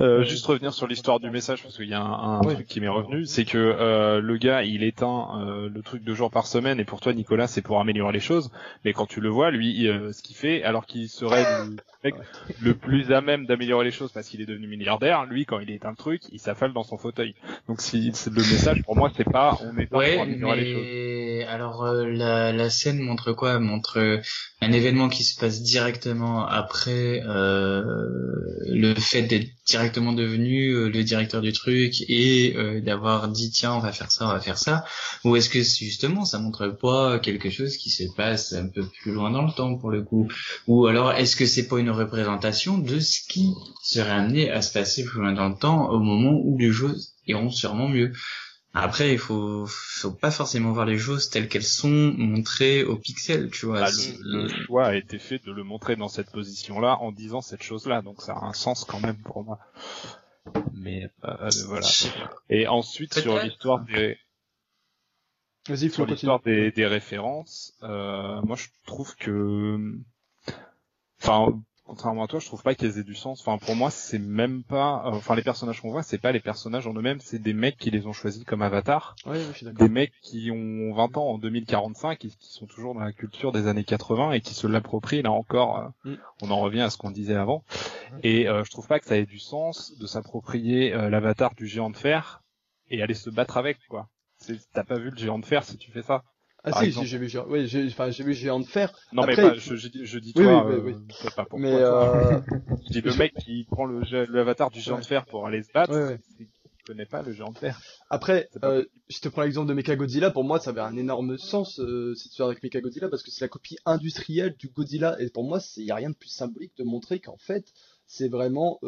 Euh, juste revenir sur l'histoire du message parce qu'il y a un, un Oui. truc qui m'est revenu, c'est que euh, le gars il éteint euh, le truc deux jours par semaine et pour toi Nicolas c'est pour améliorer les choses, mais quand tu le vois lui euh, ce qu'il fait alors qu'il serait le mec le plus à même d'améliorer les choses parce qu'il est devenu milliardaire, lui quand il éteint le truc il s'affale dans son fauteuil. Donc si le message pour moi c'est pas on éteint pour Ouais, améliorer les choses. alors euh, la, la scène montre quoi? Montre euh, un événement qui se passe directement après euh, le fait d'être directement devenu euh, le directeur du truc et euh, d'avoir dit tiens on va faire ça, on va faire ça. Ou est-ce que justement ça montre pas quelque chose qui se passe un peu plus loin dans le temps pour le coup? Ou alors est-ce que c'est pas une représentation de ce qui serait amené à se passer plus loin dans le temps au moment où les choses iront sûrement mieux? Après, il faut, faut pas forcément voir les choses telles qu'elles sont montrées au pixel, tu vois. Bah, le, le choix a été fait de le montrer dans cette position-là en disant cette chose-là, donc ça a un sens quand même pour moi. Mais euh, voilà. Sais pas. Et ensuite sur l'histoire des sur l'histoire des, des références, euh, moi je trouve que, enfin, contrairement à toi, je trouve pas qu'elles aient du sens. Enfin, pour moi, c'est même pas, euh, enfin, les personnages qu'on voit, c'est pas les personnages en eux-mêmes, c'est des mecs qui les ont choisis comme avatar, Ouais, ouais, je suis d'accord. des mecs qui ont 20 ans en 2045 et qui sont toujours dans la culture des années 80 et qui se l'approprient là encore. euh, Mm. On en revient à ce qu'on disait avant. Et euh, je trouve pas que ça ait du sens de s'approprier euh, l'avatar du géant de fer et aller se battre avec quoi. T'as pas vu le géant de fer si tu fais ça Ah par si, exemple. si, j'ai vu, Géant- j'ai, enfin, j'ai vu Géant de Fer, Non Après, mais je, je, dis- je dis Oui, toi, oui, euh, oui, oui. pas pour mais toi, toi. euh, [laughs] Je dis le mec qui prend le l'avatar du géant Ouais. de fer pour aller se battre, Ouais, ouais. qu'il connaît pas le géant de fer. Après, euh, je te prends l'exemple de Mechagodzilla, pour moi ça avait un énorme sens cette histoire avec Mechagodzilla parce que c'est la copie industrielle du Godzilla et pour moi il n'y a rien de plus symbolique de montrer qu'en fait c'est vraiment,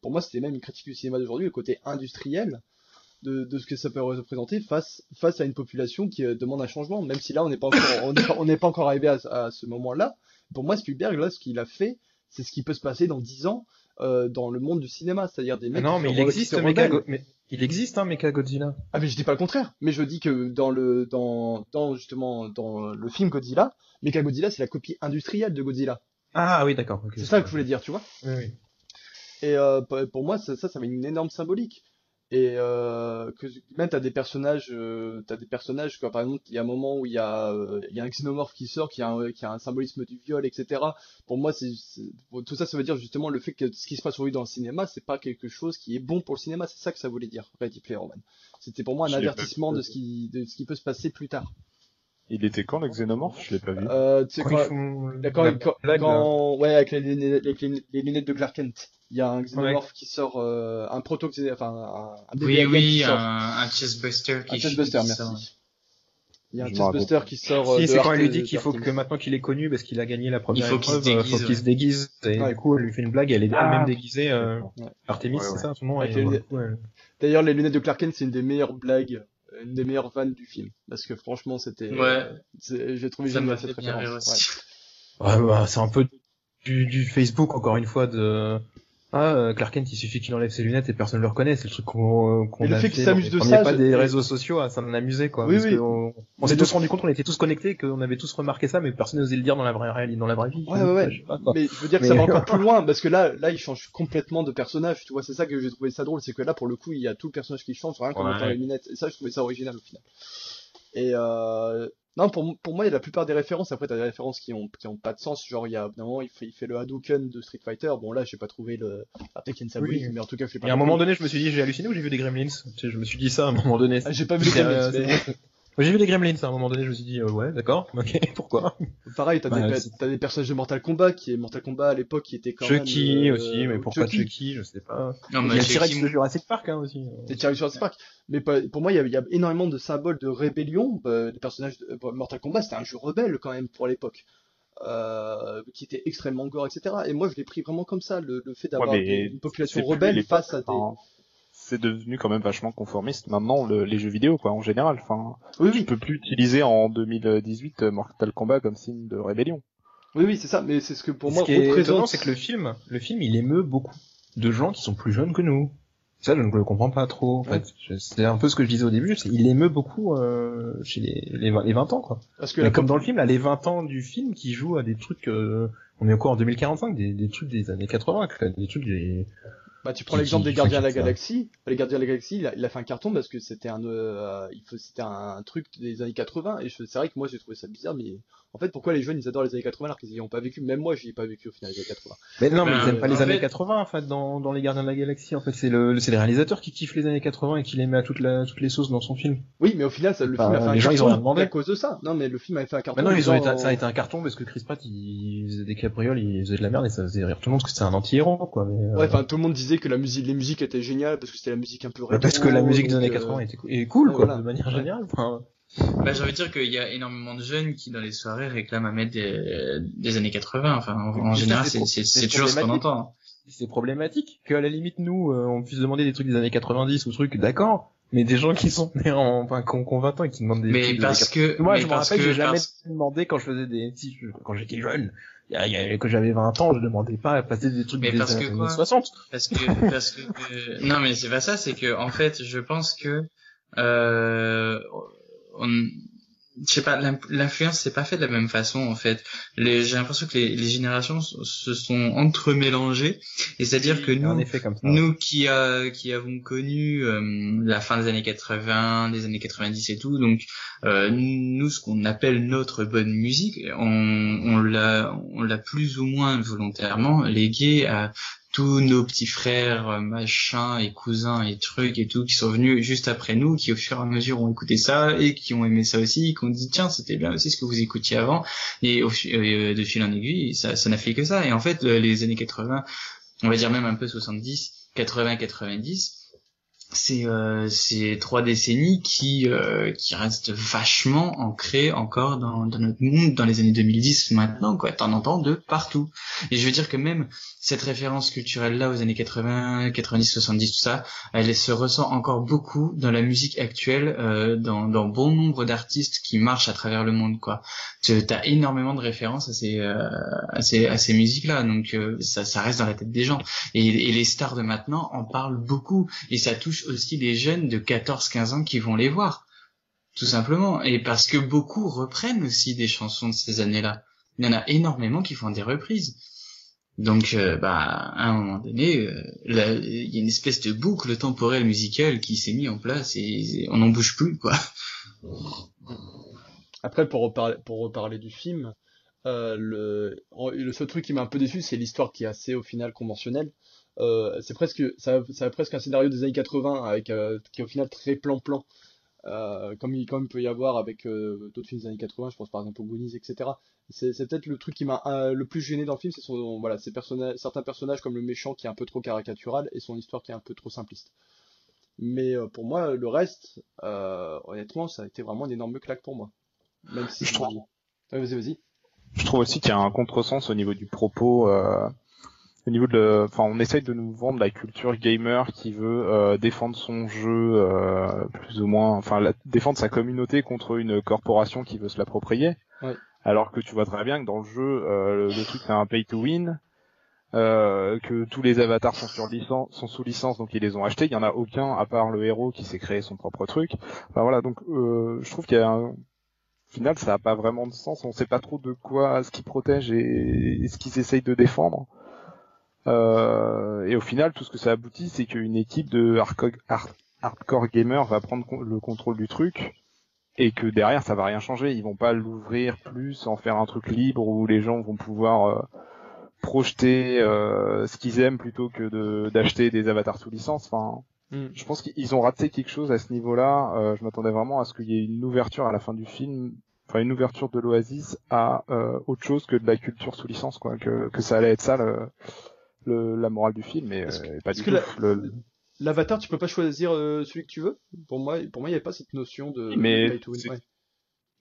pour moi c'était même une critique du cinéma d'aujourd'hui, le côté industriel de, de ce que ça peut représenter face, face à une population qui euh, demande un changement, même si là on n'est pas encore, [coughs] on n'est pas, on n'est pas encore arrivé à, à ce moment-là. Pour moi Spielberg là ce qu'il a fait, c'est ce qui peut se passer dans 10 ans euh, dans le monde du cinéma, c'est-à-dire des Ah mecs non, qui mais il existe, se Mecha mais il existe, hein, Mecha Godzilla. Ah mais je dis pas le contraire, mais je dis que dans le dans dans justement dans le film Godzilla, Mechagodzilla c'est la copie industrielle de Godzilla. Ah oui, d'accord. C'est ça que je voulais dire, tu vois. Oui, oui. Et euh, pour pour moi ça, ça ça avait une énorme symbolique. Et euh, que même t'as des personnages, euh, t'as des personnages quoi. Par exemple, il y a un moment où il y a euh, il y a un xénomorphe qui sort, qui a un, qui a un symbolisme du viol, etc. Pour moi, c'est tout ça, ça veut dire justement le fait que ce qui se passe aujourd'hui dans le cinéma, c'est pas quelque chose qui est bon pour le cinéma. C'est ça que ça voulait dire, Ready Player One. C'était pour moi un avertissement de ce qui de ce qui peut se passer plus tard. Il était quand le xénomorphe Je l'ai pas vu. Euh, tu sais Quand quand, ils font quand, ouais, avec les, lunettes- avec les, les lunettes de Clark Kent, il y a un xénomorphe qui sort, euh, un proto, enfin, un, un Oui, oui, qui sort. un, un chestbuster qui un chestbuster, merci. sort. Il y a un chestbuster qui sort. euh, Si, de c'est quand elle lui dit qu'il faut que maintenant qu'il est connu parce qu'il a gagné la première Il faut qu'il se épreuve, euh, déguise, faut qu'il se ouais. déguise. Et Ouais. du coup, elle lui fait une blague, elle est Ah. elle-même déguisée, euh, Ouais. Artemis, Ouais, c'est ça, son nom, D'ailleurs, les lunettes de Clark Kent, c'est une des meilleures blagues, une des meilleures vannes du film. Parce que franchement, c'était, Ouais, c'est- j'ai trouvé ça génial m'a cette référence. Ouais. Ouais, bah, c'est un peu du, du Facebook, encore une fois, de... Ah, euh, Clark Kent, il suffit qu'il enlève ses lunettes et personne ne le reconnaît. C'est le truc qu'on qu'on Et le a fait qu'il s'amuse de ça, pas je- des réseaux sociaux, ah, ça m'en amusait, quoi. Oui, parce oui. on, s'est tous rendu compte, on était tous connectés, qu'on avait tous remarqué ça, mais personne n'osait le dire dans la vraie réalité, dans la vraie vie. Ouais, ouais, ouais. Je sais pas, quoi. Mais je veux dire que Mais- ça va [laughs] encore plus loin, parce que là, là, il change complètement de personnage, tu vois, c'est ça que j'ai trouvé ça drôle, c'est que là, pour le coup, il y a tout le personnage qui change, rien qu'en Ouais. mettant les lunettes, et ça, je trouvais ça original au final. Et euh, non, pour, pour moi, il y a la plupart des références, après, t'as des références qui ont, qui ont pas de sens, genre, il y a, d'un moment, il fait, il fait le Hadouken de Street Fighter, bon, là, j'ai pas trouvé le, ah, peut-être qu'il y a une symbolique, Oui. mais en tout cas, je l'ai pas Et à un moment donné, je me suis dit, j'ai halluciné ou j'ai vu des Gremlins? Tu sais, Je me suis dit ça à un moment donné. Ah, j'ai pas vu les Gremlins, euh, mais- Moi, J'ai vu des Gremlins à un moment donné, je me suis dit, euh, ouais, d'accord, [laughs] ok, pourquoi? Pareil, t'as Bah, des, t'as des personnages de Mortal Kombat, qui est Mortal Kombat à l'époque, qui était quand Chucky même, euh, aussi, mais pourquoi Chucky. Chucky, je sais pas. Non, Il y mais a Chucky, T-Rex de Jurassic Park hein, aussi. Et Thierry sur Spark. Mais pour moi, il y, a, il y a énormément de symboles de rébellion. Euh, les personnages de Mortal Kombat, c'était un jeu rebelle quand même pour l'époque. Euh, qui était extrêmement gore, etc. Et moi, je l'ai pris vraiment comme ça, le, le fait d'avoir Ouais, mais des- une population rebelle face à des... C'est devenu quand même vachement conformiste maintenant le- les jeux vidéo quoi en général. Enfin, Oui, tu oui, peux plus utiliser en 2018 euh, Mortal Kombat comme signe de rébellion. oui, oui, c'est ça. Mais c'est ce que pour Ce moi qui est étonnant, représente. c'est que le film, le film, il émeut beaucoup de gens qui sont plus jeunes que nous. Ça, je ne le comprends pas trop. En fait, Je- c'est un peu ce que je disais au début. Il émeut beaucoup euh, chez les, les, 20, les 20 ans, quoi. Parce que Mais la comme dans le film, là, les 20 ans du film qui jouent à des trucs euh, on est encore en 2045 des, des trucs des années 80, des trucs des bah, tu prends l'exemple des Gardiens de la Galaxie. Les Gardiens de la Galaxie, il a, il a fait un carton parce que c'était un, euh, il c'était un, truc des années 80 et c'est vrai que moi j'ai trouvé ça bizarre, mais en fait pourquoi les jeunes ils adorent les années 80 alors qu'ils n'y ont pas vécu? Même moi j'y ai pas vécu au final les années 80. Mais non, mais ils aiment pas les années 80 en fait dans, dans les Gardiens de la Galaxie. En fait c'est le, c'est les réalisateurs qui kiffent les années 80 et qui les met à toutes, la, toutes les sauces dans son film. Oui, mais au final ça, le film a fait un les gens, carton ils ont demandé. à cause de ça. Non, mais le film a fait un carton. Mais non, ils ont été, ça a été un carton parce que Chris Pratt il, faisait des caprioles, il faisait de la merde et ça faisait rire tout le monde parce que c'est un anti-héros quoi. Mais, ouais, enfin tout le monde disait que la musique, les musiques était géniale parce que c'était la musique un peu rétro, Parce que la musique des années 80 était cool, est cool, quoi, de manière générale. Enfin... Bah, j'ai envie de dire qu'il y a énormément de jeunes qui, dans les soirées, réclament à mettre des, des années 80. Enfin, en, en général, c'est, toujours ce qu'on entend. C'est problématique que, à la limite, nous, euh, on puisse demander des trucs des années 90 ou trucs, d'accord. Mais des gens qui sont nés en, enfin, qui ont, 20 ans et qui demandent des mais trucs parce que, moi, mais je me rappelle que que j'ai jamais parce- demandé quand je faisais des, si, quand j'étais jeune. Il y a, il y a- que j'avais 20 ans, je demandais pas à passer des trucs Mais des parce que années quoi 60. parce que parce que euh, non mais c'est pas ça c'est que en fait je pense que euh, on je sais pas l'influence c'est pas fait de la même façon en fait les j'ai l'impression que les, les générations se sont entremélangées et c'est à dire que nous effet comme ça. nous qui a, qui avons connu euh, la fin des années 80, des années 90 et tout, donc euh, nous ce qu'on appelle notre bonne musique, on, on l'a on l'a plus ou moins volontairement légué à tous nos petits frères, euh, machins et cousins et trucs et tout qui sont venus juste après nous, qui au fur et à mesure ont écouté ça et qui ont aimé ça aussi, qui ont dit tiens c'était bien aussi ce que vous écoutiez avant. Et au, euh, de fil en aiguille ça ça n'a fait que ça. Et en fait le- les années 80 on va dire même un peu 70, 80, 90, c'est euh, c'est trois décennies qui euh, qui restent vachement ancrées encore dans, dans notre monde dans les années 2010 maintenant quoi. T'en entends de partout. Et je veux dire que même cette référence culturelle là aux années 80 90 70 tout ça elle se ressent encore beaucoup dans la musique actuelle euh, dans dans bon nombre d'artistes qui marchent à travers le monde quoi. T'as énormément de références à ces euh, à ces à ces musiques là donc euh, ça ça reste dans la tête des gens. Et les stars de maintenant en parlent beaucoup. Et ça touche aussi les jeunes de 14-15 ans qui vont les voir tout simplement. Et parce que beaucoup reprennent aussi des chansons de ces années-là. Il y en a énormément qui font des reprises. Donc euh, bah à un moment donné euh, il y a une espèce de boucle temporelle musicale qui s'est mise en place et, on n'en bouge plus quoi. Après, pour reparler, pour reparler du film, euh, le, le seul truc qui m'a un peu déçu, c'est l'histoire qui est assez, au final, conventionnelle. Euh, c'est presque, ça, ça a presque un scénario des années 80 avec, euh, qui est au final très plan-plan, euh, comme il, comme il peut y avoir avec d'autres films des années 80, je pense par exemple aux Goonies, etc. C'est, peut-être le truc qui m'a le plus gêné dans le film, c'est son, voilà, ces personnages, certains personnages comme le méchant qui est un peu trop caricatural et son histoire qui est un peu trop simpliste. Mais pour moi, le reste, honnêtement, ça a été vraiment une énorme claque pour moi. Même si Je trouve- vas-y, vas-y. Je trouve aussi qu'il y a un contresens au niveau du propos. euh, au niveau de, enfin, on essaye de nous vendre la culture gamer qui veut euh, défendre son jeu, euh, plus ou moins, enfin, la- défendre sa communauté contre une corporation qui veut se l'approprier. Ouais. Alors que tu vois très bien que dans le jeu, euh, le, le truc c'est un pay to win, euh, que tous les avatars sont sur licence, sont sous licence, donc ils les ont achetés. Il y en a aucun à part le héros qui s'est créé son propre truc. Enfin voilà, donc euh, je trouve qu'il y a un, au final, ça a pas vraiment de sens. On sait pas trop de quoi ce qu'ils protègent et, et ce qu'ils essayent de défendre. Euh, et au final, tout ce que ça aboutit, c'est qu'une équipe de hardcore, hard- hardcore gamers va prendre con- le contrôle du truc et que derrière, ça va rien changer. Ils vont pas l'ouvrir plus, en faire un truc libre où les gens vont pouvoir euh, projeter euh, ce qu'ils aiment plutôt que de- d'acheter des avatars sous licence. Enfin, Mm. je pense qu'ils ont raté quelque chose à ce niveau-là. Euh, je m'attendais vraiment à ce qu'il y ait une ouverture à la fin du film, enfin une ouverture de l'Oasis à euh, autre chose que de la culture sous licence, quoi. Que, que ça allait être ça le, le- la morale du film, et, Est-ce que- euh, et pas du tout. Le- L'avatar, tu peux pas choisir euh, celui que tu veux? Pour moi, pour moi, il n'y avait pas cette notion de Mais pay to win. Ouais.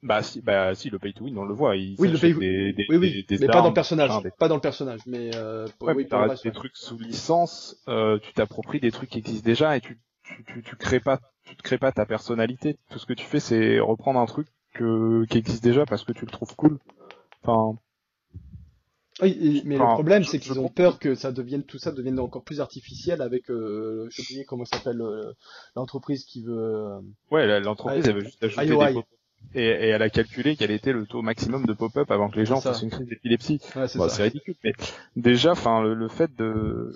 Bah si, bah si, le pay to win, on le voit. Il Oui, le pay- s'achète des, des, Oui, oui, des- mais pas dans le personnage. Pas dans le personnage, mais euh, pour- Ouais, oui, mais pour le t'arrêtes reste, des ouais. trucs sous licence, euh, tu t'appropries des trucs qui existent déjà et tu, tu, tu, tu crées pas, tu te crées pas ta personnalité. Tout ce que tu fais, c'est reprendre un truc que, qui existe déjà parce que tu le trouves cool. Enfin, Oui, mais le problème, c'est qu'ils ont peur que ça devienne tout ça devienne encore plus artificiel avec, euh, j'ai oublié comment s'appelle euh, l'entreprise qui veut. euh, ouais, l'entreprise, elle veut juste ajouter IOI. des, et, et elle a calculé quel était le taux maximum de pop-up avant que les gens fassent une crise d'épilepsie. Ouais, c'est Bon, c'est ridicule, mais déjà, enfin, le, le fait de,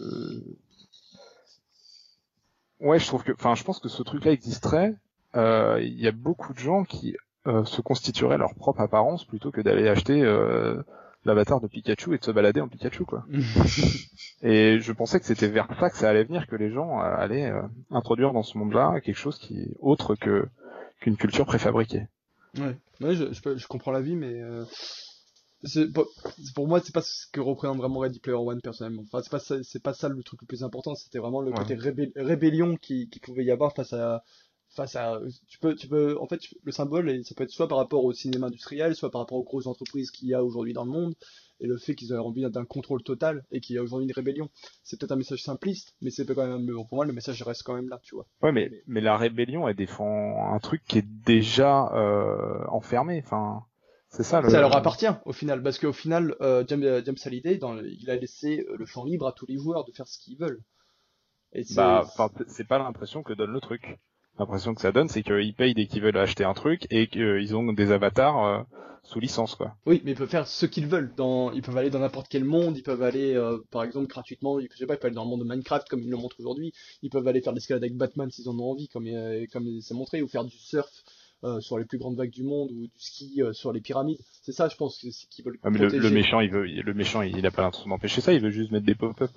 ouais, je trouve que, enfin, je pense que ce truc-là existerait. Euh, Il y a beaucoup de gens qui euh, se constitueraient leur propre apparence plutôt que d'aller acheter euh, l'avatar de Pikachu et de se balader en Pikachu, quoi. [laughs] Et je pensais que c'était vers ça que ça allait venir, que les gens euh, allaient euh, introduire dans ce monde-là quelque chose qui est autre que qu'une culture préfabriquée. Ouais, ouais je, je, comprends l'avis, mais euh, pour, moi, c'est pas ce que représente vraiment Ready Player One personnellement. Enfin, c'est pas ça, c'est pas ça le truc le plus important. C'était vraiment le Ouais. côté rébé- rébellion qui, qui pouvait y avoir face à face à. Tu peux, tu peux, en fait, le symbole, ça peut être soit par rapport au cinéma industriel, soit par rapport aux grosses entreprises qu'il y a aujourd'hui dans le monde, et le fait qu'ils aient envie d'un contrôle total et qu'il y a aujourd'hui une rébellion. C'est peut-être un message simpliste, mais c'est quand même, pour moi, le message reste quand même là, tu vois. Ouais, mais mais la rébellion, elle défend un truc qui est déjà euh, enfermé. Enfin, c'est ça. Le... Ça leur appartient au final, parce qu'au final, euh, James, euh, James dans le- il a laissé euh, le champ libre à tous les joueurs de faire ce qu'ils veulent. Et c'est- Bah, c'est pas l'impression que donne le truc. L'impression que ça donne, c'est qu'ils payent dès qu'ils veulent acheter un truc et qu'ils ont des avatars euh, sous licence, quoi. oui, mais ils peuvent faire ce qu'ils veulent. Dans, ils peuvent aller dans n'importe quel monde. Ils peuvent aller, euh, par exemple, gratuitement. Je sais pas, ils peuvent aller dans le monde de Minecraft comme ils le montrent aujourd'hui. Ils peuvent aller faire de l'escalade avec Batman s'ils en ont envie, comme euh, comme c'est montré, ou faire du surf euh, sur les plus grandes vagues du monde, ou du ski euh, sur les pyramides. C'est ça, je pense, que c'est qu'ils veulent Ouais, mais le, le méchant, il veut, le méchant, il a pas l'intention d'empêcher ça. Il veut juste mettre des pop-up.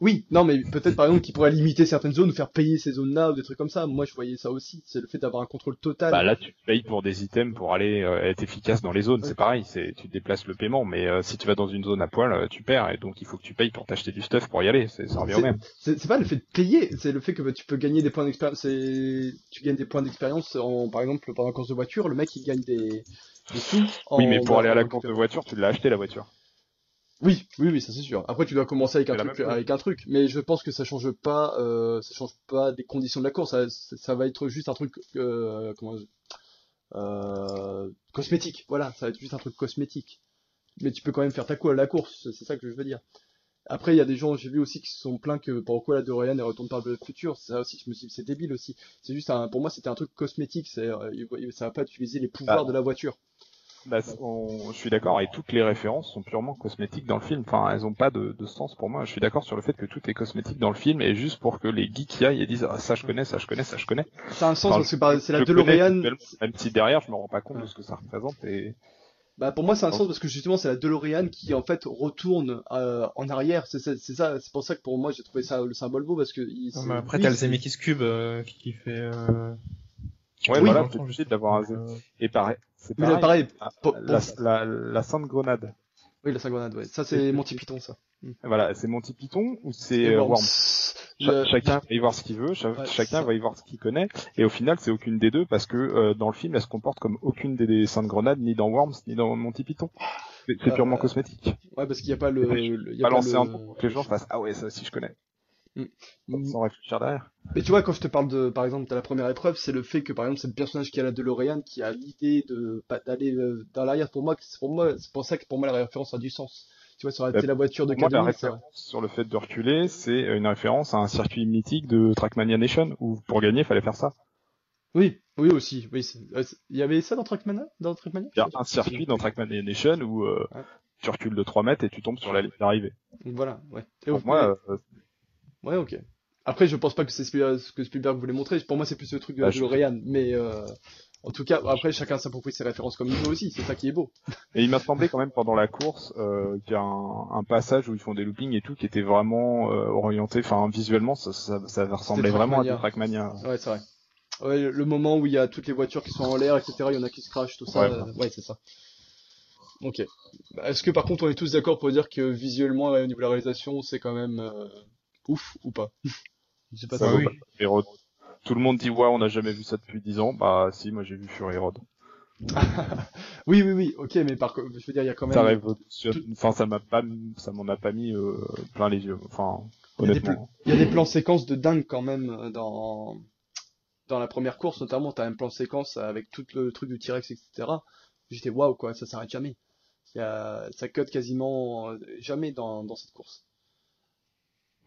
Oui, non, mais peut-être par exemple qu'ils pourraient limiter certaines zones ou faire payer ces zones-là ou des trucs comme ça. Moi, je voyais ça aussi. C'est le fait d'avoir un contrôle total. Bah là, tu payes pour des items pour aller euh, être efficace dans les zones. Ouais. C'est pareil, c'est tu déplaces le paiement, mais euh, si tu vas dans une zone à poil, euh, tu perds et donc il faut que tu payes pour t'acheter du stuff pour y aller. C'est ça revient au même. C'est pas le fait de payer, c'est le fait que bah, tu peux gagner des points d'expérience. c'est- Tu gagnes des points d'expérience en, par exemple, pendant la course de voiture, le mec il gagne des, des sous. En, Oui, mais pour aller à la course de voiture, tu l'as acheté la voiture. Oui, oui, oui, ça c'est sûr. Après, tu dois commencer avec un truc, avec un truc, mais je pense que ça change pas, euh, ça change pas des conditions de la course. Ça, ça ça va être juste un truc, euh, comment, euh, cosmétique. Voilà, ça va être juste un truc cosmétique. Mais tu peux quand même faire ta course à la course, c'est ça que je veux dire. Après, il y a des gens, j'ai vu aussi qui se sont plaints que pourquoi la DeLorean elle retourne par le futur. Ça aussi, je me suis dit, c'est débile aussi. C'est juste un, pour moi, c'était un truc cosmétique. C'est, ça va pas utiliser les pouvoirs Ah. de la voiture. Bah, on- je suis d'accord, et toutes les références sont purement cosmétiques dans le film. Enfin, elles ont pas de, de sens pour moi. Je suis d'accord sur le fait que tout est cosmétique dans le film, et juste pour que les geeks y aillent et disent ah, ça je connais, ça je connais, ça je connais. Ça a un sens Enfin, parce que c'est la DeLorean. Même si derrière je me rends pas compte de ce que ça représente. Et Bah pour moi c'est un sens parce que justement c'est la DeLorean qui en fait retourne euh, en arrière. C'est ça, c'est pour ça que pour moi j'ai trouvé ça le symbole beau parce que il, Non, c'est- mais après, oui, t'as le Zemeckis Cube euh, qui, qui fait. Euh... Ouais, roule voilà, c'est d'avoir un. Zem- et pareil, c'est Mais là, pareil. Ah, pour- la, pour- la, la Sainte Grenade. Oui la sagrenade ouais. Ça c'est Monty Python ça. Voilà, c'est Monty Python ou c'est euh, Worms. Chacun va y voir ce qu'il veut, Ouais, chacun va y voir ce qu'il connaît, et au final c'est aucune des deux parce que euh, dans le film elle se comporte comme aucune des, des Saintes Grenades, ni dans Worms, ni dans Monty Python. C'est c'est Euh, purement cosmétique. Ouais parce qu'il y a pas le, il y a pas Balancer le- un que les gens fassent ah ouais ça aussi je connais, Mm. sans réfléchir derrière. Mais tu vois, quand je te parle de, par exemple, de la première épreuve, c'est le fait que, par exemple, c'est le personnage qui a la DeLorean qui a l'idée de d'aller euh, dans l'arrière. Pour moi, c'est pour moi, c'est pour ça que pour moi la référence a du sens. Tu vois, ça aurait Bah, été la voiture de Pour moi la référence sur le fait de reculer, c'est une référence à un circuit mythique de Trackmania Nation où pour gagner il fallait faire ça. Oui, oui aussi. Oui, euh, il y avait ça dans Trackmania, dans Trackmania? Il y a un circuit dans Trackmania Nation où euh, Ouais. tu recules de 3 mètres et tu tombes sur la ligne d'arrivée. Voilà, ouais. Et Pour moi, euh, Ouais, ok. Après, je pense pas que c'est ce que Spielberg voulait montrer. Pour moi, c'est plus le truc de Bah, la je-. Mais euh, en tout cas, après, chacun s'approprie ses références comme il veut aussi. C'est ça qui est beau. [laughs] Et il m'a semblé quand même pendant la course euh, qu'il y a un, un passage où ils font des loopings et tout qui était vraiment euh, orienté, enfin visuellement ça, ça, ça ressemblait vraiment à du Trackmania. Ouais, c'est vrai. Ouais, le- moment où il y a toutes les voitures qui sont en l'air, etc. Il y en a qui se crachent, tout ça. Ouais. euh, Ouais, c'est ça. Ok. Bah, Est-ce que par contre, on est tous d'accord pour dire que visuellement, au niveau de la réalisation, c'est quand même euh, ouf ou pas [laughs] Je sais pas Ça si- vaut oui. pas Fury Road. Tout le monde dit ouais on n'a jamais vu ça depuis 10 ans, bah si moi j'ai vu Fury Road. [laughs] oui, oui, oui. Ok, mais par contre, je veux dire, il y a quand même. Ça révolutionne, enfin ça m'a pas, ça m'en a pas mis euh, plein les yeux, enfin Il y a des honnêtement. Il y a des plans séquences de dingue quand même euh, dans dans la première course notamment. T'as un plan séquence avec tout le truc du T-Rex, etc. J'étais waouh quoi, ça s'arrête jamais. Il y a... Ça cut quasiment euh, jamais dans, dans cette course.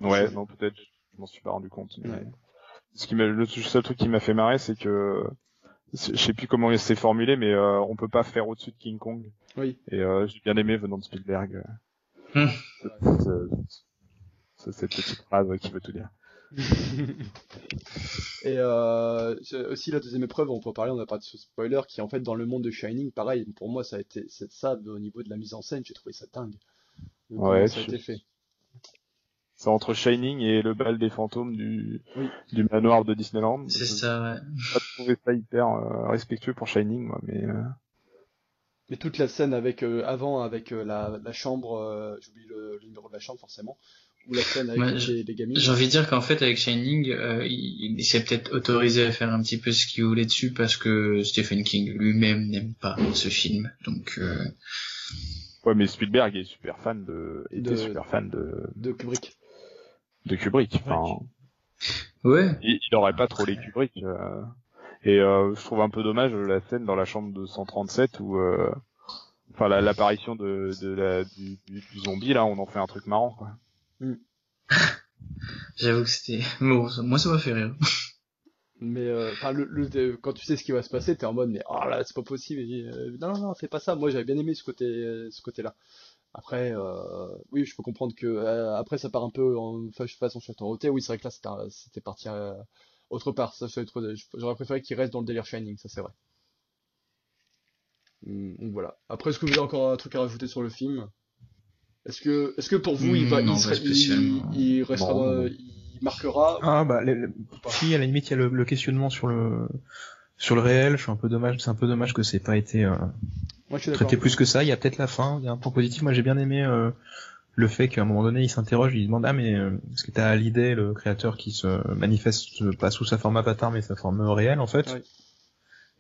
Ouais, non peut-être, je m'en suis pas rendu compte. mais- Ouais. Ce qui le seul truc qui m'a fait marrer, c'est que je sais plus comment c'est formulé, mais euh, on peut pas faire au-dessus de King Kong. Oui. Et euh, j'ai bien aimé venant de Spielberg. C'est cette petite phrase qui veut tout dire. [laughs] Et euh, aussi la deuxième épreuve, on peut parler, on a parlé de ce spoiler, qui en fait dans le monde de Shining, pareil, pour moi ça a été ça au niveau de la mise en scène, j'ai trouvé ça dingue. Comment Ouais, ça a été fait. C'est entre Shining et le bal des fantômes du, Oui. du manoir de Disneyland. C'est Je- ça, ouais. J'ai pas trouvé ça hyper euh, respectueux pour Shining, moi, mais euh, Mais toute la scène avec euh, avant avec euh, la, la chambre, euh, j'oublie le, le numéro de la chambre forcément, ou la scène avec Ouais, les, les gamines. J'ai envie de dire qu'en fait, avec Shining, euh, il, il s'est peut-être autorisé à faire un petit peu ce qu'il voulait dessus parce que Stephen King lui-même n'aime pas ce film. Donc, euh, ouais, mais Spielberg est super fan de, était De- super fan de, de Kubrick. De Kubrick. Enfin, ouais. il, il aurait pas trollé Kubrick. euh. Et euh, je trouve un peu dommage la scène dans la chambre de 137 où, euh, enfin, la- l'apparition de, de la, du, du, du zombie là, on en fait un truc marrant. Quoi. [laughs] J'avoue que c'était... [laughs] Bon, moi, ça m'a fait rire. [laughs] Mais euh, enfin, le, le- de- quand tu sais ce qui va se passer, t'es en mode mais oh là c'est pas possible. Et, euh, non non non c'est pas ça. Moi j'avais bien aimé ce côté euh, ce côté-là. Après euh, oui je peux comprendre que euh, après ça part un peu en fa- façon chaton roté. Oui c'est vrai que là c'était parti euh, autre part. Ça serait trop. J'aurais préféré qu'il reste dans le délire Shining. Ça c'est vrai. Hum, Donc voilà. Après est-ce que vous avez encore un truc à rajouter sur le film? Est-ce que est-ce que pour vous il va Hmm, Non, il, pas serait- spécialement. il, il restera il marquera Ah bah le- le- si à la limite il y a le, le questionnement sur le sur le réel, je suis un peu dommage, c'est un peu dommage que c'est pas été euh, Moi je traité plus que ça. Il y a peut-être la fin, il y a un point positif. Moi j'ai bien aimé euh, le fait qu'à un moment donné il s'interroge, il demande ah mais euh, est-ce que t'as l'idée le créateur qui se manifeste pas sous sa forme avatar mais sa forme réelle en fait?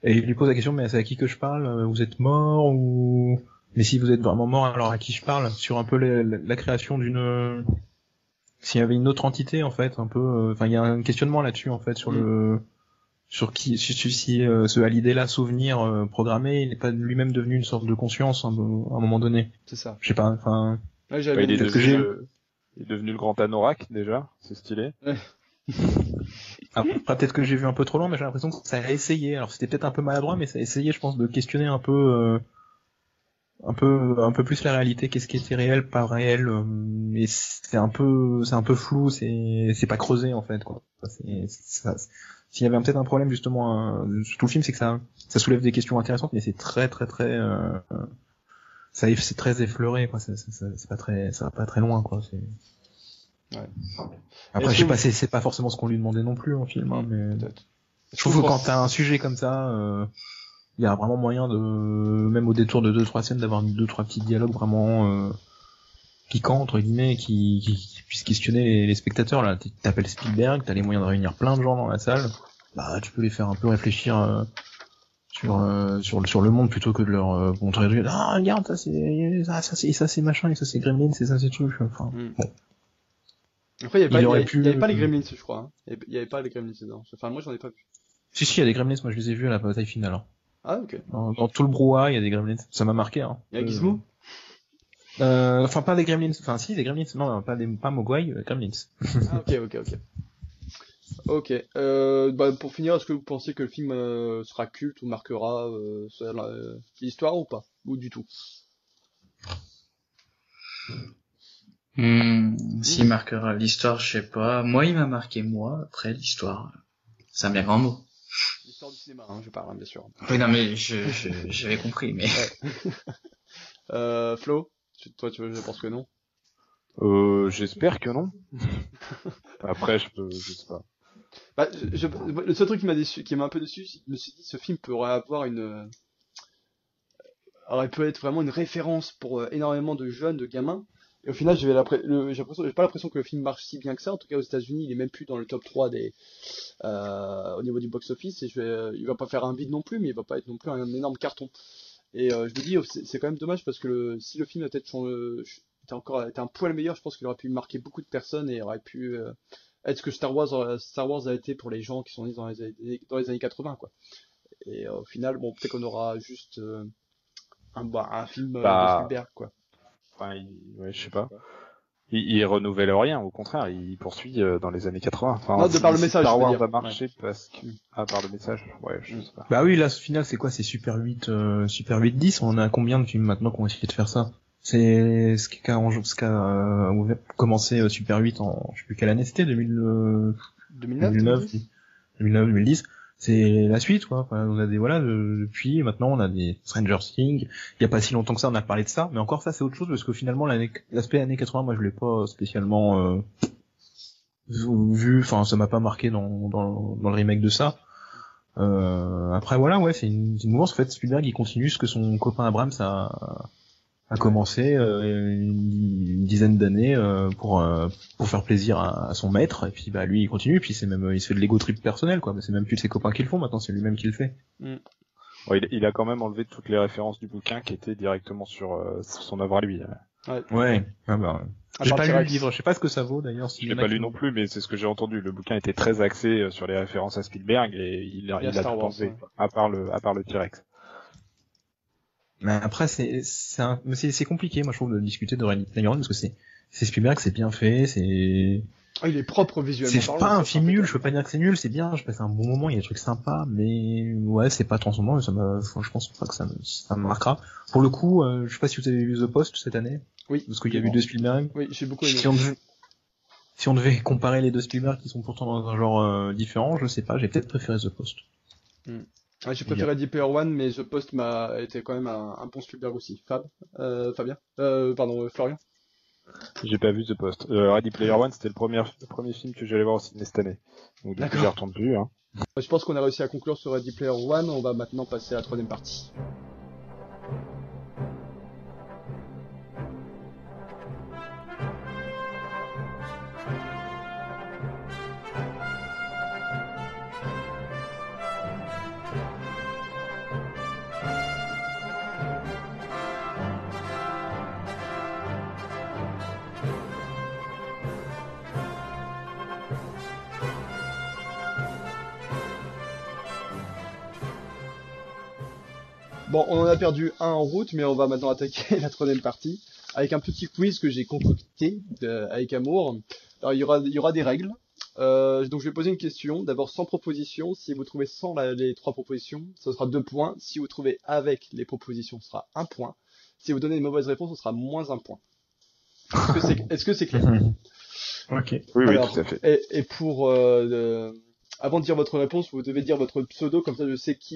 Et il lui pose la question mais c'est à qui que je parle? Vous êtes mort ou? Mais si vous êtes vraiment mort alors à qui je parle? Sur un peu la, la- la création d'une s'il y avait une autre entité en fait un peu euh, enfin il y a un questionnement là-dessus en fait sur le sur qui si, si, si, euh, ce Hallyday là souvenir euh, programmé il n'est pas lui-même devenu une sorte de conscience un peu- à un moment donné. C'est ça. je sais pas enfin Ouais, j'avais Bah, il, est devenu, le, il est devenu le grand anorak déjà, c'est stylé. [laughs] après peut-être que j'ai vu un peu trop loin mais j'ai l'impression que ça a essayé. Alors c'était peut-être un peu maladroit mais ça a essayé je pense de questionner un peu euh, un peu un peu plus la réalité qu'est-ce qui était réel pas réel euh, mais c'est un peu c'est un peu flou c'est c'est pas creusé en fait quoi. S'il y avait peut-être un problème justement euh, sur tout le film c'est que ça ça soulève des questions intéressantes mais c'est très très très euh, ça c'est très effleuré quoi. C'est pas très ça va pas très loin quoi. C'est Ouais. après je sais pas c'est pas forcément ce qu'on lui demandait non plus en film hein, mais je trouve que quand t'as un sujet comme ça, euh, il y a vraiment moyen de, même au détour de deux trois scènes, d'avoir deux trois petits dialogues vraiment euh, piquants entre guillemets, qui, qui, qui puissent questionner les, les spectateurs. Là, t'appelles Spielberg, t'as les moyens de réunir plein de gens dans la salle, bah tu peux les faire un peu réfléchir euh, sur euh, sur le sur le monde plutôt que de leur euh, montrer ah regarde ça c'est ça, ça c'est ça c'est machin et ça c'est Gremlin c'est ça c'est truc. Enfin Mm. bon. Après, il y avait pas, aurait il y avait- pu- il y avait pas les Gremlins, je crois. hein. Il y avait- Il y avait pas les Gremlins dedans. Enfin, moi, j'en ai pas vu. Si si il y a des Gremlins, moi je les ai vus à la bataille finale. hein. Ah, ok. Dans, dans tout le brouhaha il y a des Gremlins, ça m'a marqué. Hein. Il y a Gizmo Euh, enfin pas des Gremlins, enfin si des Gremlins, non, pas des pas Mogwai, euh, Gremlins. Ah, ok, ok, ok. Ok. Euh, bah, pour finir, est-ce que vous pensez que le film euh, sera culte ou marquera euh, euh, l'histoire ou pas? Ou du tout? Hmm, S'il marquera l'histoire, je sais pas. Moi, il m'a marqué moi. Après, l'histoire, c'est un bien grand mot. L'histoire du cinéma, hein, je parle, hein, bien sûr. Oui, non, mais je, je- j'avais compris, mais [laughs] Euh, Flo tu- Toi, tu, je pense que non. Euh, j'espère que non. [laughs] Après, je peux, je sais pas. Bah, je, je- le seul truc qui m'a déçu, qui m'a un peu déçu, c'est que je me suis dit ce film pourrait avoir une, euh, aurait pu être vraiment une référence pour euh, énormément de jeunes, de gamins. Et au final, j'ai l'impression- pas l'impression que le film marche si bien que ça. En tout cas, aux États-Unis, il est même plus dans le top 3 des, euh, au niveau du box-office. Et je vais, euh, il va pas faire un bide non plus, mais il va pas être non plus un énorme carton. Et euh, je me dis, oh, c'est quand même dommage parce que le- si le film a peut-être changé- était encore était un poil meilleur, je pense qu'il aurait pu marquer beaucoup de personnes et aurait pu euh, être ce que Star Wars, euh, Star Wars a été pour les gens qui sont nés dans les années, dans les années 80, quoi. Et euh, au final, bon, peut-être qu'on aura juste euh, un, bah, un film Bah, de Spielberg, quoi. Enfin, il- ouais, je sais pas. il, il renouvelle rien, au contraire, il poursuit euh, dans les années 80. Enfin, Non, de par le message, Star je veux Wars dire. va marcher parce que ah par le message, ouais, je sais pas. Bah oui, là, ce final, c'est quoi? C'est Super 8, euh, Super 8 10 On a combien de films maintenant qui ont essayé de faire ça? C'est ce qui a, ce qui a euh, commencé euh, Super 8 en, je sais plus quelle année c'était, 2000, euh, 2009, 2009, 2010? 2009, 2010. C'est la suite, quoi. On a des, voilà, de- depuis, maintenant, on a des Stranger Things. Il y a pas si longtemps que ça, on a parlé de ça. Mais encore, ça, c'est autre chose, parce que finalement, l'aspect années 80, moi, je l'ai pas spécialement, euh, vu, enfin, ça m'a pas marqué dans, dans, dans le remake de ça. Euh, après, voilà, ouais, c'est une, une mouvance. En fait, Spielberg, il continue ce que son copain Abrams a, a commencé euh, une, une dizaine d'années euh, pour euh, pour faire plaisir à, à son maître. Et puis bah lui il continue. Et puis c'est même il se fait de l'ego trip personnel quoi. Mais c'est même plus ses copains qui le font maintenant. C'est lui-même qui le fait. Ouais, il, il a quand même enlevé toutes les références du bouquin qui étaient directement sur, euh, son œuvre à lui. ouais. Ah bah, j'ai pas lu le livre. Je sais pas ce que ça vaut d'ailleurs si Je l'ai pas lu non plus, mais c'est ce que j'ai entendu. Le bouquin était très axé euh, sur les références à Spielberg et il a, Et à il a Star tout Wars, ouais. à part le, à part le T-Rex. Mais après c'est c'est un- mais c'est c'est compliqué moi je trouve de discuter de Ready Player One parce que c'est c'est Spielberg c'est bien fait c'est Ah, il est propre visuellement. C'est pas un film nul, je peux pas dire que c'est nul, c'est bien, je passe un bon moment, il y a des trucs sympas, mais ouais, c'est pas transcendant, et ça me, enfin, je pense pas que ça me, ça me marquera. Pour le coup, euh, je sais pas si vous avez vu The Post cette année, Oui. parce qu'il y a eu deux Spielberg. Oui, j'ai beaucoup aimé. Si on, devait, si on devait comparer les deux Spielberg qui sont pourtant dans un genre euh, différent, je sais pas, j'ai peut-être préféré The Post. Ouais, j'ai préféré Ready Player One, mais The Post m'a été quand même un, un bon Spielberg aussi. Fab, euh, Fabien, euh, pardon, euh, Florian. J'ai pas vu The Post. Ready Player One, c'était le premier, le premier film que j'allais voir au ciné cette année. Donc du coup, j'ai retourné vu, hein. Je pense qu'on a réussi à conclure sur Ready Player One. On va maintenant passer à la troisième partie. Bon, on en a perdu un en route, mais on va maintenant attaquer [laughs] la troisième partie avec un petit quiz que j'ai concocté de- avec amour. Alors, il y aura, il y aura des règles. Euh, donc, je vais poser une question. D'abord, sans proposition. Si vous trouvez sans la- les trois propositions, ce sera deux points. Si vous trouvez avec les propositions, ce sera un point. Si vous donnez une mauvaise réponse, ce sera moins un point. Est-ce que c'est est-ce que c'est clair? [laughs] Ok. Oui, Alors, oui, tout à fait. et, et pour euh, euh, avant de dire votre réponse, vous devez dire votre pseudo, comme ça je sais qui